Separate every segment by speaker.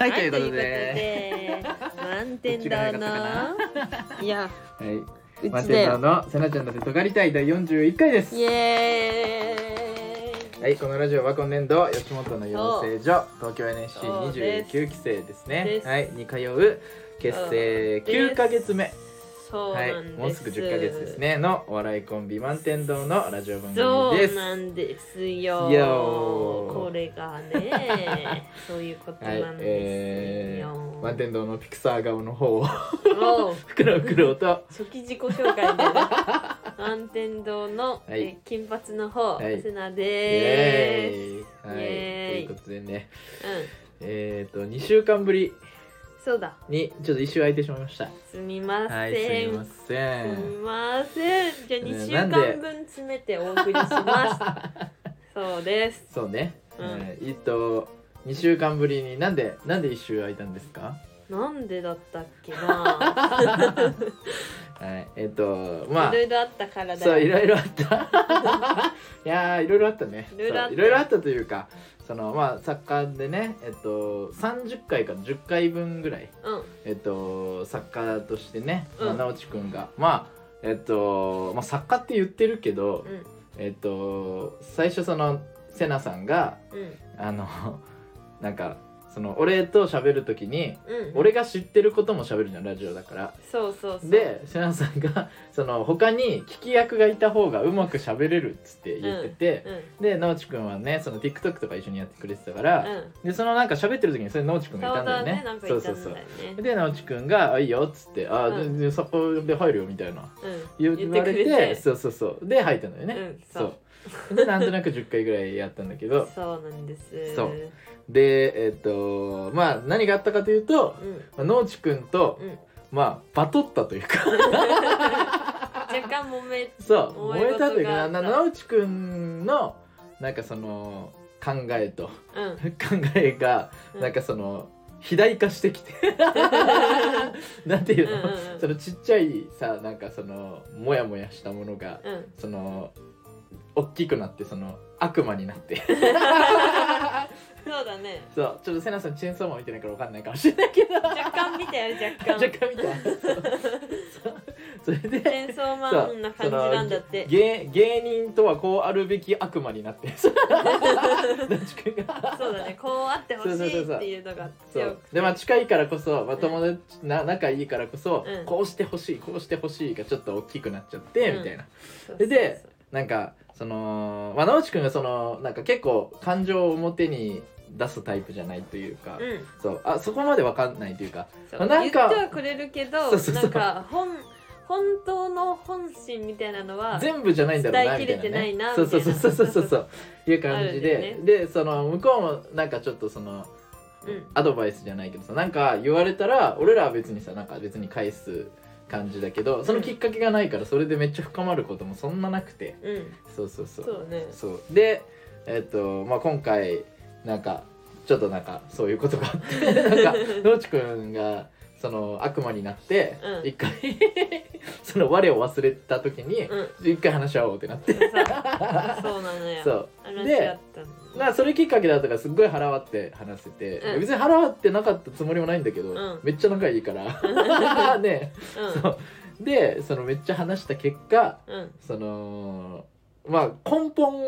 Speaker 1: はい、ということで。
Speaker 2: 満点だな。
Speaker 1: か
Speaker 2: いや。
Speaker 1: はい。
Speaker 2: う
Speaker 1: 満点
Speaker 2: だよ
Speaker 1: のせなちゃんの手とがりたい第41回です。
Speaker 2: イエーイ。
Speaker 1: はい、このラジオは今年度吉本の養成所東京
Speaker 2: そうです
Speaker 1: NSC29 期生ですね。
Speaker 2: です。
Speaker 1: はいに通う結成9ヶ月目
Speaker 2: そう
Speaker 1: はい
Speaker 2: なんです、
Speaker 1: もうすぐ10ヶ月ですね。のお笑いコンビ満天堂のラジオ番
Speaker 2: そう
Speaker 1: 組です。
Speaker 2: なんですよ。これがね そういうこと
Speaker 1: はい
Speaker 2: なんです
Speaker 1: え
Speaker 2: よ、
Speaker 1: ー、満天堂のピクサー顔の方を
Speaker 2: おう。
Speaker 1: フクロウクロウと
Speaker 2: 初期自己紹介でね。満天堂の、
Speaker 1: はい。
Speaker 2: え金髪の方、
Speaker 1: はい。
Speaker 2: セナ
Speaker 1: イエーイ。はい。
Speaker 2: イエーイ。
Speaker 1: ということでね。
Speaker 2: うん。
Speaker 1: えっ、ー、と2週間ぶり
Speaker 2: そうだ。
Speaker 1: にちょっと一週空いてしまいました。
Speaker 2: すみません、
Speaker 1: はいすみません。
Speaker 2: すみません。じゃあ
Speaker 1: ね
Speaker 2: 2週間分詰めてお送りします。そうです。
Speaker 1: そうね、
Speaker 2: うん。
Speaker 1: はいえっと2週間ぶりになんでなんで1週空いたんですか？
Speaker 2: なんでだったっけな
Speaker 1: はいえっとまあ
Speaker 2: いろいろあったからだ
Speaker 1: そういろいろあった。いやーいろいろあったね。
Speaker 2: いろいろあった。
Speaker 1: いろいろあったというかそのまあ作家でねえっと30回から10回分ぐらい
Speaker 2: うん。
Speaker 1: えっと作家としてね、
Speaker 2: うん。
Speaker 1: まあ直樹くんがまあえっと、まあ、作家って言ってるけど、
Speaker 2: うん。
Speaker 1: えっと最初そのセナさんが
Speaker 2: うん。
Speaker 1: あのなんかその俺と喋る時に
Speaker 2: うん
Speaker 1: 俺が知ってることも喋るじゃんラジオだから。
Speaker 2: そうそうそう。
Speaker 1: でセナさんが その他に聞き役がいた方がうまく喋れるっつって言ってて、
Speaker 2: うん
Speaker 1: で直樹くんはねその TikTok とか一緒にやってくれてたから、
Speaker 2: うん。
Speaker 1: でそのなんか喋ってる時にそれ直樹くんがいたんだよね。そうそうそう。で直樹くんが「あいいよ」っつって「あ、
Speaker 2: うん。
Speaker 1: ででそこで入るよ」みたいな。
Speaker 2: うん。
Speaker 1: 言われてそうそうそう。で入ったんだよね、
Speaker 2: うん
Speaker 1: そ
Speaker 2: う。
Speaker 1: でなんとなく10回ぐらいやったんだけど。
Speaker 2: そうなんです。
Speaker 1: そうでえっとまあ何があったかというと
Speaker 2: うん。
Speaker 1: 直樹くんと、
Speaker 2: うん。
Speaker 1: まあバトったというか。
Speaker 2: 若干揉め
Speaker 1: そう
Speaker 2: 燃え
Speaker 1: た。というか直樹くんのなんかその考えと
Speaker 2: うん。
Speaker 1: 考えが
Speaker 2: うん。
Speaker 1: なんかその肥大化してきて。なんていうの、
Speaker 2: うんうんうん。
Speaker 1: そのちっちゃいさなんかそのモヤモヤしたものが
Speaker 2: うん。
Speaker 1: その大きくなってその悪魔になって
Speaker 2: そうだね。
Speaker 1: そうちょっとセナさんチェーンソーマン見てないからわかんないかもしれないけど。
Speaker 2: 若干見たよ若干。
Speaker 1: 若干見た。それで
Speaker 2: チェーンソーマンな感じなんだって。
Speaker 1: 芸芸人とはこうあるべき悪魔になって。そう
Speaker 2: だね。こうあってほしいっていうのが
Speaker 1: そう
Speaker 2: 強くて。
Speaker 1: でまあ近いからこそ、まあ、友達な仲いいからこそ、
Speaker 2: うん。
Speaker 1: こうしてほしいこうしてほしいがちょっと大きくなっちゃって、
Speaker 2: うん。
Speaker 1: みたいな。
Speaker 2: そうそうそう。
Speaker 1: でなんかそのまあ直樹くんがそのなんか結構感情を表に出すタイプじゃないというか、
Speaker 2: うん。
Speaker 1: そうあそこまでわかんないというかまあなんか
Speaker 2: 言ってはくれるけど
Speaker 1: そうそうそう。
Speaker 2: なんか本本当の本心みたいなのは
Speaker 1: 全部じゃないんだろうなみたいな、ね、
Speaker 2: 伝えきれてないな
Speaker 1: そうそうそうそうそうそう
Speaker 2: み
Speaker 1: そういう感じで、
Speaker 2: あるん
Speaker 1: でその向こうもなんかちょっとその
Speaker 2: うん
Speaker 1: アドバイスじゃないけどさなんか言われたら俺らは別にさなんか別に返す感じだけどそのきっかけがないからそれでめっちゃ深まることもそんななくて。
Speaker 2: うん。
Speaker 1: そうそうそう。
Speaker 2: そうね。
Speaker 1: そう。でえっとまあ今回なんかちょっとなんかそういうことがあってなんか 野内くんがその悪魔になって
Speaker 2: うん。
Speaker 1: 一回 その我を忘れた時に
Speaker 2: うん。
Speaker 1: 一回話し合おうってなって。
Speaker 2: そう。なのよ。
Speaker 1: そう。
Speaker 2: 話
Speaker 1: で
Speaker 2: し合ったの
Speaker 1: まあそれきっかけだったからすっごい腹割って話せて、
Speaker 2: うん。
Speaker 1: 別に腹割ってなかったつもりもないんだけど、
Speaker 2: ん。
Speaker 1: めっちゃ仲いいから。ね、
Speaker 2: うん。
Speaker 1: そう。でそのめっちゃ話した結果
Speaker 2: うん。
Speaker 1: そのまあ根本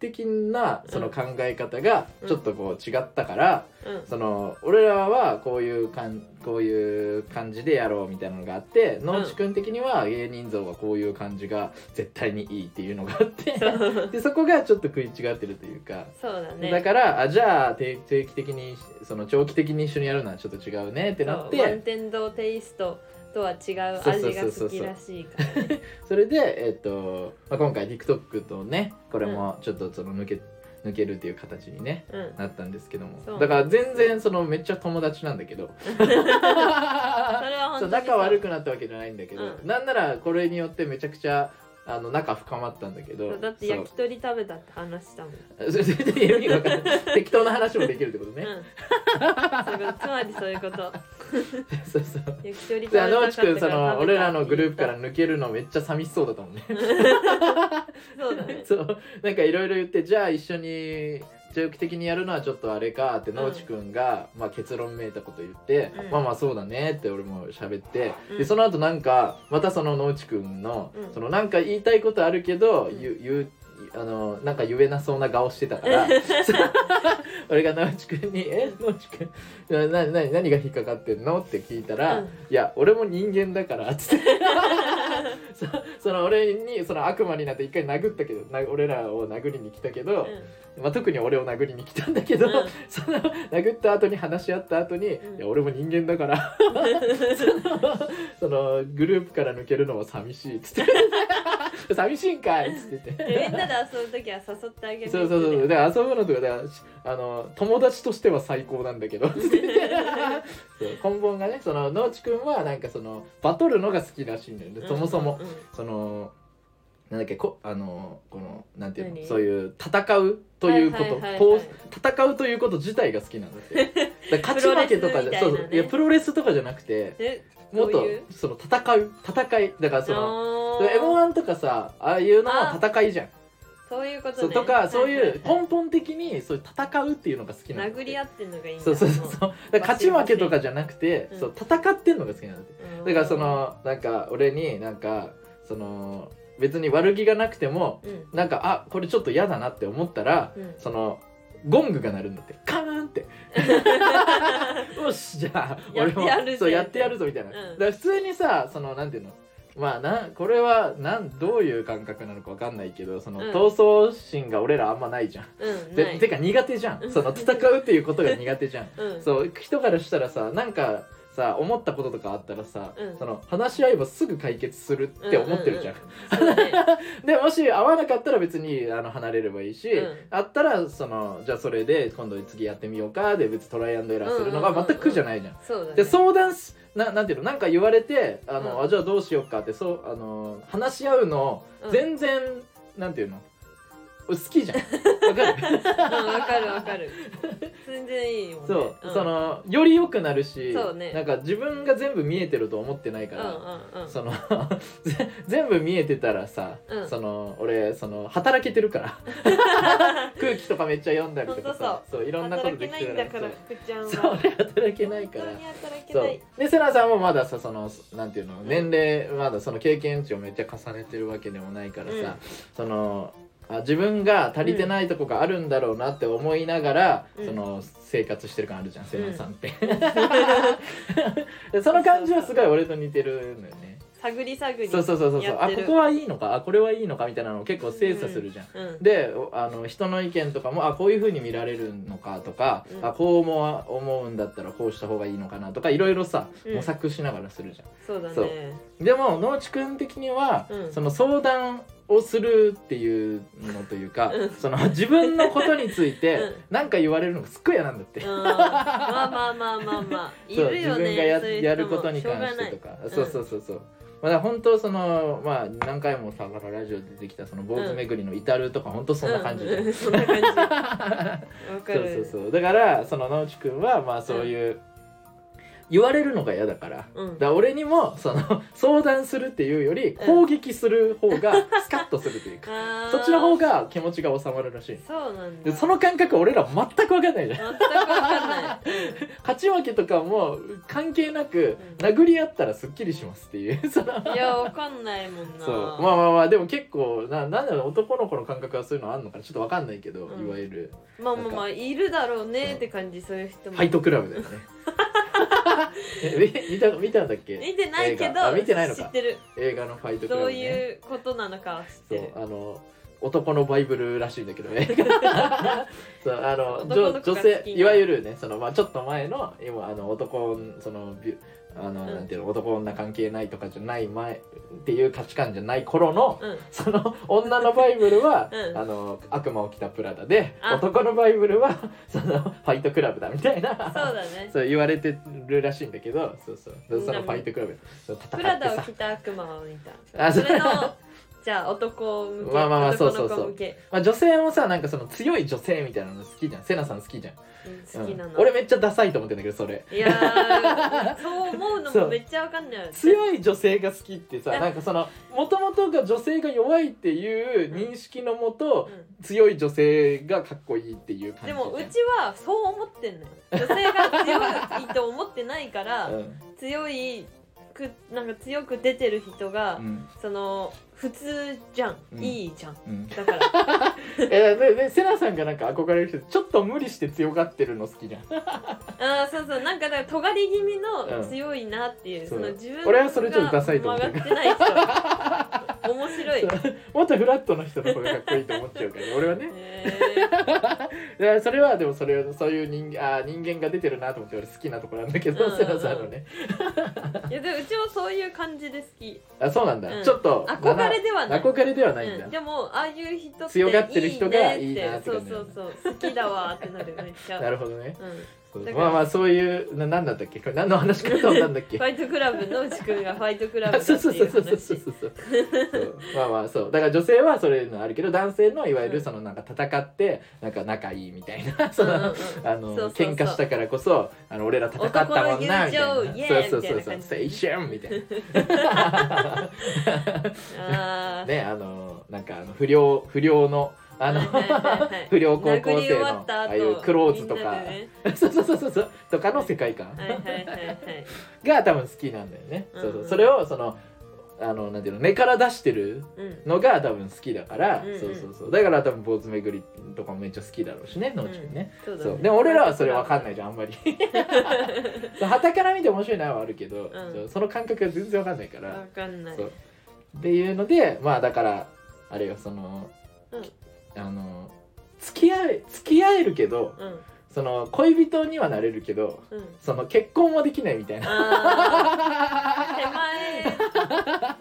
Speaker 1: 的なその考え方がちょっとこう違ったから、
Speaker 2: うん。
Speaker 1: その俺らはこういうかんこういう感じでやろうみたいなのがあって野内くん的には芸人像はこういう感じが絶対にいいっていうのがあって でそこがちょっと食い違ってるというか。
Speaker 2: そうだね。
Speaker 1: だからあじゃあ定定期的にその長期的に一緒にやるのはちょっと違うねってなっ
Speaker 2: そう満
Speaker 1: て
Speaker 2: 天堂テイストとは違う味が好きらしいからね。
Speaker 1: それで、えっとまあ、今回 TikTok とねこれもちょっとその抜け抜けるっていう形にね
Speaker 2: うん。
Speaker 1: なったんですけども。だから全然そのめっちゃ友達なんだけど。
Speaker 2: それは本当に
Speaker 1: そう。仲悪くなったわけじゃないんだけど、
Speaker 2: うん。
Speaker 1: なんならこれによってめちゃくちゃあの仲深まったんだけど
Speaker 2: だって焼き鳥食べたって話したもん。
Speaker 1: それ全然意味わかんない。適当な話もできるってことね、
Speaker 2: うん。つまりそういうこと。
Speaker 1: そうそう。
Speaker 2: 焼き鳥食べたかったから
Speaker 1: その俺らのグループから
Speaker 2: 食
Speaker 1: 抜けるのめっちゃ寂しそうだったもんね。
Speaker 2: そうだね。
Speaker 1: そう。なんかいろいろ言ってじゃあ一緒に長期的にやるのはちょっとあれかって野内くんが、まあ、結論めいたこと言って、
Speaker 2: うん。
Speaker 1: まあまあそうだねって俺も喋って、
Speaker 2: うん。
Speaker 1: でその後なんかまたその野内くんの、
Speaker 2: うん。
Speaker 1: そのなんか言いたいことあるけど、言うあのなんか言えなそうな顔してたから 俺が野内くんに「え野内くんななな何が引っかかってんの?」って聞いたら「
Speaker 2: うん。
Speaker 1: いや俺も人間だから」っつって。そその俺にその悪魔になって一回殴ったけどな俺らを殴りに来たけど、まあ、特に俺を殴りに来たんだけど、
Speaker 2: うん。
Speaker 1: その殴った後に話し合った後に「
Speaker 2: うん。
Speaker 1: いや俺も人間だから。そのそのグループから抜けるのも寂しい」っつって「寂しいんかい」っつって。て。
Speaker 2: でみんなで遊ぶ時は誘ってあげる
Speaker 1: そうそうそう。だから遊ぶのとかだあの友達としては最高なんだけど。そう。根本がねその農地君はなんかそのバトるのが好きらしいんだよね、そもそも。そのなんだっけこあのこのなんていうの？
Speaker 2: 何？
Speaker 1: そういう戦うということ、こう戦うということ自体が好きなんだって。勝ち負けとかじゃ、
Speaker 2: ね。
Speaker 1: そうそう。いやプロレスとかじゃなくて。
Speaker 2: え？
Speaker 1: もっとその戦う戦いだからその m 1とかさああいうのは戦いじゃん。
Speaker 2: そういうことね。
Speaker 1: とかそういう根本的にそういう戦うっていうのが好きなん
Speaker 2: 殴り合ってんのがいいんだ
Speaker 1: そうそうそう。勝ち負けとかじゃなくて、
Speaker 2: うん。
Speaker 1: そう戦ってんのが好きなんだだからそのなんか俺になんかその別に悪気がなくても
Speaker 2: うん。
Speaker 1: なんかあこれちょっと嫌だなって思ったら
Speaker 2: うん。
Speaker 1: そのゴングが鳴るんだって。カーンって。よしじゃあ俺もそうやってやるぞみたいな、
Speaker 2: うん。
Speaker 1: だから普通にさそのなんていうの？まあなこれはなんどういう感覚なのかわかんないけどその、
Speaker 2: うん。
Speaker 1: 闘争心が俺らあんまないじゃん。
Speaker 2: うん
Speaker 1: てか苦手じゃん。その戦うっていうことが苦手じゃん。
Speaker 2: うん。
Speaker 1: そう人からしたらさなんかさ思ったこととかあったらさ、
Speaker 2: うん。
Speaker 1: その話し合えばすぐ解決するって思ってるじゃん。
Speaker 2: うんうんうんね。
Speaker 1: でもし合わなかったら別にあの離れればいいし、
Speaker 2: うん。
Speaker 1: あったらそのじゃあそれで今度次やってみようかで別にトライアンドエラーするのが全く苦じゃないじゃん。で相談しななんていうの？なんか言われてあの、
Speaker 2: うん。
Speaker 1: あじゃあどうしようかってそうあの話し合うの
Speaker 2: うん。
Speaker 1: 全然、なんていうの？好きじゃん。わかる
Speaker 2: うんわかる。わかる。全然いいもんね。
Speaker 1: そう、
Speaker 2: ん。
Speaker 1: そのより良くなるし、
Speaker 2: そうね。
Speaker 1: なんか自分が全部見えてると思ってないか
Speaker 2: うん
Speaker 1: ら、
Speaker 2: うんうん。
Speaker 1: そのぜ 全部見えてたらさ、
Speaker 2: うん。
Speaker 1: その俺その働けてるから。空気とかめっちゃ読んだりとかさそういろんなこと
Speaker 2: 働け
Speaker 1: できてる
Speaker 2: ないんだから福ちゃんは。
Speaker 1: そう。そう俺働けないから。
Speaker 2: 本当に働けない。
Speaker 1: でセナさんもまださそのなんていうの年齢まだその経験値をめっちゃ重ねてるわけでもないからさ、
Speaker 2: うん。
Speaker 1: そのあ自分が足りてないとこがあるんだろうなって思いながら、
Speaker 2: うん。
Speaker 1: その生活してる感あるじゃん、セナさんって。でその感じはすごい俺と似てるんだよね。
Speaker 2: 探り探り
Speaker 1: そうそうそうそうそう。あここはいいのかあこれはいいのかみたいなのを結構精査するじゃん、
Speaker 2: うん。
Speaker 1: でおあの人の意見とかもあこういう風に見られるのかとか、
Speaker 2: うん。
Speaker 1: あこう思う思うんだったらこうした方がいいのかなとかいろいろさ、
Speaker 2: うん。
Speaker 1: 模索しながらするじゃん。
Speaker 2: そうだね。
Speaker 1: でも農地君的には、
Speaker 2: うん。
Speaker 1: その相談をするっていうのというか、
Speaker 2: うん。
Speaker 1: その自分のことについて
Speaker 2: うん。
Speaker 1: 何か言われるのがすっごい嫌なんだって。
Speaker 2: うん。まあまあまあまあまあ。い
Speaker 1: そう
Speaker 2: るよね。
Speaker 1: 自分がややることに関
Speaker 2: し
Speaker 1: てとか。そうそうそうそう、まあ、だ本当そのまあ何回もさからラジオで出てきたその坊主巡りの至るとか本当そんな感じで、
Speaker 2: うん。うんそんな感じ。
Speaker 1: そう
Speaker 2: る。
Speaker 1: そうそうだからその直地君はまあそういう、言われるのが嫌だから。
Speaker 2: うん。
Speaker 1: だ俺にもその 相談するっていうより攻撃する方がスカッとするというか、
Speaker 2: あー。
Speaker 1: そっちの方が気持ちが収まるらしい。
Speaker 2: そうなんだ。
Speaker 1: でその感覚俺ら全く分かんないじゃん。
Speaker 2: 全くわかんない。
Speaker 1: 勝ち負けとかも関係なく
Speaker 2: うん。
Speaker 1: 殴り合ったらすっきりしますっていう。その
Speaker 2: いやわかんないもんな。
Speaker 1: そう。まあまあまあでも結構ななんだろう男の子の感覚はそういうのあんのかな。ちょっと分かんないけど、
Speaker 2: うん。
Speaker 1: いわゆる。
Speaker 2: まあまあまあいるだろうねって感じそういう人も。
Speaker 1: ファイトクラブだよね えみ見た見たんだっけ？
Speaker 2: 見てないけど
Speaker 1: 映画。あ見てないのか。
Speaker 2: 知ってる。
Speaker 1: 映画のファイトクラブ、ね、
Speaker 2: どういうことなのかは知って
Speaker 1: そう
Speaker 2: る
Speaker 1: あの男のバイブルらしいんだけどね そうあの
Speaker 2: 男の子が
Speaker 1: 女女性
Speaker 2: ない
Speaker 1: わゆるねその、まあ、ちょっと前の今あの男そのビュあの、
Speaker 2: うん。
Speaker 1: なんていうの男女関係ないとかじゃない前っていう価値観じゃない頃の
Speaker 2: うん。
Speaker 1: その女のバイブルは、
Speaker 2: うん。
Speaker 1: あの悪魔を着たプラダで
Speaker 2: あ。
Speaker 1: 男のバイブルはそのファイトクラブだみたいな
Speaker 2: そうだね。
Speaker 1: そう言われてるらしいんだけどそうそう。でそのファイトクラブそう戦って
Speaker 2: プラダを
Speaker 1: さ
Speaker 2: 着た悪魔を見た。
Speaker 1: あそう。
Speaker 2: それのちゃ男向け
Speaker 1: まあまあまあそう
Speaker 2: 男
Speaker 1: そうそう
Speaker 2: の子向け
Speaker 1: まあ、女性もさなんかその強い女性みたいなの好きじゃん。セナさん好きじゃん、
Speaker 2: うん好きなの、
Speaker 1: うん俺めっちゃダサいと思ってんだけどそれ。
Speaker 2: いやーそう思うのもめっちゃわかんない。
Speaker 1: 強い女性が好きってさなんかそのもともとが女性が弱いっていう認識のもと、
Speaker 2: う
Speaker 1: 強い女性がかっこいいっていう感じ
Speaker 2: でもうちはそう思ってんのよ。女性が強いと思ってないから、
Speaker 1: うん。
Speaker 2: 強いくなんか強く出てる人が、
Speaker 1: うん。
Speaker 2: その普通じゃん、
Speaker 1: うん。
Speaker 2: いいじゃん。
Speaker 1: うん。
Speaker 2: だから。
Speaker 1: えででセナさんがなんか憧れる人ちょっと無理して強がってるの好きじゃん。
Speaker 2: あーそうそう。なんかだから尖り気味
Speaker 1: うん。
Speaker 2: の強いなっていう、
Speaker 1: そう。
Speaker 2: その自分
Speaker 1: 俺はそれちょっとダサいと思ってる
Speaker 2: 曲がってない人。面白い。
Speaker 1: そう。もっとフラットな人の方がかっこいいと思っちゃうから俺はね。
Speaker 2: え
Speaker 1: だからそれはでもそれそういう人間あー人間が出てるなと思って俺好きなところなんだけど、
Speaker 2: うんうんうん。
Speaker 1: セナさんのね。
Speaker 2: ー、いやでもうちもそういう感じで好き。
Speaker 1: あそうなんだ、
Speaker 2: うん。
Speaker 1: ちょっと
Speaker 2: 憧れではない。
Speaker 1: 憧れではないんだ、
Speaker 2: うん、でもああいう人って
Speaker 1: 強がってる人がいいなって
Speaker 2: そうそうそう。好きだわってなる。めっちゃ。
Speaker 1: なるほどね。
Speaker 2: うん
Speaker 1: まあまあそういうな何だったっけ？これ何の話かと思ったんだっけ？
Speaker 2: ファイトクラブのうちくんがファイトクラブ
Speaker 1: あ
Speaker 2: だって
Speaker 1: そう
Speaker 2: いう
Speaker 1: そうそうそうそう
Speaker 2: 話
Speaker 1: そうそうそう。まあまあそう。だから女性はそれのあるけど男性のいわゆるそのなんか戦ってなんか仲いいみたいな。その、あの喧嘩したからこそあの俺ら戦ったもんなみたいな。そうそうそうそう。青春みたいな。ねあのなんかあの不良不良のあの、不良高校生のああいうクローズとか、そうそうそうそうとかの世界観。が多分好きなんだよね、そうそう。
Speaker 2: うん
Speaker 1: それをそのあのなんていうの根から出してる
Speaker 2: うん。
Speaker 1: のが多分好きだから、そうそうそう。だから多分坊主巡りとかもめっちゃ好きだろうしね農地君ね、
Speaker 2: そうだね。
Speaker 1: そう。でも俺らはそれ分かんないじゃんあんまり。はたから見て面白いなはあるけど、
Speaker 2: ん。
Speaker 1: その感覚が全然分かんないから、
Speaker 2: わかんない。
Speaker 1: っていうのでまあだからあれよその、
Speaker 2: うん
Speaker 1: あの付き合え付き合えるけど
Speaker 2: うん
Speaker 1: その恋人にはなれるけど
Speaker 2: うん。
Speaker 1: その結婚もできないみたいな。
Speaker 2: あー。手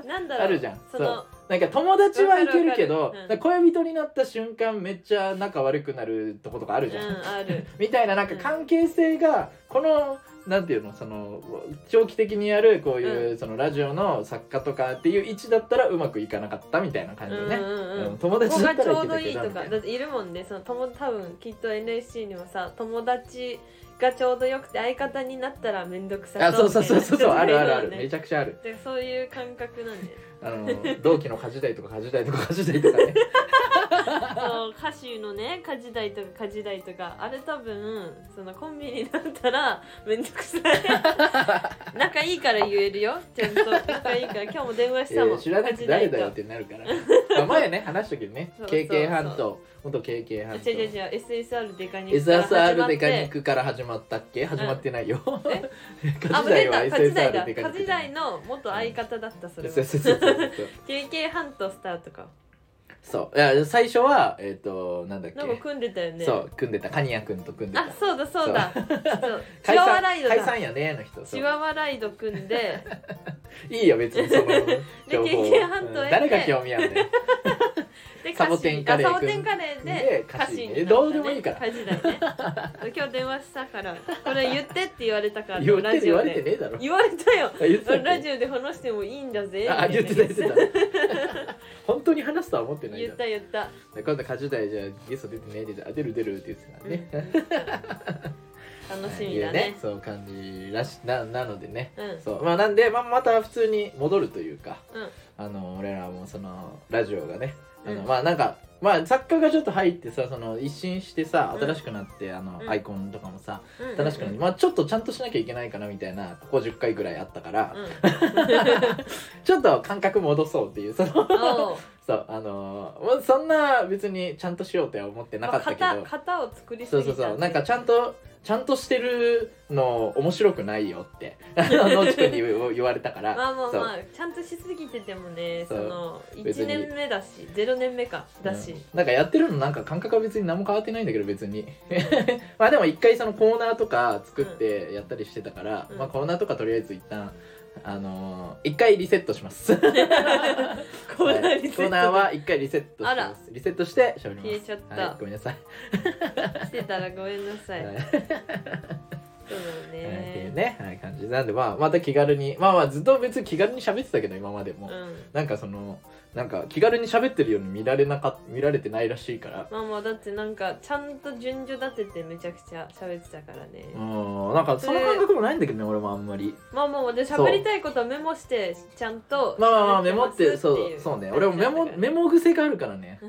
Speaker 2: 前。なんだろう。
Speaker 1: あるじゃん。
Speaker 2: その
Speaker 1: なんか友達はいけるけど
Speaker 2: るわかるうん
Speaker 1: 恋人になった瞬間めっちゃ仲悪くなるとことかある。じゃん、
Speaker 2: うん。ある
Speaker 1: みたいななんか関係性がこのなんていうのその長期的にやるこういう、そのラジオの作家とかっていう位置だったらうまくいかなかったみたいな感じでね、
Speaker 2: うんうんうん。
Speaker 1: うん友達だったら
Speaker 2: がちょうど
Speaker 1: いけたけどいな
Speaker 2: いいとかだっているもんねその友多分きっと NSC にもさ友達がちょうどよくて相方になったら面倒くさ
Speaker 1: あそうそうそうそうそうあるあるある。
Speaker 2: ね。
Speaker 1: めちゃくちゃある。
Speaker 2: でそういう感覚なんで
Speaker 1: あの同期の家事代とか家事代とか家事代とかね。
Speaker 2: そう歌手のね家事代とか家事代とかあれ多分そのコンビになったら面倒くさい。仲いいから言えるよ。ちゃんと仲いいから。今日も電話し
Speaker 1: え
Speaker 2: たもん、
Speaker 1: ー知らなくて誰だよってなるから。まあ前ね話したけどね。
Speaker 2: そうそうそう。
Speaker 1: KK 半島元 KK 半島
Speaker 2: 違う違う違う SSR デカ肉から始ま
Speaker 1: SSR
Speaker 2: って。
Speaker 1: デカ肉から始まったっけ？始まってないよ。
Speaker 2: え？
Speaker 1: 家
Speaker 2: あ、
Speaker 1: 事代は
Speaker 2: 出た、家事代
Speaker 1: SSR
Speaker 2: だ。
Speaker 1: デカ
Speaker 2: の元相方だった、それは。
Speaker 1: そう。そうそうそう。そう
Speaker 2: KK ハントスターとか。
Speaker 1: そう。いや最初はえっ、となんだっけ？
Speaker 2: なんか組んでたよね。
Speaker 1: そう組んでた。カニヤ君と組んでた。
Speaker 2: あ、そうだそうだ。そう。チ
Speaker 1: 解
Speaker 2: ワワ
Speaker 1: 散
Speaker 2: ライドだ。
Speaker 1: 解散やねの人。そう。
Speaker 2: チワワライド組んで、
Speaker 1: いいよ別にその 情報誰が興味あるんだよ
Speaker 2: で
Speaker 1: サボテンカレー
Speaker 2: あサボテンカレー
Speaker 1: で
Speaker 2: で
Speaker 1: 歌詞
Speaker 2: に
Speaker 1: どうでもいいから。
Speaker 2: 今日電話したから、これ言ってって言われたから、
Speaker 1: 言って言われて
Speaker 2: で。
Speaker 1: ねえだろ。
Speaker 2: 言われたよ。ラジオで話してもいいんだぜ。
Speaker 1: あ言ってた言って
Speaker 2: た。
Speaker 1: た。本当に話すとは思ってない
Speaker 2: 言った言った。
Speaker 1: で今度家事代じゃあゲスト出てねえであ出る出るって言ってたね、
Speaker 2: 楽しみだね。
Speaker 1: そう感じらしななのでね。
Speaker 2: うん。
Speaker 1: そう。まあなんで、まあ、また普通に戻るというか
Speaker 2: うん。
Speaker 1: あの俺らもそのラジオがねあの、
Speaker 2: うん。
Speaker 1: まあなんかまあ作家がちょっと入ってさその一新してさ
Speaker 2: うん。
Speaker 1: 新しくなって、あの
Speaker 2: うん。
Speaker 1: アイコンとかもさ
Speaker 2: うん
Speaker 1: 新しくなって、まあちょっとちゃんとしなきゃいけないかなみたいなここ10回ぐらいあったから、
Speaker 2: うん。
Speaker 1: ちょっと感覚戻そうっていうその そうあのーそんな別にちゃんとしようっては思ってなかったけど、
Speaker 2: まあ型型を作りす
Speaker 1: そう
Speaker 2: ぎた
Speaker 1: そうそう。なんかちゃんとちゃんとしてるの面白くないよって。あの野地君に言言われたから。
Speaker 2: まあまあまあちゃんとしすぎててもね
Speaker 1: そ
Speaker 2: の
Speaker 1: 別に。
Speaker 2: 1年目だし0年目か。だし、
Speaker 1: うん。なんかやってるのなんか感覚は別に何も変わってないんだけど別に。まあでも一回そのコーナーとか作ってやったりしてたから、
Speaker 2: うん。
Speaker 1: まあコーナーとかとりあえず一旦あのー一回リセットします。
Speaker 2: コーナーリセット
Speaker 1: コーナーは一回リセットし
Speaker 2: あら。
Speaker 1: ますリセットして喋ります。
Speaker 2: 消えちゃった。
Speaker 1: はい、ごめんなさい、
Speaker 2: してたらごめんなさい、
Speaker 1: はい。
Speaker 2: そうだ
Speaker 1: はいっていう
Speaker 2: ね
Speaker 1: ね、はい、感じ。なんでまあまた気軽に。まあまあずっと別に気軽に喋ってたけど今までも、
Speaker 2: うん。
Speaker 1: なんかそのなんか気軽に喋ってるように見られなか見られてないらしいから。
Speaker 2: まあまあだってなんかちゃんと順序立ててめちゃくちゃ喋ってたからね、
Speaker 1: うん。なんかその感覚もないんだけどね俺もあんまり。
Speaker 2: まあまあで喋りたいことはメモしてちゃんと
Speaker 1: まあまあまあメモってそうそうね。俺もメモメモ癖があるからね。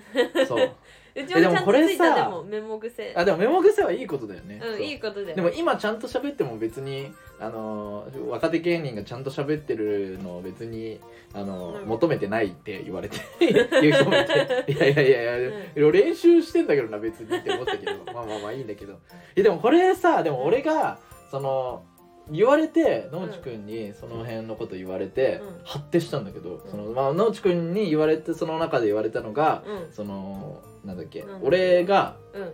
Speaker 1: そう
Speaker 2: うちもちゃんとついた。でもメモ癖。
Speaker 1: あでもメモ癖はいいことだよね、
Speaker 2: うんいいことで
Speaker 1: でも今ちゃんと喋っても別にあのー若手芸人がちゃんと喋ってるのを別にあのー
Speaker 2: うん。
Speaker 1: 求めてないって言われて言う人もいて。いやいやいやいや、練習してんだけどな別にって思ったけど。まあまあまあいいんだけど。いやでもこれさでも俺がその言われて野内くんにその辺のこと言われて、
Speaker 2: うん。
Speaker 1: 発展したんだけど、そのまあ野内くんに言われてその中で言われたのが、
Speaker 2: うん。
Speaker 1: そのなんだっけ、
Speaker 2: うん
Speaker 1: 俺が
Speaker 2: うん。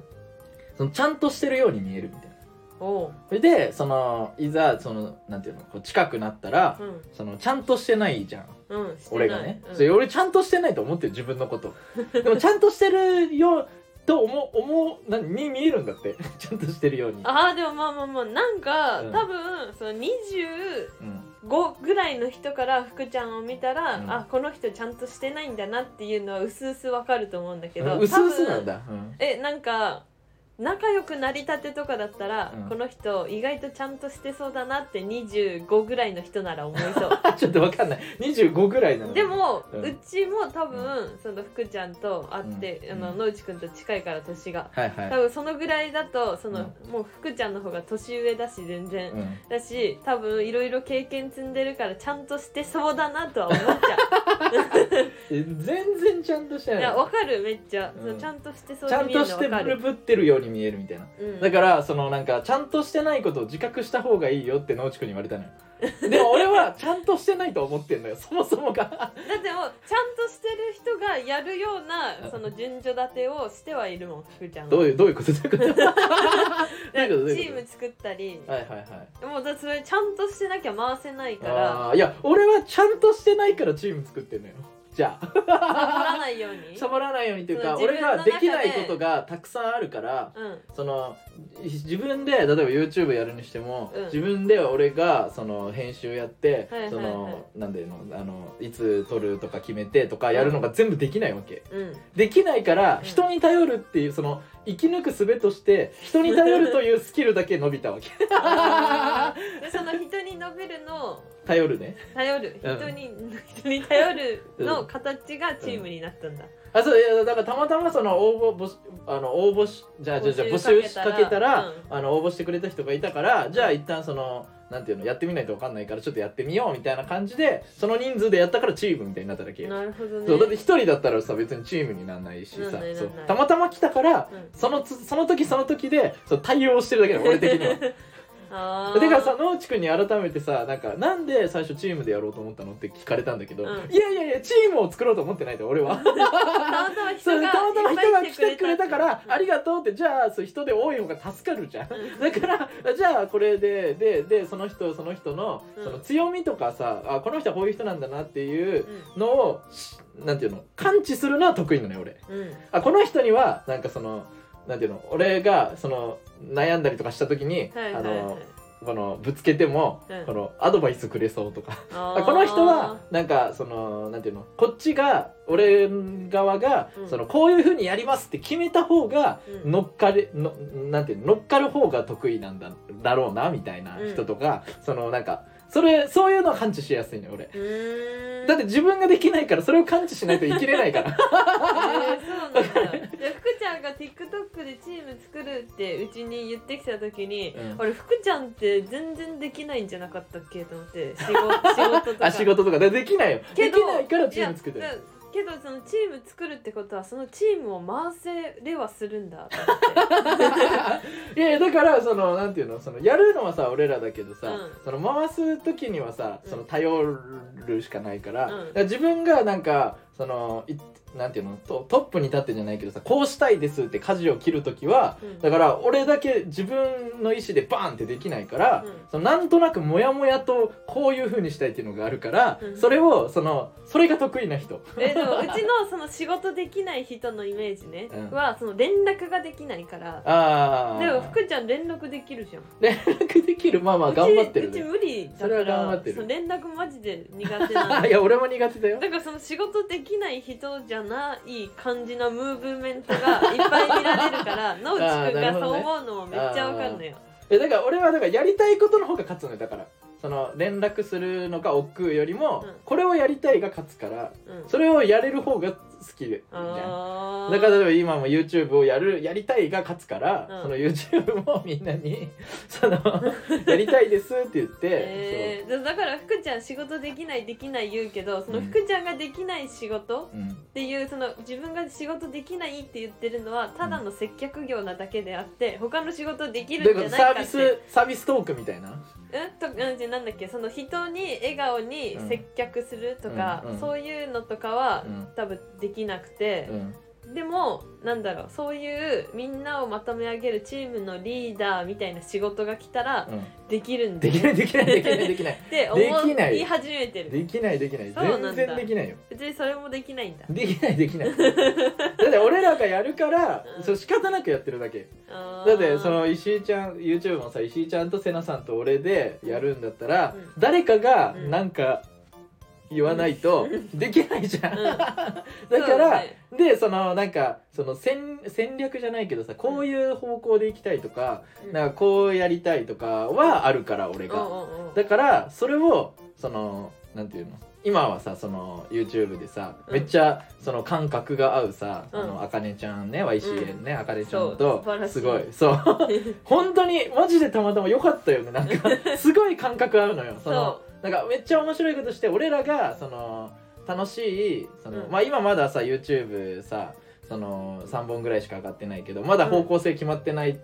Speaker 1: そのちゃんとしてるように見えるみたいな。
Speaker 2: おう。
Speaker 1: それでそのいざそのなんていうのこう近くなったら、
Speaker 2: うん。
Speaker 1: そのちゃんとしてないじゃん。
Speaker 2: うんしてない。
Speaker 1: 俺がね、
Speaker 2: うん。
Speaker 1: それ俺ちゃんとしてないと思ってる自分のこと。でもちゃんとしてるよと思う思う何に見えるんだって。ちゃんとしてるように、
Speaker 2: ああでもまあまあまあなんか、
Speaker 1: うん。
Speaker 2: 多分その25
Speaker 1: うん、
Speaker 2: ぐらいの人から福ちゃんを見たら、
Speaker 1: うん。
Speaker 2: あこの人ちゃんとしてないんだなっていうのは薄々わかると思うんだけど
Speaker 1: うすうすなんだ、うん。
Speaker 2: えなんか仲良くなりたてとかだったら、
Speaker 1: うん。
Speaker 2: この人意外とちゃんとしてそうだなって25ぐらいの人なら思いそう。
Speaker 1: ちょっとわかんない。25ぐらいなの
Speaker 2: でも、
Speaker 1: う
Speaker 2: うんちも多分、その福ちゃんと会って、
Speaker 1: うん。
Speaker 2: あの野内くんと近いから年が。
Speaker 1: はいはい。
Speaker 2: 多分そのぐらいだとその、もう福ちゃんの方が年上だし全然、
Speaker 1: うん。
Speaker 2: だし多分いろいろ経験積んでるからちゃんとしてそうだなとは思っちゃ
Speaker 1: え 全然ちゃんとしてない。
Speaker 2: やわかるめっちゃ、
Speaker 1: うん。
Speaker 2: ちゃんとしてそう
Speaker 1: ちゃんとして
Speaker 2: のわかる、
Speaker 1: ぶってるように見えるみたいな。
Speaker 2: うん、
Speaker 1: だからそのなんかちゃんとしてないことを自覚した方がいいよって野内くんに言われたのよ。でも俺はちゃんとしてないと思ってんのよ。そもそもが。
Speaker 2: だってもうちゃんとしてる人がやるようなその順序立てをしてはいるもん福ちゃんは。
Speaker 1: どういうどういうこと どういうこと
Speaker 2: チーム作ったり、
Speaker 1: はいはいはい。
Speaker 2: もうだそれちゃんとしてなきゃ回せないから。
Speaker 1: いや俺はちゃんとしてないからチーム作ってんのよじゃあ。
Speaker 2: サボらないように。
Speaker 1: サボらないようにっていうか俺ができないことがたくさんあるから
Speaker 2: うん。
Speaker 1: その自分で例えば YouTube やるにしても、
Speaker 2: うん。
Speaker 1: 自分で俺がその編集やって、
Speaker 2: はいはいはい。
Speaker 1: そのなんでのあのいつ撮るとか決めてとかやるのが全部できないわけ、
Speaker 2: うん。
Speaker 1: できないから
Speaker 2: うん。
Speaker 1: 人に頼るっていうその生き抜く術として人に頼るというスキルだけ伸びたわけ。
Speaker 2: その人に伸びるのを
Speaker 1: 頼るね。
Speaker 2: 頼る。
Speaker 1: うん。
Speaker 2: 人に、人に頼るの形がチームになったんだ、
Speaker 1: あそういやだからたまたまその応募あの応募しじゃあじゃあじゃあ募集しかけたら、
Speaker 2: うん。
Speaker 1: あの応募してくれた人がいたからじゃあ一旦そのなんていうのやってみないと分かんないからちょっとやってみようみたいな感じでその人数でやったからチームみたいになっただけ、
Speaker 2: なるほどね。
Speaker 1: そうだって一人だったらさ別にチームにならないしさたまたま来たから
Speaker 2: うん。
Speaker 1: そのつその時その時でそう対応してるだけだ俺的には。だからさ野内くんに改めてさなんかなんで最初チームでやろうと思ったのって聞かれたんだけど、
Speaker 2: うん。
Speaker 1: いやいやいやチームを作ろうと思ってないで俺は。
Speaker 2: たまたま人が
Speaker 1: 来てくれたから
Speaker 2: う。ん
Speaker 1: ありがとうってじゃあそう人で多い方が助かるじゃん。
Speaker 2: うん。
Speaker 1: だからじゃあこれでででその人その人の
Speaker 2: うん。
Speaker 1: その強みとかさ、あこの人はこういう人なんだなっていう
Speaker 2: う
Speaker 1: のをしなんていうの感知するのは得意なのよ俺。
Speaker 2: んうん。
Speaker 1: あこの人にはなんかそのなんていうの俺がその悩んだりとかした時に、
Speaker 2: はいはいはい。
Speaker 1: あのこのぶつけても、
Speaker 2: うん。
Speaker 1: このアドバイスくれそうとか。この人はなんかそのなんていうのこっちが俺側が、
Speaker 2: うん。
Speaker 1: そのこういうふうにやりますって決めた方が
Speaker 2: うん。
Speaker 1: 乗っかれのなんていうの乗っかる方が得意なんだだろうなみたいな人とか、そのなんかそれそういうのは感知しやすいのよ俺。だって自分ができないからそれを感知しないと生きれないから。
Speaker 2: えー、そうなんだ。で福ちゃんが TikTok でチーム作るってうちに言ってきた時に、
Speaker 1: うん。
Speaker 2: 俺福ちゃんって全然できないんじゃなかったっけと思って仕事仕事とか。
Speaker 1: あ仕事とか。でできないよ。できないからチーム作ってる
Speaker 2: けどそのチーム作るってことはそのチームを回せれはするんだと思って。
Speaker 1: いやだからそのなんていうのそのやるのはさ俺らだけどさ、
Speaker 2: うん。
Speaker 1: その回す時にはさ
Speaker 2: うん。
Speaker 1: その頼るしかないから,、
Speaker 2: うん。
Speaker 1: ら自分がなんかそのいなんていうのトトップに立ってじゃないけどさこうしたいですって舵を切る時は
Speaker 2: うん。
Speaker 1: だから俺だけ自分の意思でバーンってできないから、
Speaker 2: うん。
Speaker 1: そのなんとなくモヤモヤとこういう風にしたいっていうのがあるから、
Speaker 2: うん。
Speaker 1: それをそのそれが得意な人。
Speaker 2: えでもうちのその仕事できない人のイメージね、
Speaker 1: うん。
Speaker 2: はその連絡ができないから。
Speaker 1: ああ
Speaker 2: でも福ちゃん連絡できるじゃん。
Speaker 1: 連絡できる。まあまあ
Speaker 2: うち
Speaker 1: 頑張ってる
Speaker 2: うち
Speaker 1: ね
Speaker 2: 無理だか
Speaker 1: それは頑張
Speaker 2: ら
Speaker 1: ってる。
Speaker 2: その連絡マジで苦手なの。
Speaker 1: いや俺も苦手だよ。
Speaker 2: だからその仕事できない人じゃない感じのムーブメントがいっぱい見られるから 野内くんがそう思うのもめっちゃわかるのよ。
Speaker 1: えだから俺はだからやりたいことの方が勝つのよ。だからその連絡するのが億劫よりも、
Speaker 2: うん。
Speaker 1: これをやりたいが勝つから
Speaker 2: うん、
Speaker 1: それをやれる方が好きでじゃんだから例えば今も YouTube をやるやりたいが勝つから、
Speaker 2: うん。
Speaker 1: その YouTube もみんなに そのやりたいですって言って、
Speaker 2: えー、だから福ちゃん仕事できないできない言うけどその福ちゃんができない仕事っていうその自分が仕事できないって言ってるのはただの接客業なだけであって他の仕事できる
Speaker 1: んことサービ
Speaker 2: じゃないかって。
Speaker 1: スサービストークみたいな？
Speaker 2: うん？となんてなんだっけ？その人に笑顔に接客するとか、
Speaker 1: うんうん。
Speaker 2: そういうのとかは、
Speaker 1: うん。
Speaker 2: 多分できなくて
Speaker 1: う、ん。
Speaker 2: でもなんだろうそういうみんなをまとめ上げるチームのリーダーみたいな仕事が来たら
Speaker 1: うん。
Speaker 2: できるんだ
Speaker 1: できないできないできな いできない。
Speaker 2: って思
Speaker 1: できない。
Speaker 2: い始めてる。
Speaker 1: できないできない。全然できないよ。
Speaker 2: 別にそれもできないんだ。
Speaker 1: できないできない。だって俺らがやるから、
Speaker 2: うん。
Speaker 1: そう仕方なくやってるだけ。だってその石井ちゃん YouTube もさ石井ちゃんと瀬名さんと俺でやるんだったら、
Speaker 2: うん。
Speaker 1: 誰かが
Speaker 2: うん。
Speaker 1: なんか言わないとできないじゃん、
Speaker 2: うん。
Speaker 1: だから、
Speaker 2: ね
Speaker 1: でそのなんかその戦戦略じゃないけどさこういう方向で行きたいとか、
Speaker 2: うん。
Speaker 1: なんかこうやりたいとかはあるから俺が、
Speaker 2: うん
Speaker 1: だからそれをそのなんていうの？今はさその YouTube でさ、
Speaker 2: うん。
Speaker 1: めっちゃその感覚が合うさ、
Speaker 2: うん。
Speaker 1: あのあかねちゃんね YCN ね、あかねちゃんとすごい。そう。本当にマジでたまたま良かったよね。なんか すごい感覚合うのよ。そのなんかめっちゃ面白いことして俺らがその楽しいその、
Speaker 2: うん。
Speaker 1: まあ今まださ YouTube さその3本ぐらいしか上がってないけどまだ方向性決まってない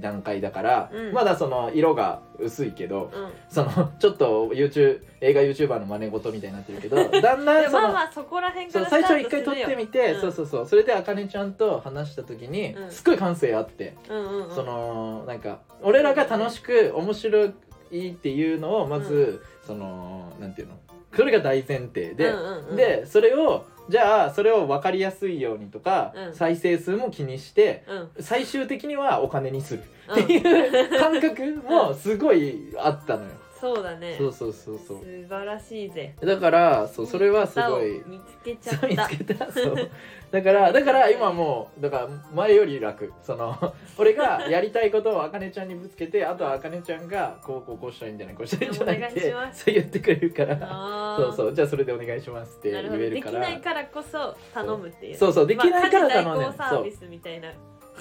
Speaker 1: 段階だから、
Speaker 2: うん。
Speaker 1: まだその色が薄いけど、
Speaker 2: うん。
Speaker 1: そのちょっと YouTube 映画 YouTuber の真似事みたいになってるけど だんだ
Speaker 2: で
Speaker 1: んその、
Speaker 2: まあまあそこら辺か
Speaker 1: そう
Speaker 2: ら
Speaker 1: 最初一回撮ってみて、
Speaker 2: うん
Speaker 1: そうそうそう。それであかねちゃんと話した時に、
Speaker 2: うん。
Speaker 1: すっごい感性あって、
Speaker 2: うんうんうん。
Speaker 1: そのなんか俺らが楽しく面白いっていうのをまず、そのなんていうの？それが大前提で、
Speaker 2: うんうんうん。
Speaker 1: でそれをじゃあそれを分かりやすいようにとか、
Speaker 2: うん。
Speaker 1: 再生数も気にして
Speaker 2: うん。
Speaker 1: 最終的にはお金にする
Speaker 2: うん
Speaker 1: っていう感覚もすごいあったのよ。
Speaker 2: そうだね。
Speaker 1: そうそうそうそう。
Speaker 2: 素晴らしいぜ。
Speaker 1: だからそうそれはすごい。
Speaker 2: 見つけちゃっ
Speaker 1: そう見
Speaker 2: た
Speaker 1: つけた。そう。だからだから今もうだから前より楽。その 俺がやりたいことをあかねちゃんにぶつけてあとはあかねちゃんがこうこうこうしたらいいんじゃない？こうしたらいいんじゃない？ってそう言ってくれるから。そうそう。じゃあそれでお願いしますって言
Speaker 2: なるほど。でき
Speaker 1: えるから。
Speaker 2: ないからこそ頼むっていう。
Speaker 1: そう。そう。できないから頼んで
Speaker 2: まサービスみたいな。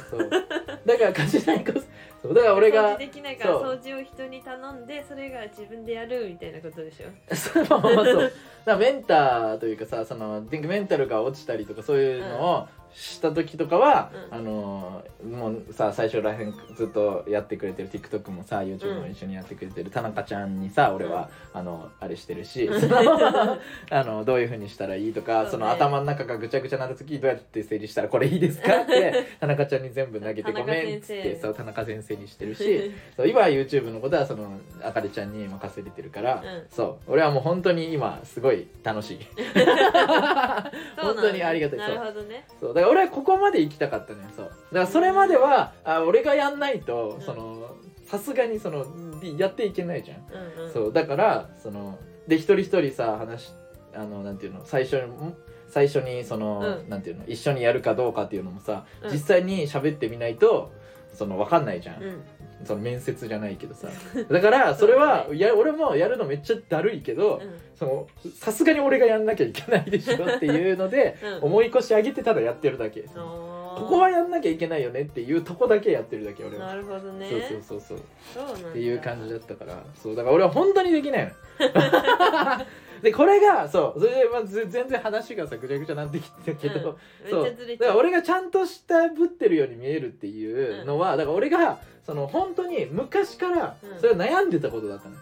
Speaker 1: そう。だから家事代行そうだから俺
Speaker 2: 掃
Speaker 1: が
Speaker 2: 除できないから
Speaker 1: そう。
Speaker 2: 掃除を人に頼んでそれが自分でやるみたいなことでしょ？
Speaker 1: そうそう。だからメンターというかさそのメンタルが落ちたりとかそういうのをした時とかは、
Speaker 2: うん。
Speaker 1: あのもうさ最初らへんずっとやってくれてる TikTok もさ YouTube も一緒にやってくれてる田中ちゃんにさ俺は、あのあれしてるし、あのどういうふうにしたらいいとかそ,、
Speaker 2: そうね。
Speaker 1: の頭の中がぐちゃぐちゃなった時どうやって整理したらこれいいですか？って田中ちゃんに全部投げてごめんっつってそう田中先生にしてるしそう今は YouTube のことはそのあかりちゃんに任せれてるから、
Speaker 2: うん。
Speaker 1: そう俺はもう本当に今すごい楽しい。本当にありがたい。
Speaker 2: なるほどね。
Speaker 1: そうだから俺はここまで行きたかったのよそう。だからそれまではあ俺がやんないと
Speaker 2: うん。
Speaker 1: そのさすがにそのやっていけないじゃん、
Speaker 2: うんうん。
Speaker 1: そう。だからそので一人一人さ話あのなんていうの最初に最初にその、
Speaker 2: うん。
Speaker 1: なんていうの一緒にやるかどうかっていうのもさ、
Speaker 2: うん。
Speaker 1: 実際に喋ってみないとその分かんないじゃん、
Speaker 2: うん
Speaker 1: その面接じゃないけどさ。だからそれは
Speaker 2: そう
Speaker 1: や俺もやるのめっちゃだるいけど、さすがに俺がやんなきゃいけないでしょっていうので、
Speaker 2: うん。
Speaker 1: 思い越し上げてただやってるだけ、こ
Speaker 2: こ
Speaker 1: こはやんなきゃいけないよねっていうとこだけやってるだけ俺は、
Speaker 2: なるほどね。
Speaker 1: そうそうそうそう。っていう感じだったから。そう。だから俺は本当にできないの。でこれがそう。それで、まあ、ず全然話がさぐちゃぐちゃなってきてたけど、
Speaker 2: うん。
Speaker 1: そう。だから俺がちゃんとしたぶってるように見えるっていうのは、だから俺がその本当に昔から
Speaker 2: うん。
Speaker 1: それは悩んでたことだったの、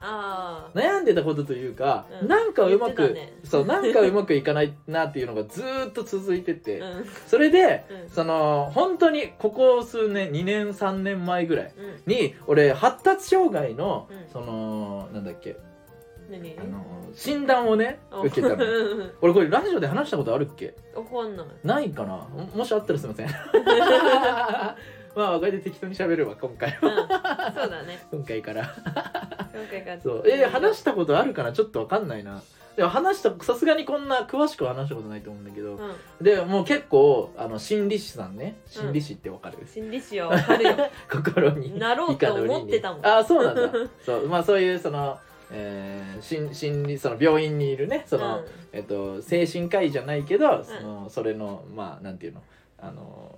Speaker 2: ああ
Speaker 1: 悩んでたことというか、
Speaker 2: うん。
Speaker 1: なんかうまく、
Speaker 2: 言ってたね。
Speaker 1: そうなんかうまくいかないなっていうのがずーっと続いてて、
Speaker 2: うん。
Speaker 1: それで
Speaker 2: うん。
Speaker 1: その本当にここ数年2年3年前ぐらい
Speaker 2: うん。
Speaker 1: に俺発達障害の、
Speaker 2: うん。
Speaker 1: そのなんだっけ
Speaker 2: 何？
Speaker 1: あの診断をね
Speaker 2: あ
Speaker 1: 受けたの。
Speaker 2: う ん
Speaker 1: 俺これラジオで話したことあるっけ？
Speaker 2: わかんない。
Speaker 1: ないかな？ももしあったらすいません まあこれで適当に喋るわ今回は
Speaker 2: うんそうだね
Speaker 1: 今回から
Speaker 2: 今回から
Speaker 1: そうえー話したことあるかなちょっとわかんないなでも話したさすがにこんな詳しくは話したことないと思うんだけど、
Speaker 2: うん
Speaker 1: でもう結構あの心理師さんね心理師ってわかる、
Speaker 2: 心理師はわかるよ
Speaker 1: 心に
Speaker 2: なろうと思ってたもん
Speaker 1: あそうなんだそうまあそういうその、えー、心心理その病院にいるねその、
Speaker 2: うん
Speaker 1: えっと精神科医じゃないけどその、それのまあなんていうのあの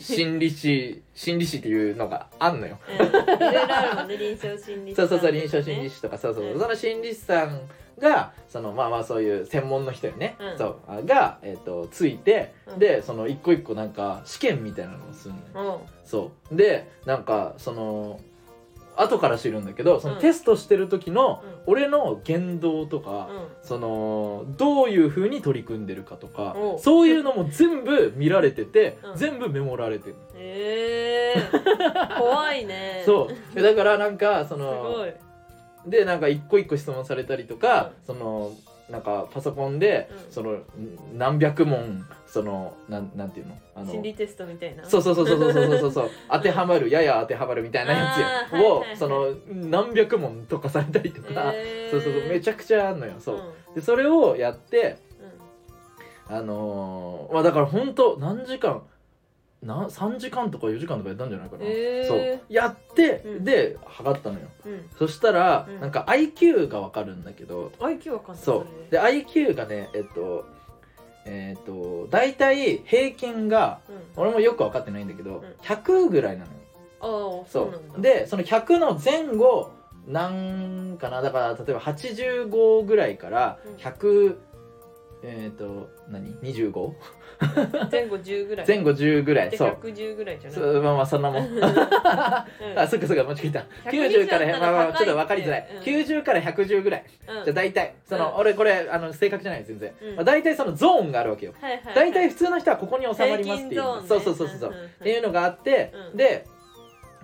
Speaker 1: 心理師心理師っていうのがあんのよ。
Speaker 2: うん。いろいろあるもんね臨床心理士
Speaker 1: そうそうそう臨床
Speaker 2: ね
Speaker 1: 心理師とかそうそう、
Speaker 2: うん。
Speaker 1: その心理師さんがそのまあまあそういう専門の人よね、
Speaker 2: うん。
Speaker 1: そう。あが、えっとついて、
Speaker 2: うん。
Speaker 1: でその一個一個なんか試験みたいなのをするのよ。
Speaker 2: うん。
Speaker 1: そう。でなんかその後から知るんだけどその
Speaker 2: うん
Speaker 1: テストしてる時の
Speaker 2: うん。
Speaker 1: 俺の言動とか、
Speaker 2: うん。
Speaker 1: そのどういう風に取り組んでるかとかそういうのも全部見られてて、
Speaker 2: うん。
Speaker 1: 全部メモられてる、
Speaker 2: え。ー、怖いね。
Speaker 1: そう。でだからなんかそ
Speaker 2: す
Speaker 1: のでなんか一個一個質問されたりとか、そのなんかパソコンで、
Speaker 2: うん
Speaker 1: そのん何百問そのなんなんていうの？あの
Speaker 2: 心理テストみたいな。
Speaker 1: そうそうそうそうそうそうそう。そう当てはまるやや当てはまるみたいなやつや。を、
Speaker 2: はいはいはい。
Speaker 1: その何百問とかされたりとか、
Speaker 2: えー。
Speaker 1: そうそうそう。めちゃくちゃあんのよそう、
Speaker 2: ん。
Speaker 1: でそれをやって
Speaker 2: うん。
Speaker 1: あのーまあだから本当何時間な3時間とか4時間とかやったんじゃないかな、
Speaker 2: へー。
Speaker 1: そう。やって、
Speaker 2: うん。
Speaker 1: で測ったのよ。
Speaker 2: うん。
Speaker 1: そしたら、
Speaker 2: うん。
Speaker 1: なんか IQ が分かるんだけど。
Speaker 2: IQ わかんない。
Speaker 1: そう。
Speaker 2: れ
Speaker 1: で IQ がねえっとえっと大体平均が
Speaker 2: うん。
Speaker 1: 俺もよく分かってないんだけど、
Speaker 2: ん。
Speaker 1: 100ぐらいなのよ。
Speaker 2: ああ
Speaker 1: そ
Speaker 2: そう
Speaker 1: でその100の前後なんかなだから例えば85ぐらいから
Speaker 2: うん。
Speaker 1: 100、えっ、と何？25?
Speaker 2: 前後10ぐらい。
Speaker 1: 前後10ぐらい
Speaker 2: で
Speaker 1: そう。
Speaker 2: 110ぐらいじゃない？
Speaker 1: そうまあまあそんなもん。
Speaker 2: うん。
Speaker 1: あそっかそっか間違えた。90から
Speaker 2: 120
Speaker 1: まあまあちょっと分かりづらい、
Speaker 2: うん。
Speaker 1: 90から110ぐらい。
Speaker 2: うん。
Speaker 1: じゃあ大体その、
Speaker 2: うん。
Speaker 1: 俺これあの正確じゃない全然、
Speaker 2: うん。
Speaker 1: まあ、大体そのゾーンがあるわけよ。
Speaker 2: はいはいはい。
Speaker 1: 大体普通の人はここに収まりますっていう、そうそうそうそう。そう、
Speaker 2: ん。んん。
Speaker 1: っていうのがあって、
Speaker 2: うん。
Speaker 1: で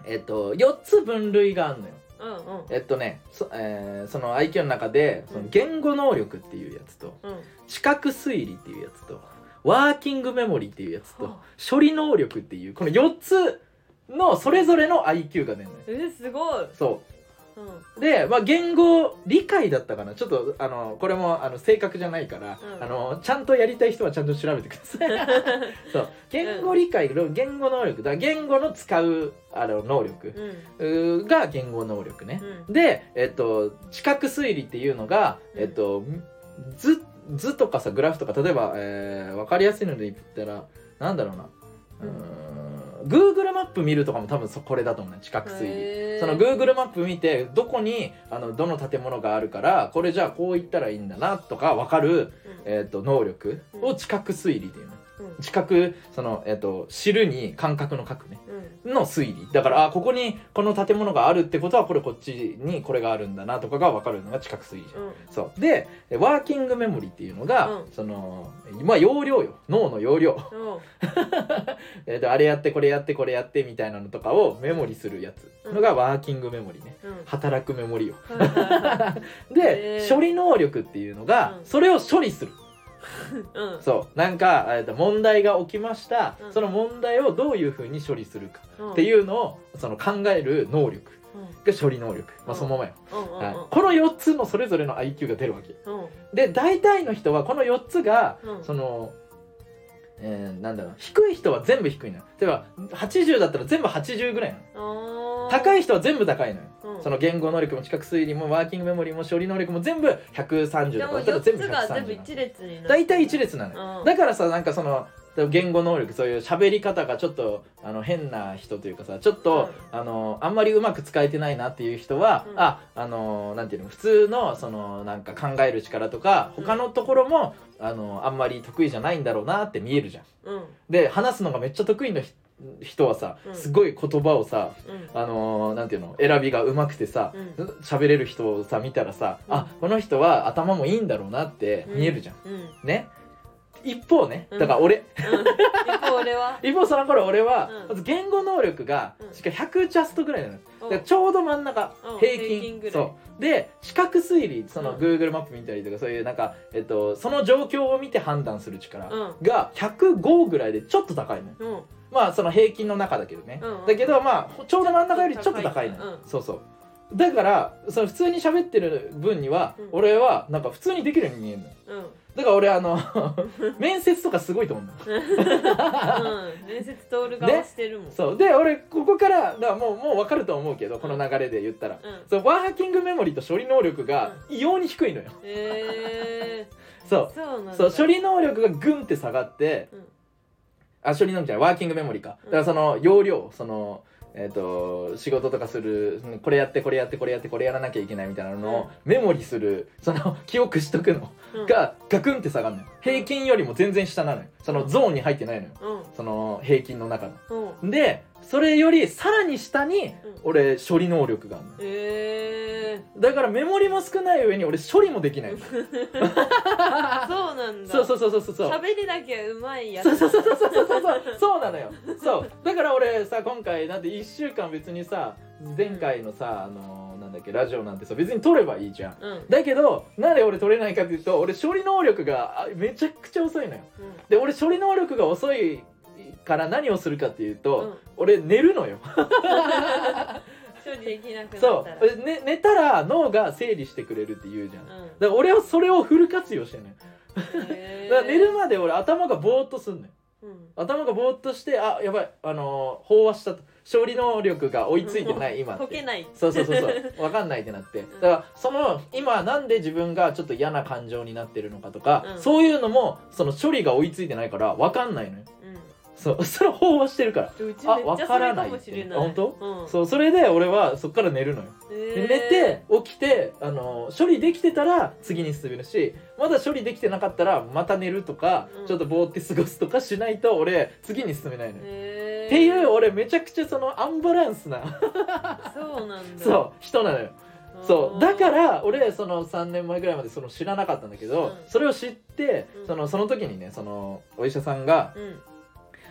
Speaker 1: えっと4つ分類があるのよ
Speaker 2: うんうん。
Speaker 1: えっとねそ,、えーその IQ の中でその
Speaker 2: うん
Speaker 1: 言語能力っていうやつと
Speaker 2: うん。
Speaker 1: 知覚推理っていうやつとワーキングメモリーっていうやつと
Speaker 2: はあ。
Speaker 1: 処理能力っていうこの4つのそれぞれの IQ が出るのよ。
Speaker 2: えー、すごい。
Speaker 1: そ
Speaker 2: うん。
Speaker 1: うで、まあ、言語理解だったかな。ちょっとあのこれもあの正確じゃないから、
Speaker 2: うん。
Speaker 1: あのちゃんとやりたい人はちゃんと調べてください。そう。言語理解の言語能力。だ言語の使うあの能力。
Speaker 2: う
Speaker 1: が言語能力ね、
Speaker 2: うん。
Speaker 1: で、えっと、知覚推理っていうのが、
Speaker 2: うん。
Speaker 1: えっと、図図とかさグラフとか例えば、えー、分かりやすいので言ったらなんだろうな。うーん Google マップ見るとかも多分そこれだと思うね知覚推理。その Google マップ見てどこにあのどの建物があるからこれじゃあこう言ったらいいんだなとか分かる、
Speaker 2: うん
Speaker 1: えっと能力を知覚推理っていうの。
Speaker 2: うん。
Speaker 1: 知覚その、えっと知るに感覚の覚ね。
Speaker 2: うん。
Speaker 1: の推理。だからあここにこの建物があるってことはこれこっちにこれがあるんだなとかが分かるのが知覚推理じゃん。
Speaker 2: うん。
Speaker 1: そう。でワーキングメモリっていうのが、
Speaker 2: うん。
Speaker 1: そのまあ容量よ。脳の容量、
Speaker 2: うん。
Speaker 1: えっとあれやってこれやってこれやってみたいなのとかをメモリするやつのがワーキングメモリね。
Speaker 2: うん。
Speaker 1: 働くメモリよ。
Speaker 2: はいはいはい
Speaker 1: で、
Speaker 2: へー。
Speaker 1: 処理能力っていうのが、
Speaker 2: うん。
Speaker 1: それを処理する
Speaker 2: うん。
Speaker 1: そう。なんか、えっと問題が起きました、
Speaker 2: うん。
Speaker 1: その問題をどういうふうに処理するか
Speaker 2: うん。
Speaker 1: っていうのをその考える能力。が処理能力、まあ、
Speaker 2: うん。
Speaker 1: そのままよ、
Speaker 2: うんうんうん。
Speaker 1: はい、この4つのそれぞれの IQ が出るわけ。
Speaker 2: うん。
Speaker 1: で大体の人はこの4つが、
Speaker 2: うん。
Speaker 1: その、えーなんだろう。低い人は全部低いのよ。例えば80だったら全部80ぐらいなの。高い人は全部高いのよ。
Speaker 2: うん。
Speaker 1: その言語能力も知覚推理もワーキングメモリーも処理能力も全部130とか
Speaker 2: でも4
Speaker 1: だったら全部
Speaker 2: つが全部
Speaker 1: 130
Speaker 2: 一列になって
Speaker 1: 大体一列なのよ、
Speaker 2: うん。
Speaker 1: だからさなんかその言語能力そういう喋り方がちょっとあの変な人というかさちょっと、あのあんまりうまく使えてないなっていう人は、
Speaker 2: うん。
Speaker 1: ああのなんていうの普通のそのなんか考える力とか
Speaker 2: うん。
Speaker 1: 他のところも、あのあんまり得意じゃないんだろうなって見えるじゃん。
Speaker 2: うん。
Speaker 1: で話すのがめっちゃ得意な人はさ
Speaker 2: うん。
Speaker 1: すごい言葉をさ
Speaker 2: うん。
Speaker 1: あのーなんていうの選びがうまくてさ
Speaker 2: うん。
Speaker 1: 喋れる人をさ見たらさ
Speaker 2: うん。
Speaker 1: あこの人は頭もいいんだろうなって見えるじゃん。
Speaker 2: うん。うん。
Speaker 1: ね？一方ね
Speaker 2: うん。
Speaker 1: だから俺、
Speaker 2: 一方俺は。
Speaker 1: 一方その頃俺は、
Speaker 2: うん。
Speaker 1: まず言語能力が
Speaker 2: うん
Speaker 1: しか100ジャストぐらいなの。よ
Speaker 2: お
Speaker 1: だからちょうど真ん中
Speaker 2: うん。
Speaker 1: 平均。そう。で視覚推理その
Speaker 2: うん。
Speaker 1: Google マップ見たりとかそういうなんか、えっと、その状況を見て判断する力
Speaker 2: うん。
Speaker 1: が105ぐらいでちょっと高いのよ。
Speaker 2: うん。
Speaker 1: まあその平均の中だけどね、
Speaker 2: うん。
Speaker 1: だけどまあちょうど真ん中よりちょっと高いのよ、
Speaker 2: うん。
Speaker 1: そうそうだからその普通に喋ってる分には、
Speaker 2: うん。
Speaker 1: 俺はなんか普通にできるように見えるのよ。
Speaker 2: うん。
Speaker 1: だから俺あの 面接とかすごいと思うの。よ
Speaker 2: うん。面接通る側してるもん。
Speaker 1: そう。で俺ここからだからもうもう分かると思うけどこの流れで言ったら、
Speaker 2: うん。
Speaker 1: そうワーキングメモリと処理能力が異様に低いのよ、
Speaker 2: へえ
Speaker 1: そう。
Speaker 2: そうなんだ。
Speaker 1: そう処理能力がグンって下がって
Speaker 2: うん。
Speaker 1: あ処理能力じゃないワーキングメモリか。だからその容量そのえー、と仕事とかするうんこれやってこれやってこれやってこれやらなきゃいけないみたいなのをメモリするその 記憶しとくの
Speaker 2: うん。
Speaker 1: がガクンって下がるのよ平均よりも全然下なのよ。そのゾーンに入ってないのよ。
Speaker 2: うん。
Speaker 1: その平均の中の。
Speaker 2: うん。
Speaker 1: でそれよりさらに下に俺処理能力があるの、
Speaker 2: え、
Speaker 1: だからメモリも少ない上に俺処理もできない
Speaker 2: そうなんだ。
Speaker 1: そうそうそうそうそう。
Speaker 2: 喋りなきゃうまいやつ。
Speaker 1: そうそうそうそうそうそうそうなのよ。そう。だから俺さ今回なんて1週間別にさ前回のさあのーなんだっけラジオなんてさ別に撮ればいいじゃん、
Speaker 2: うん、
Speaker 1: だけどなんで俺撮れないかっていうと俺処理能力がめちゃくちゃ遅いのよ、
Speaker 2: うん、
Speaker 1: で俺処理能力が遅いから何をするかっていうと、
Speaker 2: うん。
Speaker 1: 俺寝るのよ。
Speaker 2: 処理できなくな
Speaker 1: そう、ね、寝たら脳が整理してくれるって言うじゃん。だか
Speaker 2: うん
Speaker 1: ら俺はそれをフル活用してんのよ。だから寝るまで俺頭がぼーっとすんのよ。
Speaker 2: うん。
Speaker 1: 頭がぼーっとしてあやばいあのー飽和したと。勝利能力が追いついてない今って。
Speaker 2: 解けない。
Speaker 1: そうそうそうそう。分かんないってなって。だからその今なんで自分がちょっと嫌な感情になってるのかとか、
Speaker 2: うん。
Speaker 1: そういうのもその処理が追いついてないから分かんないのよ。
Speaker 2: うん
Speaker 1: そう それ飽和してるから。あ
Speaker 2: うちめっちゃそれか
Speaker 1: わからない。
Speaker 2: もしれない
Speaker 1: 本当？
Speaker 2: うん。
Speaker 1: そうそれで俺はそっから寝るのよ。寝て起きてあの処理できてたら次に進めるしまだ処理できてなかったらまた寝るとか、
Speaker 2: うん。
Speaker 1: ちょっとぼーって過ごすとかしないと俺次に進めないのよ、っていう俺めちゃくちゃそのアンバランスな。
Speaker 2: そうなんだ。
Speaker 1: そう人なのよ。そう。だか
Speaker 2: あ
Speaker 1: ら俺その3年前ぐらいまでその知らなかったんだけど、
Speaker 2: うん。
Speaker 1: それを知って、
Speaker 2: うん。
Speaker 1: そのその時にねそのお医者さんが
Speaker 2: ーうん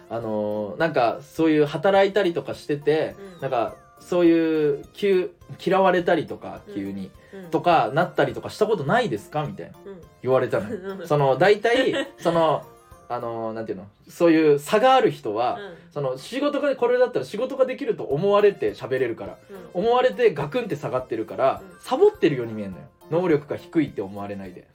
Speaker 1: あのーなんかそういう働いたりとかしてて、
Speaker 2: うん。
Speaker 1: なんかそういう急嫌われたりとか急に、
Speaker 2: うん。
Speaker 1: とかなったりとかしたことないですか？みたいな。
Speaker 2: うん。
Speaker 1: 言われたの。その大体 そのあのーなんていうの？そういう差がある人は、
Speaker 2: うん。
Speaker 1: その仕事がこれだったら仕事ができると思われて喋れるから。
Speaker 2: うん。
Speaker 1: 思われてガクンって下がってるから、
Speaker 2: うん。
Speaker 1: サボってるように見えるのよ。能力が低いって思われないで。
Speaker 2: う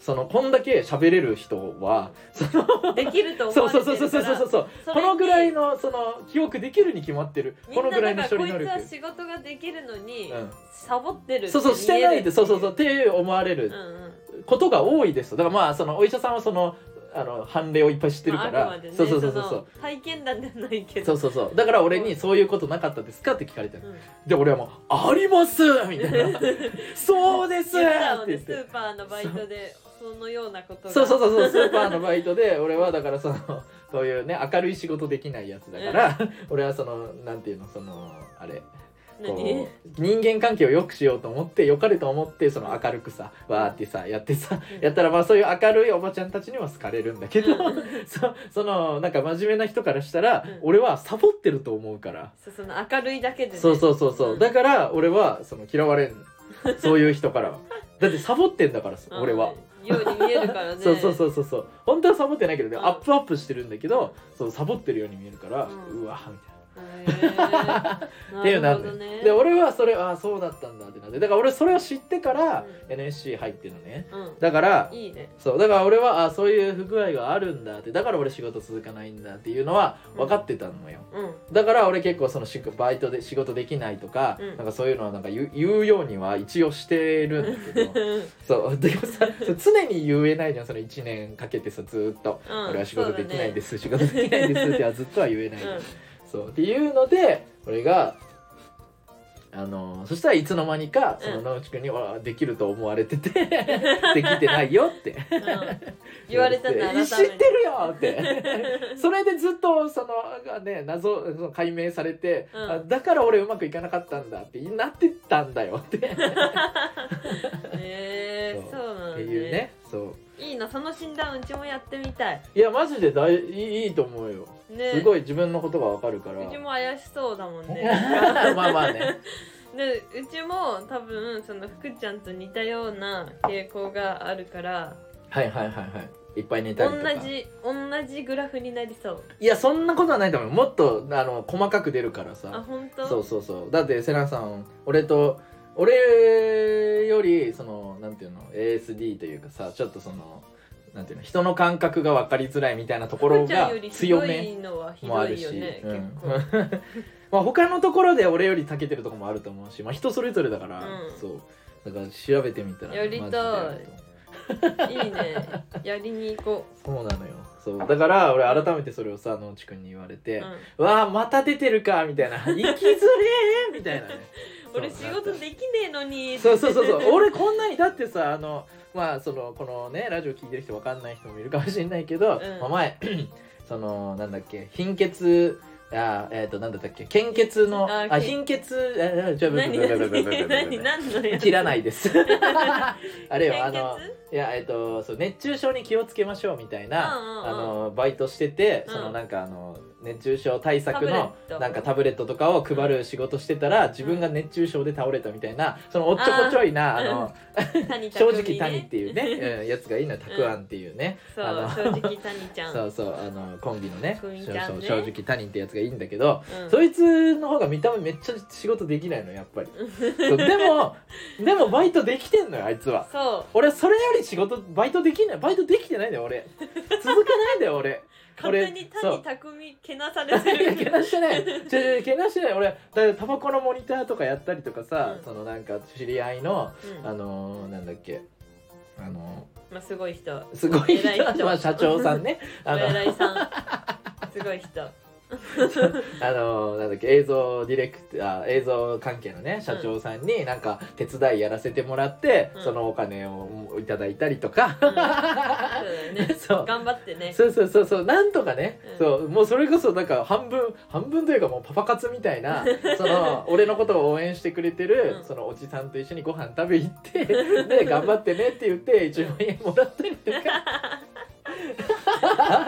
Speaker 1: そのこんだけ喋れる人は、その
Speaker 2: んできると思
Speaker 1: そう
Speaker 2: われて
Speaker 1: そうそうそう
Speaker 2: るから
Speaker 1: そうそう。そうこのぐらいのその記憶できるに決まってる。このぐらいの処理能力
Speaker 2: こいつは仕事ができるのに
Speaker 1: うん。
Speaker 2: サボってる
Speaker 1: そうそうしてないってそうそうそうっ
Speaker 2: う
Speaker 1: て思われることが多いですとだからまあそのお医者さんはそのあの判例をいっぱい知ってるから、
Speaker 2: まあね
Speaker 1: そうそうそうそう。
Speaker 2: の体験談じゃないけど。
Speaker 1: そうそうそう。だから俺にそういうことなかったですかって聞かれたの
Speaker 2: うん。
Speaker 1: で俺はもう「あります!」みたいな「そうです!」
Speaker 2: 言っ
Speaker 1: て言って。
Speaker 2: ねスーパーのバイトでそのようなことが。
Speaker 1: そうそうそうそうスーパーのバイトで 俺はだからそのそういうね明るい仕事できないやつだから、俺はそのなんていうのそのあれこ
Speaker 2: 何？
Speaker 1: う人間関係を良くしようと思って良かれと思ってその明るくさわーってさやってさ
Speaker 2: うん。
Speaker 1: やったらまあそういう明るいおばちゃんたちには好かれるんだけど、
Speaker 2: うん。
Speaker 1: そそのなんか真面目な人からしたら、
Speaker 2: うん。
Speaker 1: 俺はサボってると思うから、
Speaker 2: そうその明るいだけでね。
Speaker 1: そうそうそうそう、
Speaker 2: うん。
Speaker 1: だから俺はその嫌われん。そういう人からは。だってサボってんだから俺は。
Speaker 2: ように見えるからね。
Speaker 1: そうそうそうそうそう。本当はサボってないけどね、
Speaker 2: うん。
Speaker 1: アップアップしてるんだけどそうサボってるように見えるから、う
Speaker 2: うん
Speaker 1: わみたいな。っていうな
Speaker 2: ね。
Speaker 1: で俺はそれああそうだったんだってなって。だから俺それを知ってから
Speaker 2: うん。
Speaker 1: NSC 入ってるのね。
Speaker 2: うん。
Speaker 1: だから
Speaker 2: いいね。
Speaker 1: そう。だから俺はあそういう不具合があるんだって。だから俺仕事続かないんだっていうのは分かってたのよ、
Speaker 2: うん。
Speaker 1: だから俺結構そのしバイトで仕事できないとか、
Speaker 2: うん。
Speaker 1: なんかそういうのはなんか言うようには一応してるんだけど。そう。でもさ常に言えないじゃん。その1年かけてさずーっと、
Speaker 2: うん。
Speaker 1: 俺は仕事できないで
Speaker 2: そ
Speaker 1: す、仕事できないですってはずっとは言えない、そうっていうので俺があのそしたらいつの間にかその
Speaker 2: うん。
Speaker 1: 野内くんにはできると思われてて できてないよって。
Speaker 2: うん。言われたんだ
Speaker 1: 知ってるよって。それでずっとそのがね謎その解明されて、
Speaker 2: うん。
Speaker 1: あだから俺うまくいかなかったんだってなってたんだよって。って
Speaker 2: えー、そうなんだ、ね、
Speaker 1: いうね。そう
Speaker 2: いいなその診断うちもやってみたい。
Speaker 1: いやマジで大いいいいと思うよ、
Speaker 2: ね。
Speaker 1: すごい自分のことがわかるから。
Speaker 2: うちも怪しそうだもんね。
Speaker 1: まあまあね。
Speaker 2: で うちも多分その福ちゃんと似たような傾向があるから。
Speaker 1: はいはいはいはい。いっぱい寝た
Speaker 2: 同
Speaker 1: りとか。
Speaker 2: じ同じグラフになりそう。
Speaker 1: いやそんなことはないと思う。もっとあの細かく出るから
Speaker 2: あ
Speaker 1: さ
Speaker 2: 本当？
Speaker 1: そうそうそう。だってセランさん俺と俺よりそのなんていうの ASD というかさちょっとそのなんていうの人の感覚が分かりづらいみたいなところが強めもあるし、うん。まあ他のところで俺より長けてるところもあると思うし、まあ、人それぞれだから、
Speaker 2: うん。
Speaker 1: そう。だから調べてみたら
Speaker 2: やりたい。いいね。やりに行こ
Speaker 1: そうなのよそう。だから俺改めてそれをさ野内くんに言われて
Speaker 2: う、う、ん、
Speaker 1: わあまた出てるかみたいな。生きづれーみたいなね。
Speaker 2: 俺仕事
Speaker 1: き
Speaker 2: できねえのに。
Speaker 1: そうそうそうそう。俺こんなにだってさあのまあそのこのねラジオ聞いてる人わかんない人もいるかもしれないけど、
Speaker 2: うん。
Speaker 1: まあ、前 そのなんだっけ貧血あえっ、となんだったっけ？献血の
Speaker 2: あけ
Speaker 1: あ貧血？あじゃあ
Speaker 2: 何何何？何のやつ
Speaker 1: 切らないですあれよあのいやえっ、とそう熱中症に気をつけましょうみたいな、
Speaker 2: うんうんうん
Speaker 1: あのバイトしてて、
Speaker 2: うん
Speaker 1: そのなんかあの熱中症対策のなんかタブレットとかを配る仕事してたら、自分が熱中症で倒れたみたいなそのおっちょこちょいなあの
Speaker 2: 谷
Speaker 1: 正直谷っていうね、うんやつがいいのよ。たくあんっていうね、
Speaker 2: 正直谷ちゃん。
Speaker 1: そうそうあのコンビのね。
Speaker 2: ね。
Speaker 1: 正直谷ってやつがいいんだけど、
Speaker 2: うん。
Speaker 1: そいつの方が見た目めっちゃ仕事できないのやっぱり。でもでもバイトできてんのよあいつは。
Speaker 2: そう。
Speaker 1: 俺それより仕事バイトできないバイトできてないんだよ俺。続かないんだよ俺
Speaker 2: 勝手に
Speaker 1: そう。
Speaker 2: 谷匠けなされて
Speaker 1: いや け
Speaker 2: る
Speaker 1: なしてない。けなしてない。俺だタバコのモニターとかやったりとかさ、
Speaker 2: うん。
Speaker 1: そのなんか知り合いの
Speaker 2: うん。
Speaker 1: あのーなんだっけ。あの
Speaker 2: まあすごい人。
Speaker 1: ーすごい
Speaker 2: 人。
Speaker 1: まあ社長さんね。
Speaker 2: お
Speaker 1: あの
Speaker 2: 偉いさん。すごい人
Speaker 1: あのーなんだっけ映像ディレクター映像関係のね社長さんになんか手伝いやらせてもらって、
Speaker 2: うん。
Speaker 1: そのお金をいただいたりとか、
Speaker 2: うん。ね。
Speaker 1: そう。
Speaker 2: 頑張ってね。
Speaker 1: そうそうそうそう。なんとかね、
Speaker 2: うん。
Speaker 1: そうもうそれこそなんか半分半分というかもうパパ活みたいな その俺のことを応援してくれてる、
Speaker 2: うん。
Speaker 1: そのおじさんと一緒にご飯食べ行ってで頑張ってねって言って1万円もらったりとか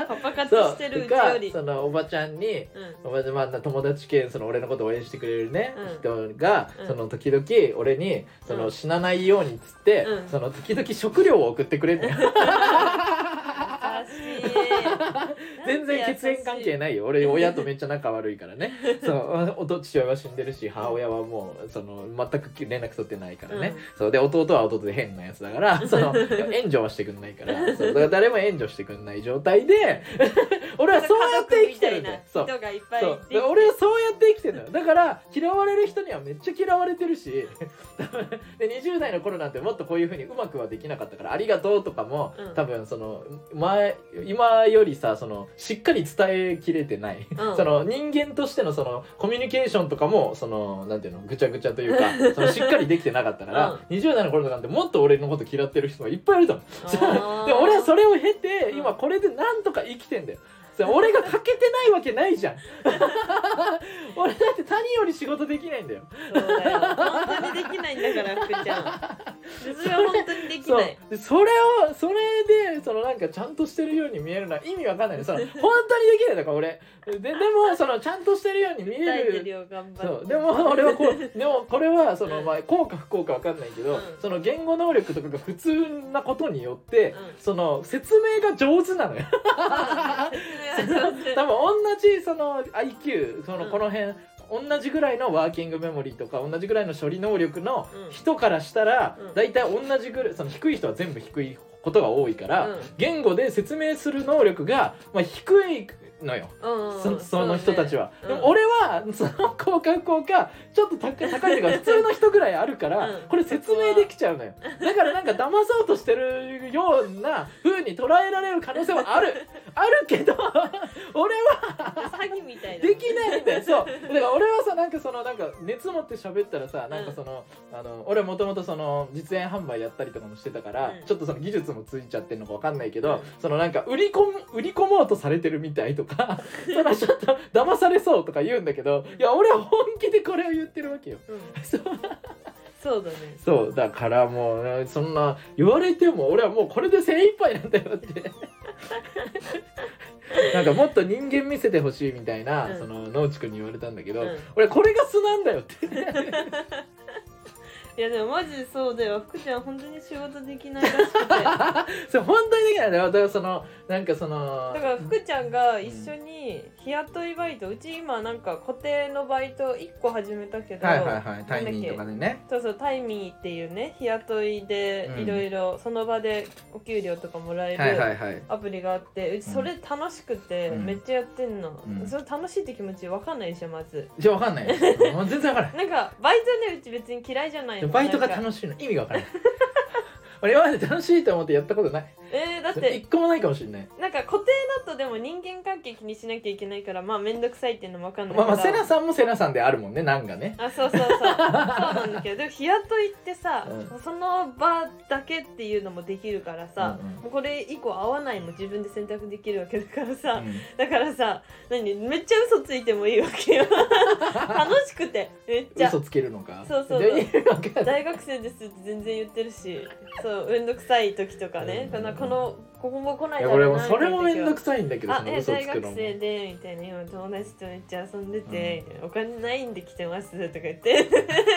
Speaker 2: パパ活してるう。ちより
Speaker 1: そのおばちゃんに
Speaker 2: うん。
Speaker 1: おばちゃんまあ友達系その俺のことを応援してくれるね、
Speaker 2: うん。
Speaker 1: 人が、
Speaker 2: うん。
Speaker 1: その時々俺にその
Speaker 2: うん。
Speaker 1: 死なないようにっつって、
Speaker 2: うん。
Speaker 1: その時々食料を送ってくれるのよ 全然血縁関係ないよ。俺親とめっちゃ仲悪いからね。そう。お父父親は死んでるし母親はもうその全く連絡取ってないからね、そう。で弟は弟で変なやつだから その援助はしてくんないから。そう。だから誰も援助してくんない状態で俺はそうやって生きてるんだよ。そう。
Speaker 2: 人がいっぱい
Speaker 1: そう。で俺はそうやって生きてるのよ。だから嫌われる人にはめっちゃ嫌われてるし。で20代の頃なんてもっとこういうふうにうまくはできなかったから「ありがとう」とかも、
Speaker 2: うん。
Speaker 1: 多分その前今よりさそのしっかり伝えきれてない、
Speaker 2: うん
Speaker 1: その人間としてのそのコミュニケーションとかもそのなんていうのぐちゃぐちゃというかそのしっかりできてなかったから、20代の頃なんてもっと俺のこと嫌ってる人がいっぱいいると思う。で俺はそれを経て
Speaker 2: うん
Speaker 1: 今これでなんとか生きてんだよ。俺が欠けてないわけないじゃん。俺だって他人より仕事できないんだよ。
Speaker 2: そうだよ。本当にできないんだから福ちゃん。それは本当にできない。
Speaker 1: でそれをそれでそのなんかちゃんとしてるように見えるのは意味わかんない。のその 本当にできないだから俺。ででもそのちゃんとしてるように見え
Speaker 2: る。
Speaker 1: る
Speaker 2: よ頑張って。
Speaker 1: そう。でも俺はこうでもこれはその、まあ、効か不効かわかんないけど、
Speaker 2: うん。
Speaker 1: その言語能力とかが普通なことによって、
Speaker 2: うん。
Speaker 1: その説明が上手なのよ。
Speaker 2: 説 明
Speaker 1: 多分同じその IQ その
Speaker 2: うん。
Speaker 1: この辺、同じぐらいのワーキングメモリーとか同じぐらいの処理能力の
Speaker 2: うん。
Speaker 1: 人からしたら、
Speaker 2: うん。
Speaker 1: 大体同じぐらいその低い人は全部低いことが多いから、
Speaker 2: うん。
Speaker 1: 言語で説明する能力が、まあ、低いのよ。
Speaker 2: うん
Speaker 1: そその人たちは、
Speaker 2: ね。
Speaker 1: でも俺は その効果不効果ちょっと高い高いというか普通の人ぐらいあるから、
Speaker 2: うん。
Speaker 1: これ説明できちゃうのよ。だからなんか騙そうとしてるような風に捉えられる可能性はある。あるけど 俺は
Speaker 2: 詐欺みたいな。
Speaker 1: できないんだよ。そう。だから俺はさなんかそのなんか熱持って喋ったらさなんかその、あの俺はもともとその実演販売やったりとかもしてたから、
Speaker 2: うん。
Speaker 1: ちょっとその技術もついちゃってるのかわかんないけど、
Speaker 2: うん。
Speaker 1: そのなんか売り込む売り込もうとされてるみたいとかそのちょっと騙されそうとか言うんだけど、いや俺は本気でこれを言ってるわけよ。
Speaker 2: うん。
Speaker 1: そう。
Speaker 2: そうだね。
Speaker 1: そうだからもうそんな言われても俺はもうこれで精一杯なんだよって。なんかもっと人間見せてほしいみたいな、
Speaker 2: うん。
Speaker 1: その農地君に言われたんだけど、
Speaker 2: うん。
Speaker 1: 俺これが素なんだよって
Speaker 2: いやでもマジそうだよ。福ちゃん本当に仕事できないらしくて。だ
Speaker 1: それ本当にできないんだよ。だからそのなんかその
Speaker 2: から福ちゃんが一緒に日雇いバイト。うち今なんか固定のバイト1個始めたけど、
Speaker 1: はいはいはい。タイミングとかでね。
Speaker 2: そうそうタイミーっていうね日雇いで
Speaker 1: うん。
Speaker 2: いろいろその場でお給料とかもらえるアプリがあってうちそれ楽しくて
Speaker 1: うん。
Speaker 2: めっちゃやってんの、
Speaker 1: うん。
Speaker 2: それ楽しいって気持ちわかんないでしょまず。
Speaker 1: じゃあわかんない。よ もう全然わからない
Speaker 2: なんかバイトねうち別に嫌いじゃないの
Speaker 1: バイトが楽しいの。意味がわからない。俺今まで楽しいと思ってやったことない
Speaker 2: えー、だって。
Speaker 1: 一個もないかもしれない。
Speaker 2: なんか固定だとでも人間関係気にしなきゃいけないからまあ面倒くさいっていうのもわかんない
Speaker 1: まあまあセナさんもセナさんであるもんねなんがね。
Speaker 2: あそうそうそう。そうなんだけど。でも日雇いってさ、
Speaker 1: う
Speaker 2: その場だけっていうのもできるからさ、
Speaker 1: うんうん。
Speaker 2: もうこれ以降合わないも自分で選択できるわけだからさ、
Speaker 1: うん。
Speaker 2: だからさ何めっちゃ嘘ついてもいいわけよ。楽しくてめっちゃ。
Speaker 1: 嘘つけるのか。
Speaker 2: そうそう
Speaker 1: じゃあ意味わかんない
Speaker 2: 大学生ですって全然言ってるしそうめんどくさい時とかね、
Speaker 1: うん
Speaker 2: このこのここも来ない
Speaker 1: いや俺も
Speaker 2: な
Speaker 1: それもめんどく
Speaker 2: さ
Speaker 1: さいんだけど
Speaker 2: あえ大学生でみたいな今友達とめっちゃ遊んでて、みたいな。お金ないんで来てますとか言って。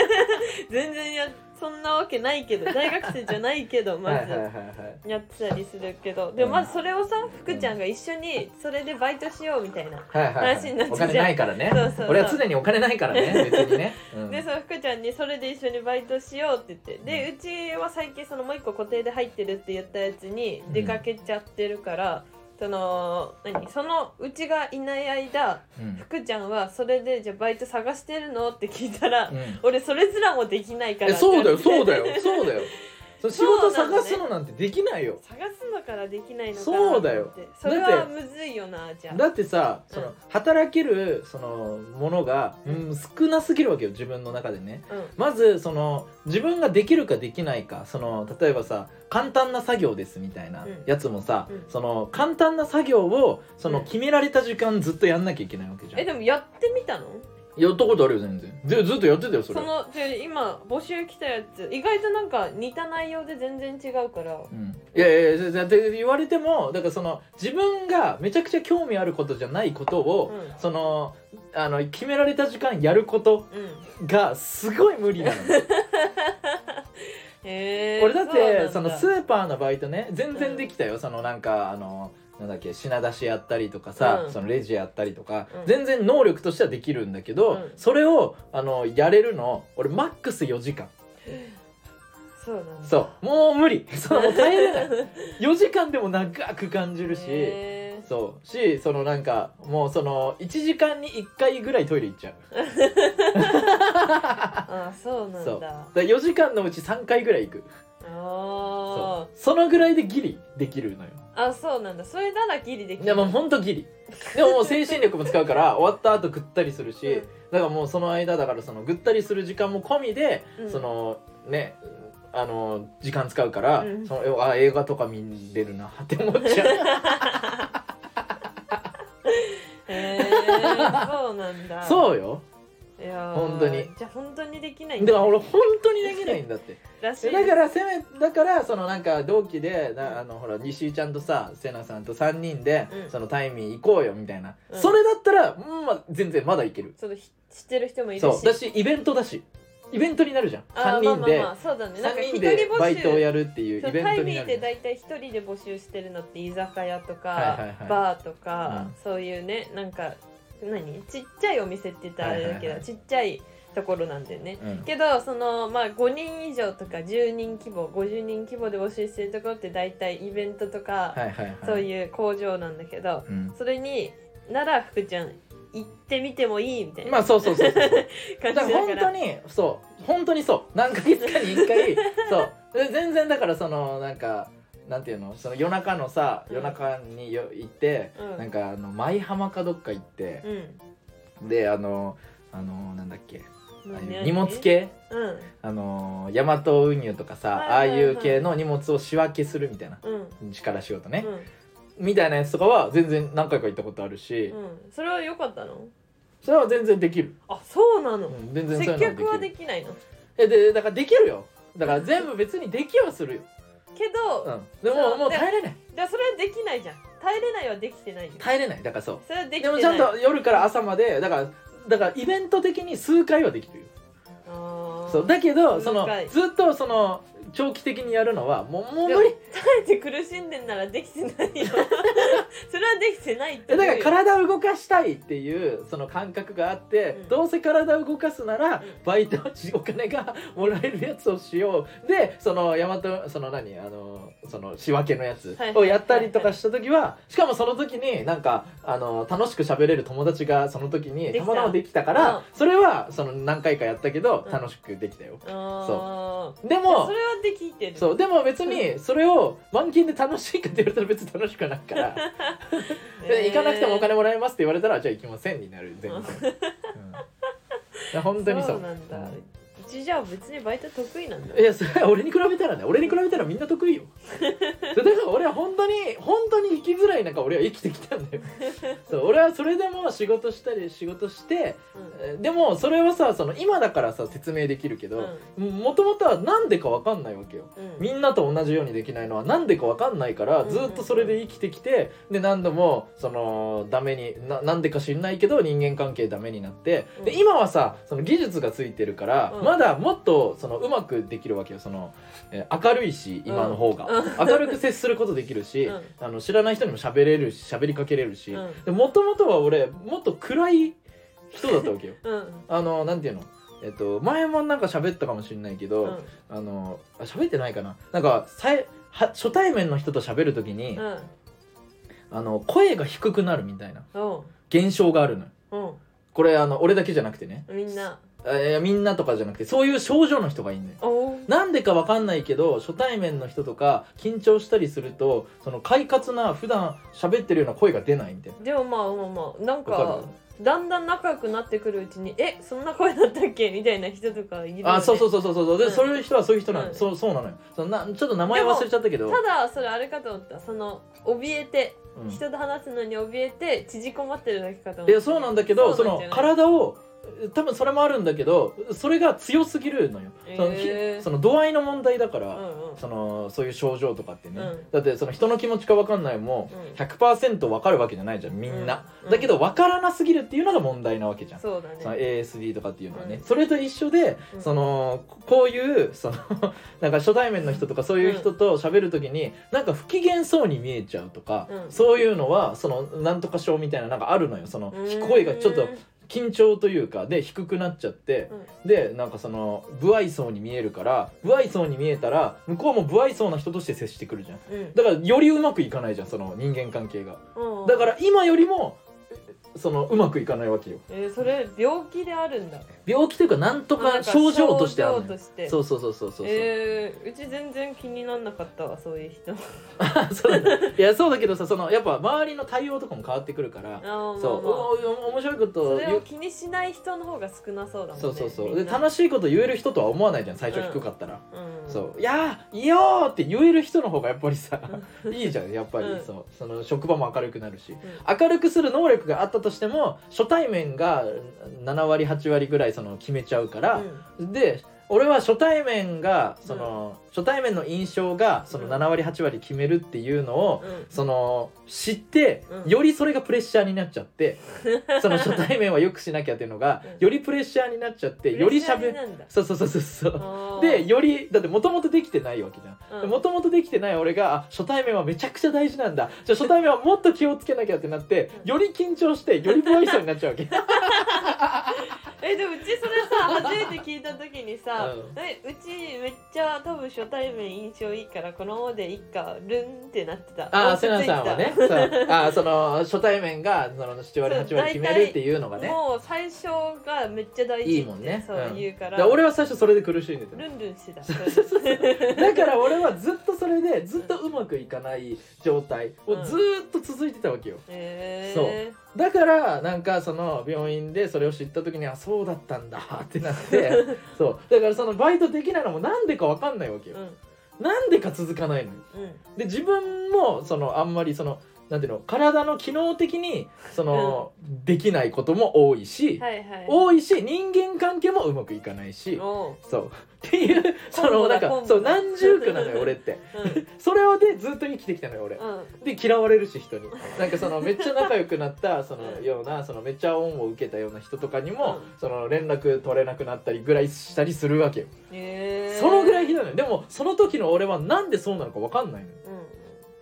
Speaker 2: 全然やそんなわけないけど大学生じゃないけど まず、やってたりするけど。でもまずそれをさ福ちゃんが一緒にそれでバイトしようみたいな、話になっちゃう
Speaker 1: お金ないからね。
Speaker 2: そうそうそう。
Speaker 1: 俺は常にお金ないからね 別にね、うん。
Speaker 2: でその福ちゃんにそれで一緒にバイトしようって言って。でうちは最近そのもう一個固定で入ってるって言ったやつに出かけちゃってるから、その何？そのうちがいない間
Speaker 1: うん。
Speaker 2: 福ちゃんはそれでじゃあバイト探してるの？って聞いたら、
Speaker 1: うん。
Speaker 2: 俺それすらもできないから。
Speaker 1: えそうだよそうだ
Speaker 2: よ
Speaker 1: よそうだよそう仕事探すのなんてできないよ。
Speaker 2: 探すのからできないのかな
Speaker 1: そうだよ。
Speaker 2: それはむずいよなじゃあ。
Speaker 1: だってさその、
Speaker 2: うん。
Speaker 1: 働けるそのものが、うん、少なすぎるわけよ自分の中でね。
Speaker 2: うん。
Speaker 1: まずその自分ができるかできないか。その例えばさ簡単な作業ですみたいな
Speaker 2: うん。
Speaker 1: やつもさ、
Speaker 2: うん。
Speaker 1: その簡単な作業をその
Speaker 2: うん。
Speaker 1: 決められた時間ずっとやんなきゃいけないわけじゃん、
Speaker 2: えでもやってみたの？
Speaker 1: やったことあるよ全然。でずっとやってたよそれ。
Speaker 2: そので今募集来たやつ。意外となんか似た内容で全然違うから。
Speaker 1: うん、いやいやいやだって言われてもだからその自分がめちゃくちゃ興味あることじゃないことを、
Speaker 2: うん。
Speaker 1: そのあの決められた時間やること
Speaker 2: うん。
Speaker 1: がすごい無理なの。
Speaker 2: へー。
Speaker 1: 俺だってそのスーパーのバイトね全然できたよ、そのなんかあのなんだっけ品出しやったりとかさ、
Speaker 2: うん。
Speaker 1: そのレジやったりとか、
Speaker 2: うん。
Speaker 1: 全然能力としてはできるんだけど、
Speaker 2: うん。
Speaker 1: それをあのやれるの俺マックス4時間。
Speaker 2: そうなんだ。
Speaker 1: そう。もう無理。そうもう耐えれない4時間でも長く感じるし、
Speaker 2: へー。
Speaker 1: そう。しそのなんかもうその1時間に1回ぐらいトイレ行っちゃう。
Speaker 2: あそうなん
Speaker 1: そう。
Speaker 2: だ
Speaker 1: だから4時間のうち3回ぐらい行く。
Speaker 2: あ
Speaker 1: そう。そのぐらいでギリできるのよ。
Speaker 2: ーあそうなんだ。それならギリできる。
Speaker 1: でもほんとギリ。でももう精神力も使うから 終わった後ぐったりするし、
Speaker 2: うん。
Speaker 1: だからもうその間だからそのぐったりする時間も込みで、
Speaker 2: うん。
Speaker 1: そのねあの時間使うから、
Speaker 2: うん。
Speaker 1: そのあ映画とか見れるなって思っちゃう。
Speaker 2: へーそうなんだ。
Speaker 1: そうよ
Speaker 2: いやー
Speaker 1: 本当に。
Speaker 2: じゃあ本当にできないんだ
Speaker 1: だから俺本当にできないんだって。
Speaker 2: らしい。
Speaker 1: だからせめだからそのなんか同期でなあのほら西井ちゃんとさせなさんと3人で、
Speaker 2: うん。
Speaker 1: そのタイミー行こうよみたいな、
Speaker 2: うん。
Speaker 1: それだったら、うんまあ、全然まだいける。
Speaker 2: そのひ知ってる人もいるし。
Speaker 1: そう。だしイベントだし。イベントになるじゃん。3
Speaker 2: あー
Speaker 1: 人で、
Speaker 2: まあまあまあそうだね。なんか
Speaker 1: 3
Speaker 2: 一人
Speaker 1: 人で
Speaker 2: 募集。
Speaker 1: バイトをやるっていう
Speaker 2: そう
Speaker 1: イベン
Speaker 2: タイミーって
Speaker 1: トになるじゃん。
Speaker 2: 大体一人で募集してるのって居酒屋とか、
Speaker 1: はいはいはい。
Speaker 2: バーとか、
Speaker 1: うん。
Speaker 2: そういうねなんか何？ちっちゃいお店って言ったらあれだけど、
Speaker 1: はいはいはい。
Speaker 2: ちっちゃいところなんだよね。
Speaker 1: うん。
Speaker 2: けどそのまあ5人以上とか10人規模50人規模で募集してるところって大体イベントとか、
Speaker 1: はいはいはい。
Speaker 2: そういう工場なんだけど
Speaker 1: うん。
Speaker 2: それになら福ちゃん行ってみてもいいみたいな。
Speaker 1: まあそうそうそう
Speaker 2: だか
Speaker 1: ら。本当
Speaker 2: ら。
Speaker 1: にそう。本当にそう。何ヶ月かに1回 そう。で全然だからそのなんかなんていうのその夜中のさ
Speaker 2: うん。
Speaker 1: 夜中によ行って、
Speaker 2: うん。
Speaker 1: なんかあの舞浜かどっか行って、
Speaker 2: うん。
Speaker 1: であのあのなんだっけああいう
Speaker 2: 何
Speaker 1: 荷物系？
Speaker 2: うん。
Speaker 1: あのヤマト運輸とかさ、
Speaker 2: はいはいはい。
Speaker 1: ああいう系の荷物を仕分けするみたいな
Speaker 2: うん。
Speaker 1: 力仕事ね、
Speaker 2: うん。
Speaker 1: みたいなやつとかは全然何回か行ったことあるし、
Speaker 2: うん。それは良かったの？
Speaker 1: それは全然できる、
Speaker 2: あそうなの？
Speaker 1: うん、全然そう
Speaker 2: 接
Speaker 1: いうの
Speaker 2: 客は
Speaker 1: はできる。
Speaker 2: できないの？
Speaker 1: えでだからできるよ。だから全部別にできはするよ、
Speaker 2: けど、
Speaker 1: うん、でももう耐えれない。
Speaker 2: じゃあそれはできないじゃん。耐えれないはできてないじゃん。
Speaker 1: 耐えれない。だからそう。
Speaker 2: それはできて
Speaker 1: で
Speaker 2: ない。
Speaker 1: もちゃんと夜から朝までだからだからイベント的に数回はできるよ。そう。だけどそのずっとその長期的にやるのはもうもう無理。
Speaker 2: 耐えて苦しんでんならできてないよ。それはできてないって
Speaker 1: えだから
Speaker 2: ら
Speaker 1: 体を動かしたいっていうその感覚があって、
Speaker 2: うん。
Speaker 1: どうせ体を動かすなら、
Speaker 2: うん。
Speaker 1: バイトお金がもらえるやつをしよう。でその大和その何？あのその仕分けのやつ
Speaker 2: はい
Speaker 1: をやったりとかした時はしかもその時になんかあの楽しく喋れる友達がその時に
Speaker 2: た。
Speaker 1: たまたまできたから、
Speaker 2: うん。
Speaker 1: それはその何回かやったけど
Speaker 2: うん
Speaker 1: 楽しくできたよ、
Speaker 2: あー。
Speaker 1: でも
Speaker 2: それはできてる
Speaker 1: そうでも別にそれを満勤で楽しいかって言われたら別に楽しくないから。で行かなくてもお金もらえますって言われたらじゃあ行きませんになる全然、うん。本当にそう。
Speaker 2: そうなんだ。うちじゃあ別にバイト得意なんだ。
Speaker 1: いやそれは俺に比べたらね俺に比べたらみんな得意よ。そ れだから俺は本当に本当に生きづらい中俺は生きてきたんだよ。そう俺はそれでも仕事したり仕事して
Speaker 2: うん。
Speaker 1: えでもそれはさその今だからさ説明できるけどもともとは何でか分かんないわけよ。
Speaker 2: うん。
Speaker 1: みんなと同じようにできないのは何でか分かんないから
Speaker 2: うん。
Speaker 1: ずっとそれで生きてきてで何度もそのダメにななんでか知んないけど人間関係ダメになって。で
Speaker 2: うん。
Speaker 1: 今はさその技術がついてるから
Speaker 2: うん。
Speaker 1: まだもっとそのうまくできるわけよ。そのえー明るいし今の方が。
Speaker 2: うん。
Speaker 1: 明るく接することできるし
Speaker 2: うん。
Speaker 1: あの知らない人にも喋れるし喋りかけれるし。
Speaker 2: うん。
Speaker 1: でもともとは俺もっと暗い人だったわけよ。
Speaker 2: うん。
Speaker 1: あのなんていうの？えっと、前もなんか喋ったかもしれないけど、
Speaker 2: うん。
Speaker 1: あのあ喋ってないかな。なんかさいは初対面の人と喋る時に、
Speaker 2: うん。
Speaker 1: あの声が低くなるみたいな
Speaker 2: うん。
Speaker 1: 現象があるのよ。
Speaker 2: う
Speaker 1: これあの俺だけじゃなくてね。
Speaker 2: んみんな
Speaker 1: あいやみんなとかじゃなくてそういう症状の人がいんのよ。なんでかわかんないけど初対面の人とか緊張したりするとその快活な普段喋ってるような声が出ないみたいな。
Speaker 2: でもまあまあまあなん
Speaker 1: わか
Speaker 2: かだんだん仲良くなってくるうちにえそんな声だったっけ？みたいな人とかいるよ、ね、
Speaker 1: あそうそうそうそうそうで、
Speaker 2: うん。
Speaker 1: そういう人はそういう人なの、
Speaker 2: うん。
Speaker 1: そうそうなのよ。そのなちょっと名前忘れちゃったけど。
Speaker 2: ただそれあれかと思った。その怯えて
Speaker 1: うん。
Speaker 2: 人と話すのに怯えて縮こまってるだけかと思った。
Speaker 1: いやそうなんだけどその体を多分それもあるんだけどそれが強すぎるのよ、そのひ
Speaker 2: へー
Speaker 1: その度合いの問題だから、
Speaker 2: うんうん。
Speaker 1: そのそういう症状とかってね、
Speaker 2: うん。
Speaker 1: だってその人の気持ちか分かんないも
Speaker 2: うん。
Speaker 1: 100%分かるわけじゃないじゃんみんな、
Speaker 2: うん。
Speaker 1: だけど分からなすぎるっていうのが問題なわけじゃん。
Speaker 2: そうだね。
Speaker 1: その ASD とかっていうのはね、
Speaker 2: うん。
Speaker 1: それと一緒で、
Speaker 2: うん。
Speaker 1: そのこういうその なんか初対面の人とかそういう人と喋る時に、なんか不機嫌そうに見えちゃうとか、
Speaker 2: うん。
Speaker 1: そういうのはそのなんとか症みたいななんかあるのよ。その
Speaker 2: うん。
Speaker 1: 声がちょっと緊張というかで低くなっちゃって、でなんかその不愛想に見えるから不愛想に見えたら向こうも不愛想な人として接してくるじゃん。
Speaker 2: うん。
Speaker 1: だからよりうまくいかないじゃんその人間関係が。
Speaker 2: うん。
Speaker 1: だから今よりもそのうまくいかないわけよ。
Speaker 2: えーそれ病気であるんだ。
Speaker 1: 病気というかなんとか症状としてある。のよそうそうそうそうそうそう、
Speaker 2: えーうち全然気になんなかったわそういう人。
Speaker 1: そうなんだ。いやそうだけどさそのやっぱ周りの対応とかも変わってくるから。
Speaker 2: あー
Speaker 1: そう、おお面白いこと
Speaker 2: そ
Speaker 1: を言う。
Speaker 2: れを気にしない人の方が少なそうだもんね
Speaker 1: そうそうそう。で楽しいこと言える人とは思わないじゃん最初低かったら、
Speaker 2: うん。
Speaker 1: そう「いやーいいよー」って言える人の方がやっぱりさいいじゃんやっぱり、
Speaker 2: うん
Speaker 1: そう。その職場も明るくなるし。明るくする能力があったとしても初対面が7割8割ぐらいその決めちゃうから、で俺は初対面がその、初対面の印象がその
Speaker 2: うん
Speaker 1: 7割8割決めるっていうのを、
Speaker 2: うん。うん
Speaker 1: その知って、
Speaker 2: うん。
Speaker 1: よりそれがプレッシャーになっちゃって その初対面はよくしなきゃっていうのが、
Speaker 2: うん。
Speaker 1: よりプレッシャーになっちゃってよりしゃべそうそうそうそうそう。でよりだってもともとできてないわけじゃん。
Speaker 2: うん。
Speaker 1: もともとできてない俺があ初対面はめちゃくちゃ大事なんだ。じゃあ初対面はもっと気をつけなきゃってなって
Speaker 2: うん。
Speaker 1: より緊張してより不愛想になっちゃうわけ
Speaker 2: えでもうちそれさ 初めて聞いた時にさ、
Speaker 1: うん。
Speaker 2: えうちめっちゃ多分初対面印象いいからこのままでいいかルンってなってた。
Speaker 1: ああ
Speaker 2: 落ち着いた。
Speaker 1: セナさんはね。そう。あーその初対面がその7割8割決めるっていうのがね。
Speaker 2: もう最初がめっちゃ大事
Speaker 1: いいもんね。
Speaker 2: そう
Speaker 1: うん。
Speaker 2: 言うから、
Speaker 1: で俺は最初それで苦しいんですよ
Speaker 2: ルンルンしてた。
Speaker 1: だから俺はずっとそれでずっとうまくいかない状態をずーっと続いてたわけよ。
Speaker 2: えー、
Speaker 1: そうだからなんかその病院でそれを知った時にはそうだったんだ ってなってそう。だからそのバイトできないのもなんでかわかんないわけよ、なんでか続かないのよ。
Speaker 2: うん。
Speaker 1: で自分もそのあんまりそのなんていうの体の機能的にその、できないことも多いし、
Speaker 2: はいはい。
Speaker 1: 多いし人間関係もうまくいかないし
Speaker 2: おう。
Speaker 1: そう。っていうそのなんか
Speaker 2: コンボ。だ
Speaker 1: そう何重苦なのよ俺って。
Speaker 2: うん。
Speaker 1: それをでずっと生きてきたのよ俺。
Speaker 2: うん。
Speaker 1: で嫌われるし人に。なんかそのめっちゃ仲良くなったその
Speaker 2: うん。
Speaker 1: ようなそのめっちゃ恩を受けたような人とかにも、
Speaker 2: うん。
Speaker 1: その連絡取れなくなったりぐらいしたりするわけよ、
Speaker 2: へー。
Speaker 1: そのぐらいひどいのよ。でもその時の俺はなんでそうなのか分かんないのよ。
Speaker 2: うん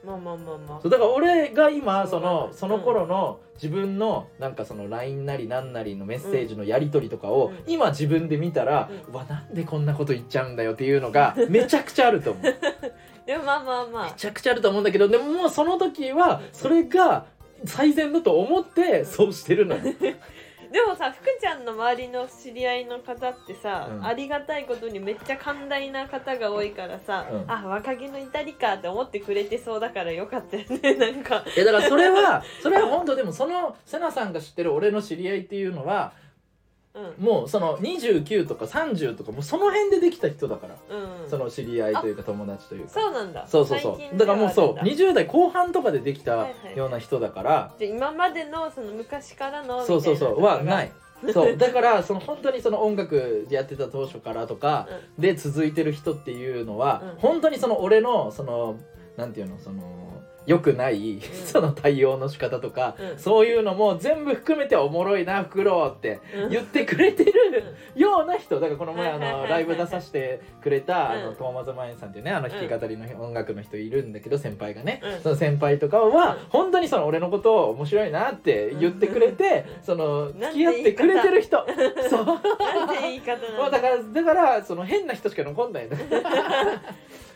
Speaker 2: まあまあまあまあ。
Speaker 1: そうだから俺が今そのその頃の自分のなんかその LINE なりなんなりのメッセージのやり取りとかを
Speaker 2: うん
Speaker 1: 今自分で見たら、
Speaker 2: う
Speaker 1: うわなんでこんなこと言っちゃうんだよっていうのがめちゃくちゃあると思う。め
Speaker 2: でもまあまあまあ。
Speaker 1: ちゃくちゃあると思うんだけどでももうその時はそれが最善だと思ってそうしてるのよ
Speaker 2: でもさ福ちゃんの周りの知り合いの方ってさ、
Speaker 1: うん。
Speaker 2: ありがたいことにめっちゃ寛大な方が多いからさ、
Speaker 1: うん。
Speaker 2: あ若気の至りかって思ってくれてそうだからよかったよね なんか。
Speaker 1: えだからそれはそれは本当でもそのセナさんが知ってる俺の知り合いっていうのは
Speaker 2: うん。
Speaker 1: もうその29とか30とかもうその辺でできた人だから、
Speaker 2: うん。
Speaker 1: その知り合いというか友達というか。
Speaker 2: そうなんだ。
Speaker 1: そうそうそう。だからもうそう
Speaker 2: ではあるんだ。
Speaker 1: 20代後半とかでできた
Speaker 2: はいはい。
Speaker 1: ような人だから、
Speaker 2: じゃあ今までのその昔からの
Speaker 1: そうそうそう。はない。そう。だからその本当にその音楽やってた当初からとかで続いてる人っていうのは、
Speaker 2: うん。
Speaker 1: 本当にその俺のそのなんていうのその良くない、その対応の仕方とか、
Speaker 2: うん。
Speaker 1: そういうのも全部含めておもろいなフクロウって
Speaker 2: うん。
Speaker 1: 言ってくれてるような人。だからこの前あのライブ出させてくれたあ
Speaker 2: うん。
Speaker 1: のトーマズ・マインさんっていうねあの弾き語りの音楽の人いるんだけど先輩がね。
Speaker 2: うん。
Speaker 1: その先輩とかは
Speaker 2: うん。
Speaker 1: 本当にその俺のことを面白いなって言ってくれてその付き合ってくれてる人。そう。
Speaker 2: だ。
Speaker 1: からだからその変な人しか残んないんだ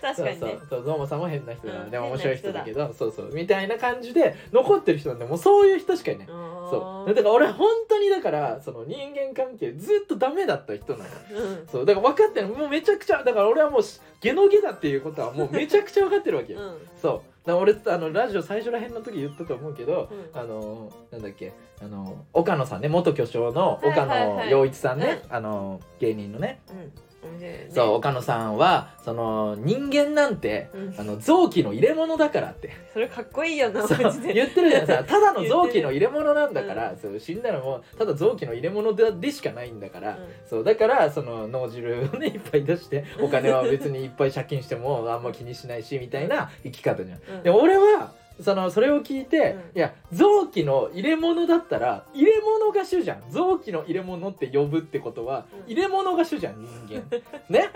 Speaker 2: 確かにね。
Speaker 1: そうそうゾウモさんも変な人だ、
Speaker 2: うん。
Speaker 1: 面白い人だけど。そうそう。みたいな感じで残ってる人なんでもうそういう人しかいない。そう。だから俺本当にだからその人間関係ずっとダメだった人なの
Speaker 2: うん。
Speaker 1: そう。だから分かってる。もうめちゃくちゃだから俺はもうしゲノゲだっていうことはもうめちゃくちゃ分かってるわけよ、
Speaker 2: うん。
Speaker 1: そう。俺あのラジオ最初らへんの時言ったと思うけど、
Speaker 2: うん。
Speaker 1: あのなんだっけ。あの岡野さんね。元巨匠の岡
Speaker 2: はいはいはい。
Speaker 1: 野陽一さんね、あの芸人のね。
Speaker 2: うんね。
Speaker 1: そう岡野さんはその人間なんて、
Speaker 2: うん。
Speaker 1: あの臓器の入れ物だからって。
Speaker 2: それかっこいいよな
Speaker 1: 言ってるじゃんさ ただの臓器の入れ物なんだから、そう死んだらもうただ臓器の入れ物ででしかないんだから、
Speaker 2: うん。
Speaker 1: そうだからその脳汁をねいっぱい出してお金は別にいっぱい借金してもあんま気にしないしみたいな生き方じゃん。
Speaker 2: うん。
Speaker 1: で俺はそのそれを聞いて、
Speaker 2: うん。
Speaker 1: いや臓器の入れ物だったら入れ物が主じゃん。臓器の入れ物って呼ぶってことは、
Speaker 2: うん。
Speaker 1: 入れ物が主じゃん人間。ね？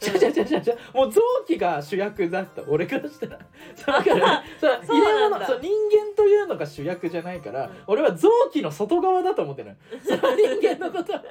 Speaker 1: ちゃちゃちゃちゃちゃ。もう臓器が主役だった。俺からしたら。だからそ入れ物そう人間というのが主役じゃないから、
Speaker 2: うん。
Speaker 1: 俺は臓器の外側だと思ってるの その人間のことは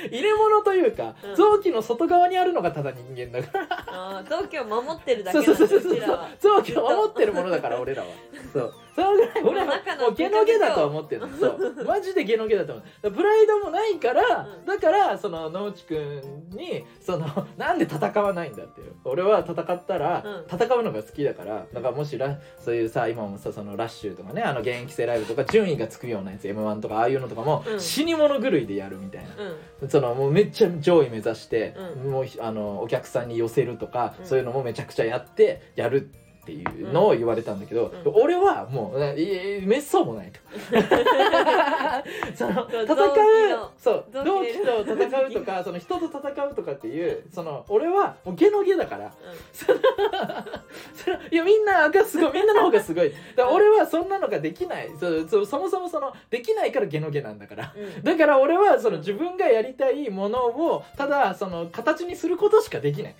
Speaker 1: 入れ物というか、
Speaker 2: うん。
Speaker 1: 臓器の外側にあるのがただ人間だから。
Speaker 2: あー臓器を守ってるだけ
Speaker 1: そう
Speaker 2: なんだ
Speaker 1: そうそうそうそう。
Speaker 2: うちらは。
Speaker 1: 臓器を守ってるものだから俺らは。そう。そのぐらい俺は
Speaker 2: 中の
Speaker 1: もうゲノゲだと思ってるの。そう。マジでゲノゲだと思う。だからプライドもないから、
Speaker 2: うん。
Speaker 1: だからその野内くんにそのなんで戦わないんだっていう。俺は戦ったら、
Speaker 2: うん。
Speaker 1: 戦うのが好きだからだからもしラそういうさ今もさそのラッシュとかねあの現役生ライブとか順位がつくようなやつ m 1とかああいうのとかも、
Speaker 2: うん。
Speaker 1: 死に物狂いでやるみたいな。
Speaker 2: うん
Speaker 1: そのもうめっちゃ上位目指して、
Speaker 2: うん。
Speaker 1: もうあのお客さんに寄せるとか、
Speaker 2: うん。
Speaker 1: そういうのもめちゃくちゃやってやるっていうのを言われたんだけど、
Speaker 2: うん。
Speaker 1: 俺はもういいめっそうもないと。その戦うそう同期と戦うとか その人と戦うとかっていうその俺はもうゲのゲだから。そのそのいやみんながすごいみんなの方がすごい。だ俺はそんなのができない。そそそもそもそのできないからゲのゲなんだから。
Speaker 2: うん。うん
Speaker 1: だから俺はその自分がやりたいものをただその形にすることしかできない。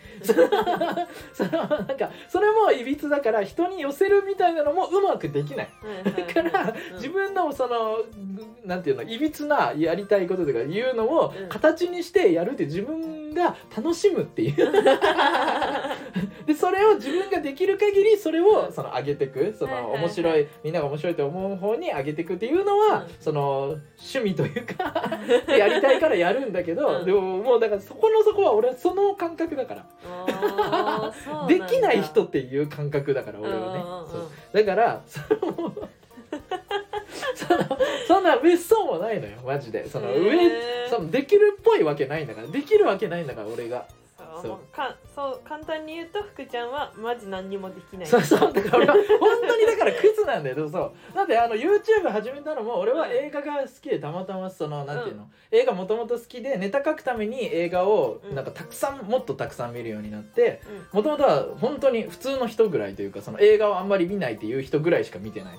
Speaker 1: そのなんかそれもいびつだから人に寄せるみたいなのもうまくできない。だから自分のそのなんていうのいびつなやりたいこととかいうのを
Speaker 2: うん。
Speaker 1: 形にしてやるって自分が楽しむっていう。でそれを自分ができる限りそれをその上げていくその面白いみんなが面白いと思う方に上げていくっていうのは、
Speaker 2: うん。
Speaker 1: その趣味というか やりたいからやるんだけど、
Speaker 2: うん。
Speaker 1: でももうだからそこのそこは俺はその感覚だから。できない人っていう感覚だから俺はね。だから そのそそんな別荘もないのよマジで。その
Speaker 2: へ
Speaker 1: 上
Speaker 2: ー
Speaker 1: そのできるっぽいわけないんだから。できるわけないんだから俺が。
Speaker 2: そうかそう簡単に言うと福ちゃんはマジ何にもできない。
Speaker 1: そうそう。だから俺は本当にだからクズなんだよ。そう。だってあの YouTube 始めたのも俺は映画が好きでたまたまそのなんていうの、映画もともと好きでネタ書くために映画を
Speaker 2: うん。
Speaker 1: なんかたくさんもっとたくさん見るようになって
Speaker 2: うん。
Speaker 1: もともとは本当に普通の人ぐらいというかその映画をあんまり見ないっていう人ぐらいしか見てない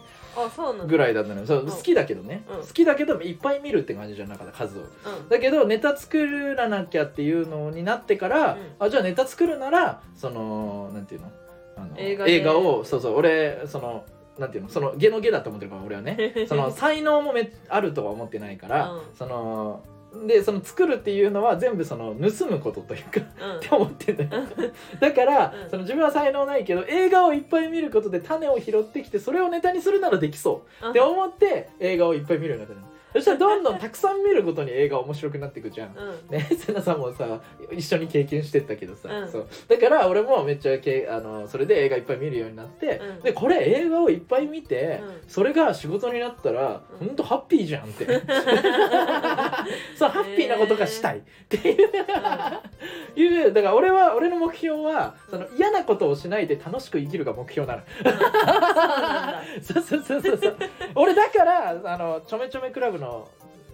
Speaker 1: ぐらいだったのよ。好きだけどね、
Speaker 2: うん。
Speaker 1: 好きだけどいっぱい見るって感じじゃなかった数を
Speaker 2: うん。
Speaker 1: だけどネタ作らなきゃっていうのになってから、あじゃあネタ作るならそのなんていうの？あの
Speaker 2: 映画で。
Speaker 1: をそうそう俺そのなんていうの？そのゲのゲだと思ってるから俺はね。その才能もめあるとは思ってないから、
Speaker 2: うん。
Speaker 1: そのでその作るっていうのは全部その盗むことというか
Speaker 2: うん。
Speaker 1: って思ってんだよ だから、
Speaker 2: うん。
Speaker 1: その自分は才能ないけど映画をいっぱい見ることで種を拾ってきてそれをネタにするならできそうって思って映画をいっぱい見るようになったの そしたらどんどんたくさん見ることに映画面白くなっていくじゃん。
Speaker 2: うん。
Speaker 1: ね、瀬名さんもさ一緒に経験してったけどさ、
Speaker 2: うん。
Speaker 1: そう。だから俺もめっちゃけあのそれで映画いっぱい見るようになって、
Speaker 2: うん。
Speaker 1: でこれ映画をいっぱい見て、
Speaker 2: うん。
Speaker 1: それが仕事になったら、
Speaker 2: うん。
Speaker 1: ほんとハッピーじゃんって。そうハッピーなことがしたい。っていう、いうだから俺は俺の目標はその嫌なことをしないで楽しく生きるが目標なの。
Speaker 2: そう
Speaker 1: そうそうそうそう。俺だからあのちょめちょめクラブの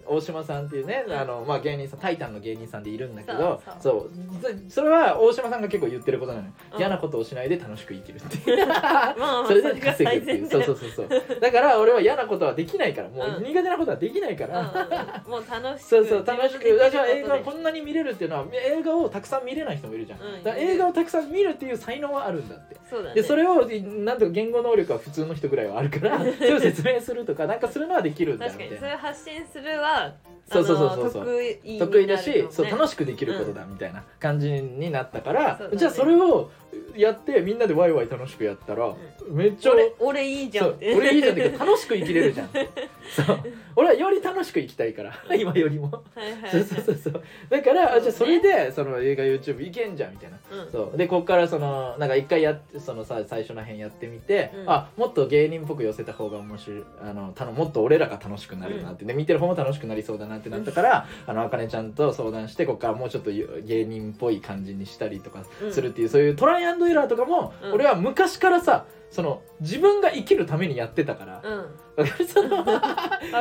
Speaker 1: 大島さんっていうね、
Speaker 2: うん。
Speaker 1: あのまあ、芸人さんタイタンの芸人さんでいるんだけど
Speaker 2: そう
Speaker 1: それは大島さんが結構言ってることなのよ、
Speaker 2: うん。
Speaker 1: 嫌なことをしないで楽しく生きるっていう。それで
Speaker 2: が
Speaker 1: 稼ぐっていう。そうそうそうそう。だから俺は嫌なことはできないから。もう
Speaker 2: うん。
Speaker 1: 苦手なことはできないから、
Speaker 2: もう楽しく
Speaker 1: そうそう楽しく
Speaker 2: 自分でできる
Speaker 1: あじゃあ映画を
Speaker 2: こ
Speaker 1: こんなに見れるっていうのは映画をたくさん見れない人もいるじゃん、
Speaker 2: うん
Speaker 1: だから映画をたくさん見るっていう才能はあるんだって。
Speaker 2: そうだね。
Speaker 1: でそれをなんとか言語能力は普通の人ぐらいはあるから それを説明するとかなんかするのはできるんだよ
Speaker 2: 確か
Speaker 1: みたいな。
Speaker 2: に。それ発信するは
Speaker 1: そうそうそうそうそう
Speaker 2: 得意
Speaker 1: 得意だし、そう楽しくできることだみたいな感じになったから、
Speaker 2: そうだね。
Speaker 1: じゃあそれをやってみんなでワイワイ楽しくやったら、めっちゃ
Speaker 2: 俺俺いいじゃん。
Speaker 1: 俺いいじゃんっていうか楽しく生きれるじゃん。そう。俺はより楽しく生きたいから。今よりも。
Speaker 2: はいはい
Speaker 1: そうそうそうそう。だから、
Speaker 2: そうね。
Speaker 1: じゃあそれでその映画 YouTube いけんじゃんみたいな。
Speaker 2: うん。
Speaker 1: そう。でこっからそのなんか一回やそのさ最初の辺やってみて、
Speaker 2: うん。
Speaker 1: あもっと芸人っぽく寄せた方が面白いあのたのもっと俺らが楽しくなるなって、で見てる方も楽しくなりそうだなってなったから、あのあかねちゃんと相談してこっからもうちょっと芸人っぽい感じにしたりとかするっていう、そういうトライアンドエラーとかも、
Speaker 2: うん。
Speaker 1: 俺は昔からさその自分が生きるためにやってたから、
Speaker 2: うん。
Speaker 1: その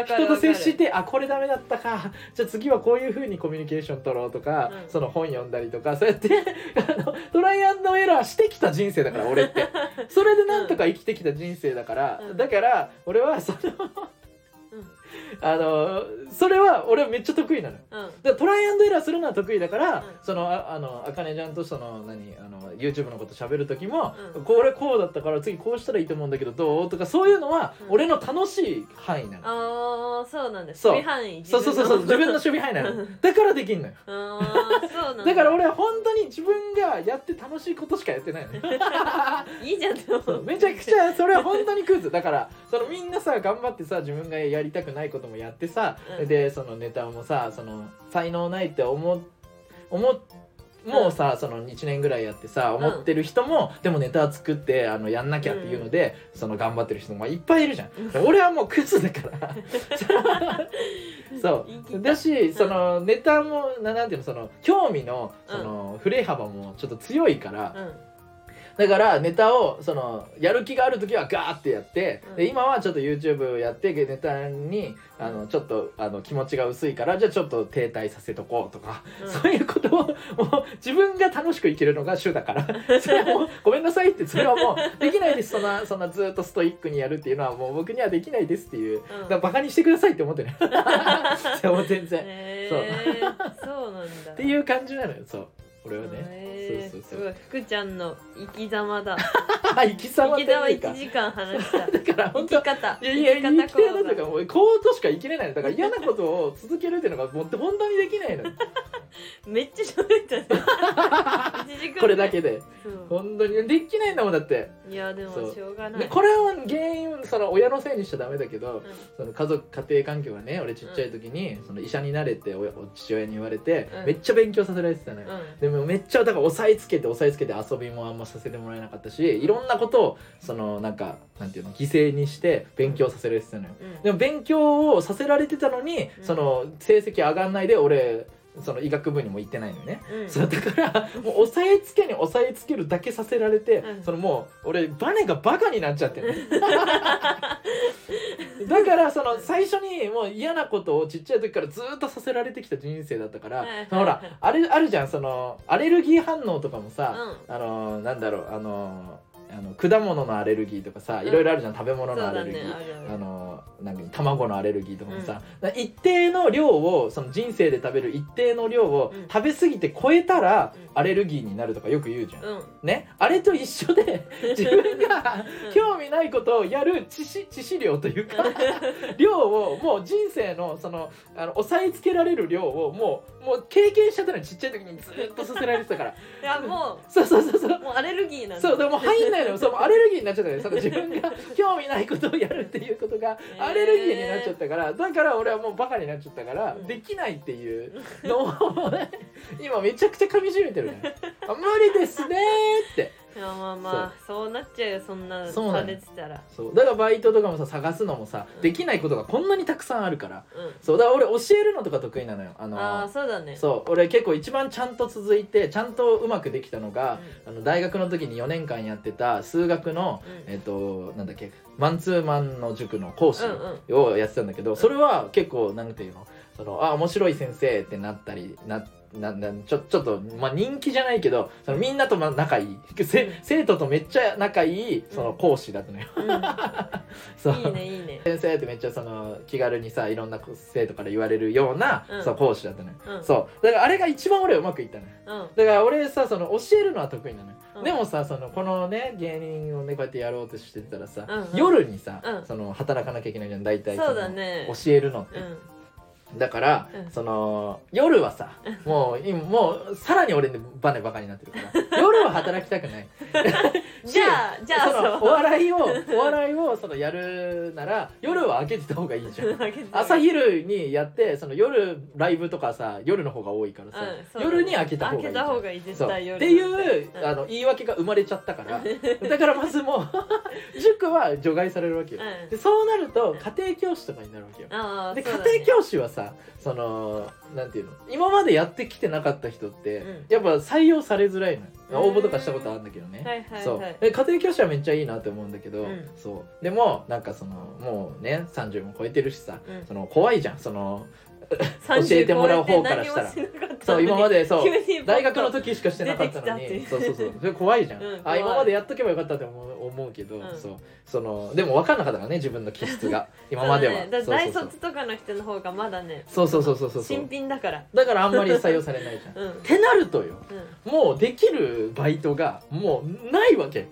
Speaker 1: 人と接してあこれダメだったかじゃあ次はこういうふうにコミュニケーション取ろうとか、
Speaker 2: うん。
Speaker 1: その本読んだりとかそうやってあのトライアンドエラーしてきた人生だから俺って。それでなんとか生きてきた人生だから、
Speaker 2: うん。
Speaker 1: だから俺はその
Speaker 2: うん
Speaker 1: あのそれは俺はめっちゃ得意なのよ。
Speaker 2: うん。
Speaker 1: だからトライアンドエラーするのは得意だから、
Speaker 2: うん。
Speaker 1: そのああのあかねちゃんとその何あの YouTube のこと喋る時も、
Speaker 2: うん。
Speaker 1: これこうだったから次こうしたらいいと思うんだけどどう？とかそういうのは
Speaker 2: うん。
Speaker 1: 俺の楽しい範囲なの、
Speaker 2: ああそうなんだ
Speaker 1: そう。
Speaker 2: 守備範囲
Speaker 1: そうそうそうそう。自分の。守備範囲なの。だからできんのよ。
Speaker 2: ああそうなんだ。
Speaker 1: だから俺は本当に自分がやって楽しいことしかやってないのよ。
Speaker 2: いいじゃん
Speaker 1: めちゃくちゃそれは本当にクズ。だからそのみんなさ頑張ってさ自分がやりたくないこともやってさ、
Speaker 2: うん。
Speaker 1: でそのネタもさその才能ないって思う思うもうさ、その1年ぐらいやってさ思ってる人も、でもネタ作ってあのやんなきゃっていうので、その頑張ってる人もいっぱいいるじゃん、俺はもうクズだから。そう。だしそのネタもななんていうのその興味のその振れ幅もちょっと強いから、
Speaker 2: うん
Speaker 1: だからネタをそのやる気がある時はガーってやって、
Speaker 2: うん。
Speaker 1: で今はちょっと YouTube やってネタにあのちょっとあの気持ちが薄いからじゃあちょっと停滞させとこうとか、
Speaker 2: うん。
Speaker 1: そういうことをもう自分が楽しく生きるのが主だから。それはもうごめんなさいってそれはもうできないです。そんなそんなずっとストイックにやるっていうのはもう僕にはできないですっていう。だからバカにしてくださいって思ってるそうもう全然、
Speaker 2: へ
Speaker 1: そう。
Speaker 2: ーそうなんだ。
Speaker 1: っていう感じなのよ。そう俺はね、そうそうそう。
Speaker 2: すごい。福ちゃんの生き様だ。
Speaker 1: あ 生き様
Speaker 2: 生き様
Speaker 1: というか
Speaker 2: 1時間話した。
Speaker 1: だから
Speaker 2: 生
Speaker 1: 本当
Speaker 2: き方。
Speaker 1: いやいや、
Speaker 2: 生き方
Speaker 1: とかもうこうとしか生きれないの。だから嫌なことを続けるっていうのがもう本当にできないの。よ
Speaker 2: めっちゃ喋った。ね一時間
Speaker 1: これだけで。本当に。できないんだもんだって。
Speaker 2: いやでもしょうがない。
Speaker 1: でこれは原因その親のせいにしちゃダメだけど
Speaker 2: うん。
Speaker 1: その家族家庭環境がね俺ちっちゃい時にその医者になれって親父親に言われて
Speaker 2: うん。
Speaker 1: めっちゃ勉強させられてたのよ。
Speaker 2: うん。
Speaker 1: でもめっちゃだから押さえつけて押さえつけて遊びもあんまさせてもらえなかったしいろんなことをそのなんかなんていうの犠牲にして勉強させられてたのよ
Speaker 2: うん。
Speaker 1: でも勉強をさせられてたのに
Speaker 2: うん。
Speaker 1: その成績上がんないで俺その医学部にも行ってないのよね。
Speaker 2: うん。
Speaker 1: そうだからもう押さえつけに押さえつけるだけさせられて、
Speaker 2: うん。
Speaker 1: そのもう俺バネがバカになっちゃってる だからその最初にもう嫌なことをちっちゃい時からずっとさせられてきた人生だったから、ほらあれあるじゃんそのアレルギー反応とかもさ、
Speaker 2: う
Speaker 1: あのなんだろうあのあの果物のアレルギーとかさ
Speaker 2: うん。
Speaker 1: いろいろあるじゃん、食べ物のアレルギー、
Speaker 2: ねあ
Speaker 1: のなんか卵のアレルギーとかもさ、だから一定の量をその人生で食べる一定の量を
Speaker 2: うん。
Speaker 1: 食べ過ぎて超えたら
Speaker 2: うん。
Speaker 1: アレルギーになるとかよく言うじゃん。
Speaker 2: うん。
Speaker 1: ね、あれと一緒で 自分が
Speaker 2: うん。
Speaker 1: 興味ないことをやる致死致死量というか 量をもう人生のそのあの抑えつけられる量をもうもう経験しちゃったのよちっちゃい時にずっとさせられてたから。
Speaker 2: いやも
Speaker 1: そうそうそうそう。
Speaker 2: うもうアレルギーなんだ。
Speaker 1: そうでも入んないそうもうアレルギーになっちゃったのよその自分が興味ないことをやるっていうことが アレルギーになっちゃったからだから俺はもうバカになっちゃったから、
Speaker 2: うん。
Speaker 1: できないっていうのをね今めちゃくちゃ噛みしめてるね。あ無理ですねーって
Speaker 2: いやまあまあそう。なっちゃうよそんな
Speaker 1: そう
Speaker 2: されてたら。
Speaker 1: そう。だからバイトとかもさ探すのもさできないことがこんなにたくさんあるから。
Speaker 2: うん。
Speaker 1: そう。だから俺教えるのとか得意なのよ。あの
Speaker 2: ああそうだね。
Speaker 1: そう。俺結構一番ちゃんと続いてちゃんとうまくできたのが、あの大学の時に4年間やってた数学の、
Speaker 2: うん。
Speaker 1: えっ、となんだっけマンツーマンの塾の講師
Speaker 2: うんうん。
Speaker 1: をやってたんだけど、それは結構なんていうの？そのあ面白い先生ってなったりなななちょちょっと、まあ、人気じゃないけどそのみんなとまあ仲いい。せ
Speaker 2: うん。
Speaker 1: 生徒とめっちゃ仲いいその講師だったのよ。そう。
Speaker 2: うんいいねいいね。
Speaker 1: 先生ってめっちゃその気軽にさいろんな生徒から言われるような、
Speaker 2: うん。
Speaker 1: そう講師だったのよ、
Speaker 2: うん。
Speaker 1: そう。だからあれが一番俺うまくいったの。よ
Speaker 2: うん。
Speaker 1: だから俺さその教えるのは得意なのよ、
Speaker 2: うん。
Speaker 1: でもさそのこのね芸人をねこうやってやろうとしてたらさ、
Speaker 2: うんうん。
Speaker 1: 夜にさ、
Speaker 2: うん。
Speaker 1: その働かなきゃいけないじゃん大体
Speaker 2: そう
Speaker 1: の
Speaker 2: だね。
Speaker 1: 教えるのって、
Speaker 2: うん
Speaker 1: だから、
Speaker 2: うん。
Speaker 1: その夜はさもう今もうさらに俺ねバネバカになってるから。夜は働きたくない。
Speaker 2: じゃあじゃあ
Speaker 1: そのお笑いを お笑いをそのやるなら夜は開けてた方がいいじゃん。朝昼にやってその夜ライブとかさ夜の方が多いからさ、
Speaker 2: うん
Speaker 1: 夜に開けた方がいい
Speaker 2: 開けた方がいい絶対夜
Speaker 1: ていう、
Speaker 2: うん。
Speaker 1: あの言い訳が生まれちゃったから。だからまずもう塾は除外されるわけよ、
Speaker 2: うん。
Speaker 1: でそうなると家庭教師とかになるわけよ。で家庭教師はさそのなんていうの？今までやってきてなかった人って、
Speaker 2: うん。
Speaker 1: やっぱ採用されづらいの応募とかしたことあるんだけどね、
Speaker 2: はいはい
Speaker 1: そう。家庭教師はめっちゃいいなって思うんだけど、
Speaker 2: うん。
Speaker 1: そう。でもなんかそのもうね30も超えてるしさ、
Speaker 2: うん。
Speaker 1: その怖いじゃん。その
Speaker 2: 30
Speaker 1: 教えてもらう方からしたらそう今までそう大学の時しかしてなかったのに。そうそうそう。それ怖いじゃん、
Speaker 2: うん
Speaker 1: あ今までやっとけばよかったって思う思うけど、
Speaker 2: うん。
Speaker 1: そう。そのでも分かんなかったからね自分の気質が。今までは、
Speaker 2: 大卒とかの人の方がまだね
Speaker 1: そうそうそうそうそう
Speaker 2: 新品だから。
Speaker 1: だからあんまり採用されないじゃん。
Speaker 2: うん。
Speaker 1: ってなるとよ。
Speaker 2: う
Speaker 1: もうできるバイトがもうないわけ。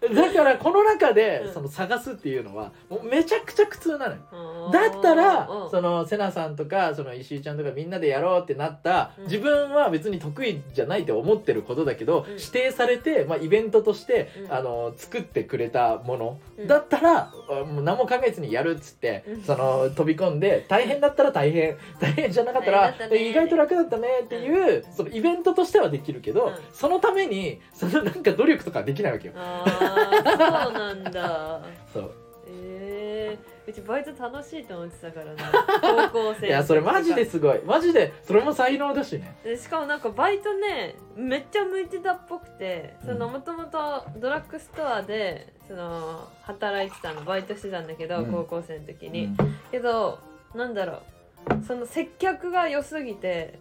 Speaker 1: だからこの中で
Speaker 2: うん。
Speaker 1: その探すっていうのはもうめちゃくちゃ苦痛なのよ。
Speaker 2: ん。
Speaker 1: だったら
Speaker 2: うん。
Speaker 1: そのセナさんとかその石井ちゃんとかみんなでやろうってなった
Speaker 2: うん。
Speaker 1: 自分は別に得意じゃないと思ってることだけど
Speaker 2: うん。
Speaker 1: 指定されてまあイベントとして
Speaker 2: うん。
Speaker 1: あの作ってくれたもの
Speaker 2: うん。
Speaker 1: だったらあもう何も考えずにやるっつって
Speaker 2: うん。
Speaker 1: その飛び込んで大変だったら大変大変じゃなかったら意外と楽だったねっていうそのイベントとしてはできるけど
Speaker 2: うん。
Speaker 1: そのためにそのなんか努力とかできないわけよ。
Speaker 2: そうなんだ。
Speaker 1: そう。
Speaker 2: えー、うちバイト楽しいと思ってたからな。高校生
Speaker 1: いやそれマジですごい。マジでそれも才能だしね。
Speaker 2: でしかもなんかバイトねめっちゃ向いてたっぽくてその
Speaker 1: うん。
Speaker 2: もともとドラッグストアでその働いてたのバイトしてたんだけど、
Speaker 1: うん。
Speaker 2: 高校生の時に、
Speaker 1: うん。
Speaker 2: けどなんだろう。その接客が良すぎて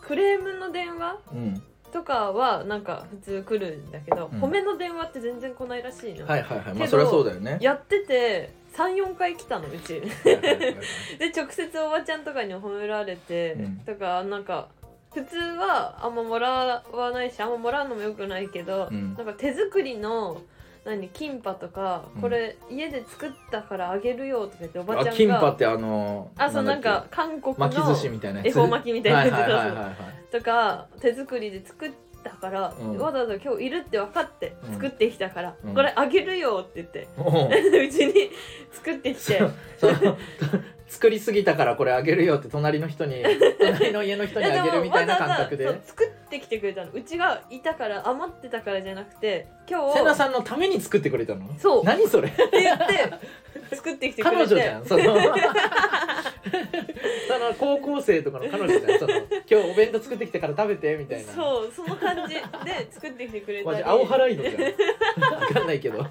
Speaker 2: クレームの電話
Speaker 1: うん
Speaker 2: とかはなんか普通来るんだけど、
Speaker 1: うん。
Speaker 2: 褒めの電話って全然来ないらしいの、
Speaker 1: はいはいはい。ま
Speaker 2: けど
Speaker 1: あそりゃそうだよね。
Speaker 2: やってて34回来たのうち。
Speaker 1: はいはいはい。は い
Speaker 2: で直接おばちゃんとかに褒められて、
Speaker 1: うん。
Speaker 2: とかなんか普通はあんまもらわないしあんまもらうのもよくないけど、
Speaker 1: うん。
Speaker 2: なんか手作りの何キンパとか
Speaker 1: うん。
Speaker 2: これ家で作ったからあげるよとか言っておばちゃんが
Speaker 1: あキンパってあの
Speaker 2: あそうなん
Speaker 1: だっ
Speaker 2: か韓国
Speaker 1: け巻き寿司
Speaker 2: の
Speaker 1: みたいなやつ？
Speaker 2: 恵方巻きみたいなやつ
Speaker 1: はいはいはいはいはい。
Speaker 2: とか手作りで作ったから、
Speaker 1: うん。
Speaker 2: わざわざ今日いるって分かって
Speaker 1: うん。
Speaker 2: 作ってきたから、
Speaker 1: うん。
Speaker 2: これあげるよって言って
Speaker 1: おう
Speaker 2: うちに作ってきて。
Speaker 1: その作りすぎたからこれあげるよって隣の人に 隣の家の人にあげるみたいな感覚で。
Speaker 2: 作ってきてくれたの。うちがいたから余ってたからじゃなくて今日
Speaker 1: セナさんのために作ってくれたの？
Speaker 2: そう。
Speaker 1: 何それ？
Speaker 2: って言って作ってきてくれて。
Speaker 1: 彼女じゃんその。その高校生とかの彼女じゃんその。今日お弁当作ってきたから食べてみたいな。
Speaker 2: そうその感じで作ってきてくれたり。
Speaker 1: マジ青ハライドじゃん。わかんないけど。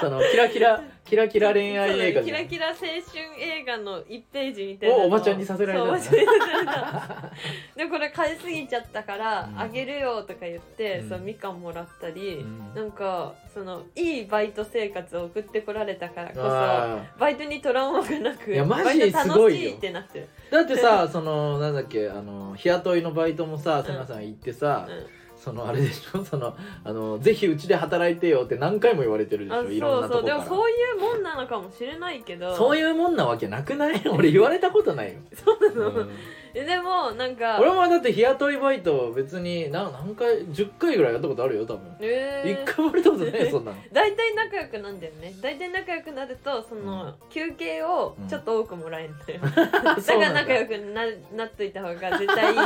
Speaker 1: そのキラキラキラキラ恋愛映画じゃん。
Speaker 2: キラキラ青春映画の1ページみたいなの
Speaker 1: をおばちゃんにさせられたの
Speaker 2: そうおばちゃんにさせられた でこれ買いすぎちゃったから、
Speaker 1: うん。
Speaker 2: あげるよとか言って、
Speaker 1: うん。
Speaker 2: そうみかんもらったり、
Speaker 1: うん。
Speaker 2: なんかそのいいバイト生活を送ってこられたからこそ
Speaker 1: あ。
Speaker 2: バイトにトラウマがなく
Speaker 1: いやマジすごいよ
Speaker 2: 楽しいってなって。
Speaker 1: だってさそのなんだっけあの日雇いのバイトもさセナさん行ってさ、
Speaker 2: うん
Speaker 1: そのあれでしょ？そのあのぜひうちで働いてよって何回も言われてるでし
Speaker 2: あ
Speaker 1: ょ？いろんな
Speaker 2: そう。そうで
Speaker 1: とこから。
Speaker 2: もそういうもんなのかもしれないけど。
Speaker 1: そういうもんなわけなくない？俺言われたことないよ、
Speaker 2: そうなの、
Speaker 1: うん。
Speaker 2: えでもなんか。
Speaker 1: 俺もだって日雇いバイト別にな何回10回ぐらいやったことあるよ多分。
Speaker 2: えー。
Speaker 1: 一回もやったことないよ そんなの。
Speaker 2: 大体仲良くなんだよね。大体仲良くなるとその、休憩をちょっと多くもらえるんだよ、だから仲良くななっといた方が絶対いいし。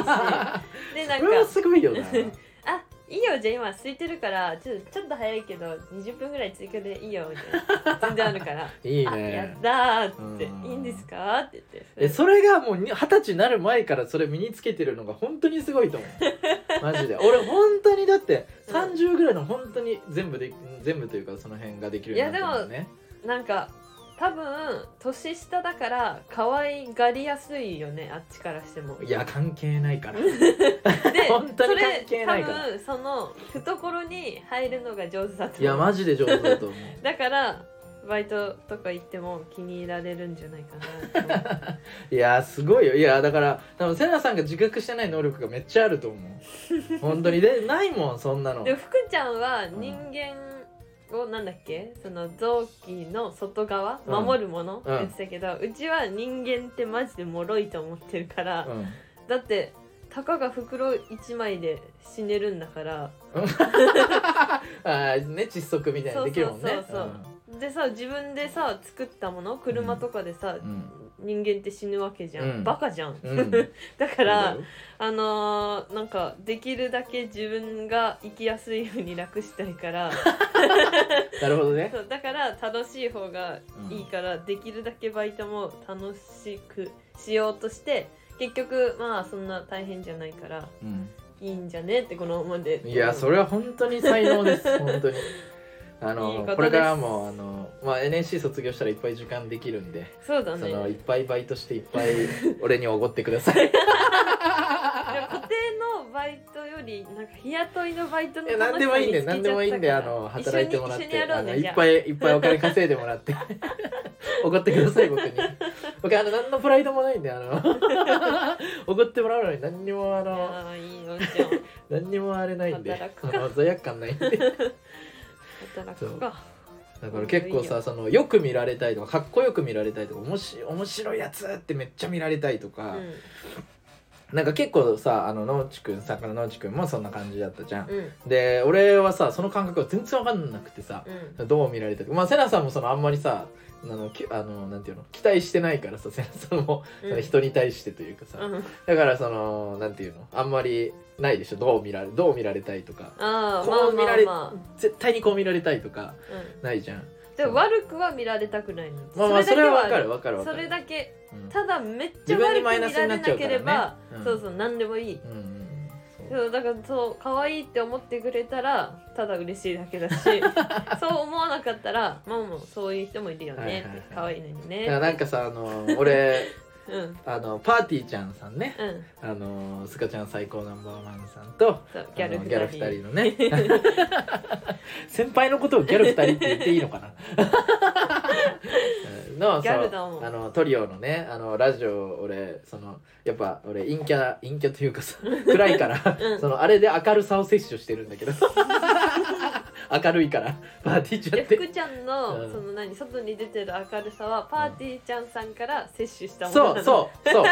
Speaker 2: でなん
Speaker 1: それは
Speaker 2: か
Speaker 1: すごいよな「
Speaker 2: あいいよじゃあ今空いてるからちょちょっと早いけど20分ぐらい追加でいいよ」みたいな。全然あるから「
Speaker 1: いい
Speaker 2: あや
Speaker 1: ね
Speaker 2: ったー」って。
Speaker 1: うん「
Speaker 2: いいんですか?」って言って。
Speaker 1: えそれがもうに二十歳になる前からそれ身につけてるのが本当にすごいと思う。マジで。俺本当にだって
Speaker 2: うん。
Speaker 1: 30ぐらいの本当に全部で全部というかその辺ができるようになったのね。
Speaker 2: なんか多分年下だから可愛がりやすいよねあっちからしても。
Speaker 1: いや関係ないから。
Speaker 2: で
Speaker 1: 本当に関係ないから。
Speaker 2: 多分その懐に入るのが上手だと思う。
Speaker 1: いやマジで上手だと思う。
Speaker 2: だからバイトとか行っても気に入られるんじゃないかな
Speaker 1: いやすごいよ。いやだから多分セナさんが自覚してない能力がめっちゃあると思う。本当に。でないもんそんなの。
Speaker 2: でも福ちゃんは人間をなんだっけ？その臓器の外側？
Speaker 1: うん。
Speaker 2: 守るもの？って
Speaker 1: うん
Speaker 2: 言ってたけど、うちは人間ってマジで脆いと思ってるから、
Speaker 1: うん。
Speaker 2: だってたかが袋1枚で死ねるんだから。
Speaker 1: あーね窒息みたいなのできるもんね。
Speaker 2: そうそうそうでさ自分でさ作ったもの？車とかでさ、
Speaker 1: うん
Speaker 2: 人間って死ぬわけじゃん、
Speaker 1: うん。
Speaker 2: バカじゃん、
Speaker 1: うん。う ん
Speaker 2: だからあのーなんかできるだけ自分が生きやすいように楽したいから。
Speaker 1: なるほどね。
Speaker 2: そうだから楽しい方がいいから、できるだけバイトも楽しくしようとして結局まあそんな大変じゃないから
Speaker 1: うん。
Speaker 2: いいんじゃね？ってこのままで。
Speaker 1: いやそれは本当に才能です。本当にあの
Speaker 2: こ
Speaker 1: れからもあの、まあ、NSC 卒業したらいっぱい時間できるんで、
Speaker 2: そうだね。
Speaker 1: そのいっぱいバイトしていっぱい俺におごってください。
Speaker 2: 固定のバイトよりなんか日雇いのバイトの
Speaker 1: いや何でもいいん。で何でもいいんであの働いてもらってあのいっぱいいっぱいお金稼いでもらって。おごってください僕に。僕あの何のプライドもないんであの おごってもらうのに何にもあの
Speaker 2: ああいいよじゃ
Speaker 1: 何にもあれないんでの罪悪感ないんで。
Speaker 2: あ働くか。
Speaker 1: だから結構さそのよく見られたいとかかっこよく見られたいとかおもし面白いやつってめっちゃ見られたいとか、なんか結構さあの野内くんさの野内くんもそんな感じだったじゃん、
Speaker 2: うん。うん
Speaker 1: で俺はさその感覚が全然わかんなくてさ、
Speaker 2: うん。
Speaker 1: どう見られたいまあセナさんもそのあんまりさあのきあのなんていうの？期待してないからさセナさんも、
Speaker 2: うん。
Speaker 1: その人に対してというかさ、
Speaker 2: うん。
Speaker 1: だからそのなんていうの？あんまりないでしょ？どう見られどう見られたいとか。
Speaker 2: ああまあ
Speaker 1: こう見られ、
Speaker 2: まあま
Speaker 1: 絶対にこう見られたいとかないじゃん。
Speaker 2: でも悪くは見られたくないの。
Speaker 1: まあまあそれはわかる
Speaker 2: わ
Speaker 1: わかるわかる。
Speaker 2: それだけ。
Speaker 1: うん。
Speaker 2: ただめっちゃ悪く見ら
Speaker 1: マイナスにな
Speaker 2: れなければ、
Speaker 1: うん。
Speaker 2: そうそう何でもいい。
Speaker 1: うん
Speaker 2: そうだからそう可愛いって思ってくれたらただ嬉しいだけだし そう思わなかったらまあもうそういう人もいるよね
Speaker 1: はいはいはい。
Speaker 2: 可愛いのに
Speaker 1: だ
Speaker 2: ね
Speaker 1: からなんかさあの俺
Speaker 2: うん。
Speaker 1: あのパーティーちゃんさんね。
Speaker 2: うん。
Speaker 1: あのスカちゃん最高ナンバーワンさんと
Speaker 2: そうギャル
Speaker 1: あのギャル
Speaker 2: 二
Speaker 1: 2人のね。先輩のことをギャル2人って言っていいのかな？うん。の
Speaker 2: ギャル
Speaker 1: そう
Speaker 2: だもん。
Speaker 1: あのトリオのねあのラジオ俺そのやっぱ俺陰キャ陰キャというかさ 暗いから、
Speaker 2: うん。
Speaker 1: そのあれで明るさを摂取してるんだけど 明るいから。パーティーちゃん
Speaker 2: で
Speaker 1: って
Speaker 2: 福ちゃんの、
Speaker 1: うん。
Speaker 2: その何外に出てる明るさはパーティーちゃんさんから摂取したもの
Speaker 1: そう
Speaker 2: なの。
Speaker 1: そうそう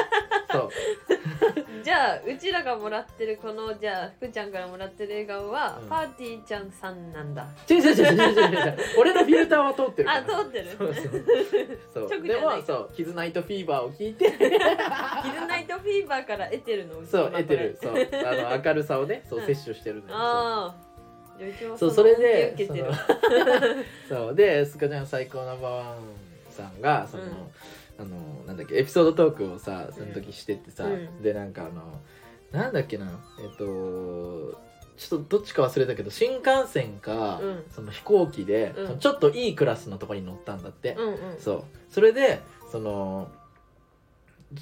Speaker 1: そう。
Speaker 2: じゃあうちらがもらってるこのじゃあ福ちゃんからもらってる笑顔は、
Speaker 1: うん。
Speaker 2: パーティーちゃんさんなんだ。
Speaker 1: 違う違う違う違う違う違う。俺のフィルターは通ってるから。
Speaker 2: あ通ってる。
Speaker 1: そうそう。そう。
Speaker 2: 直じ
Speaker 1: で
Speaker 2: ゃない
Speaker 1: もそう「キズナイトフィーバー」を聞いて。
Speaker 2: キズナイトフィーバーから得てるの？うち
Speaker 1: そう
Speaker 2: 今
Speaker 1: 得てるそう。あの明るさをねそう
Speaker 2: うん。
Speaker 1: 摂取してるんだよ。
Speaker 2: ああじゃあうちも
Speaker 1: そう
Speaker 2: の
Speaker 1: それでそのそう。でスカちゃん最高ナンバーワンさんがその、あのなんだっけエピソードトークをさその時してってさ、
Speaker 2: うん。
Speaker 1: でなんかあのなんだっけなえっとちょっとどっちか忘れたけど新幹線か、
Speaker 2: うん。
Speaker 1: その飛行機で、
Speaker 2: うん。
Speaker 1: ちょっといいクラスのとこに乗ったんだって、
Speaker 2: うんうん。
Speaker 1: そう。それでその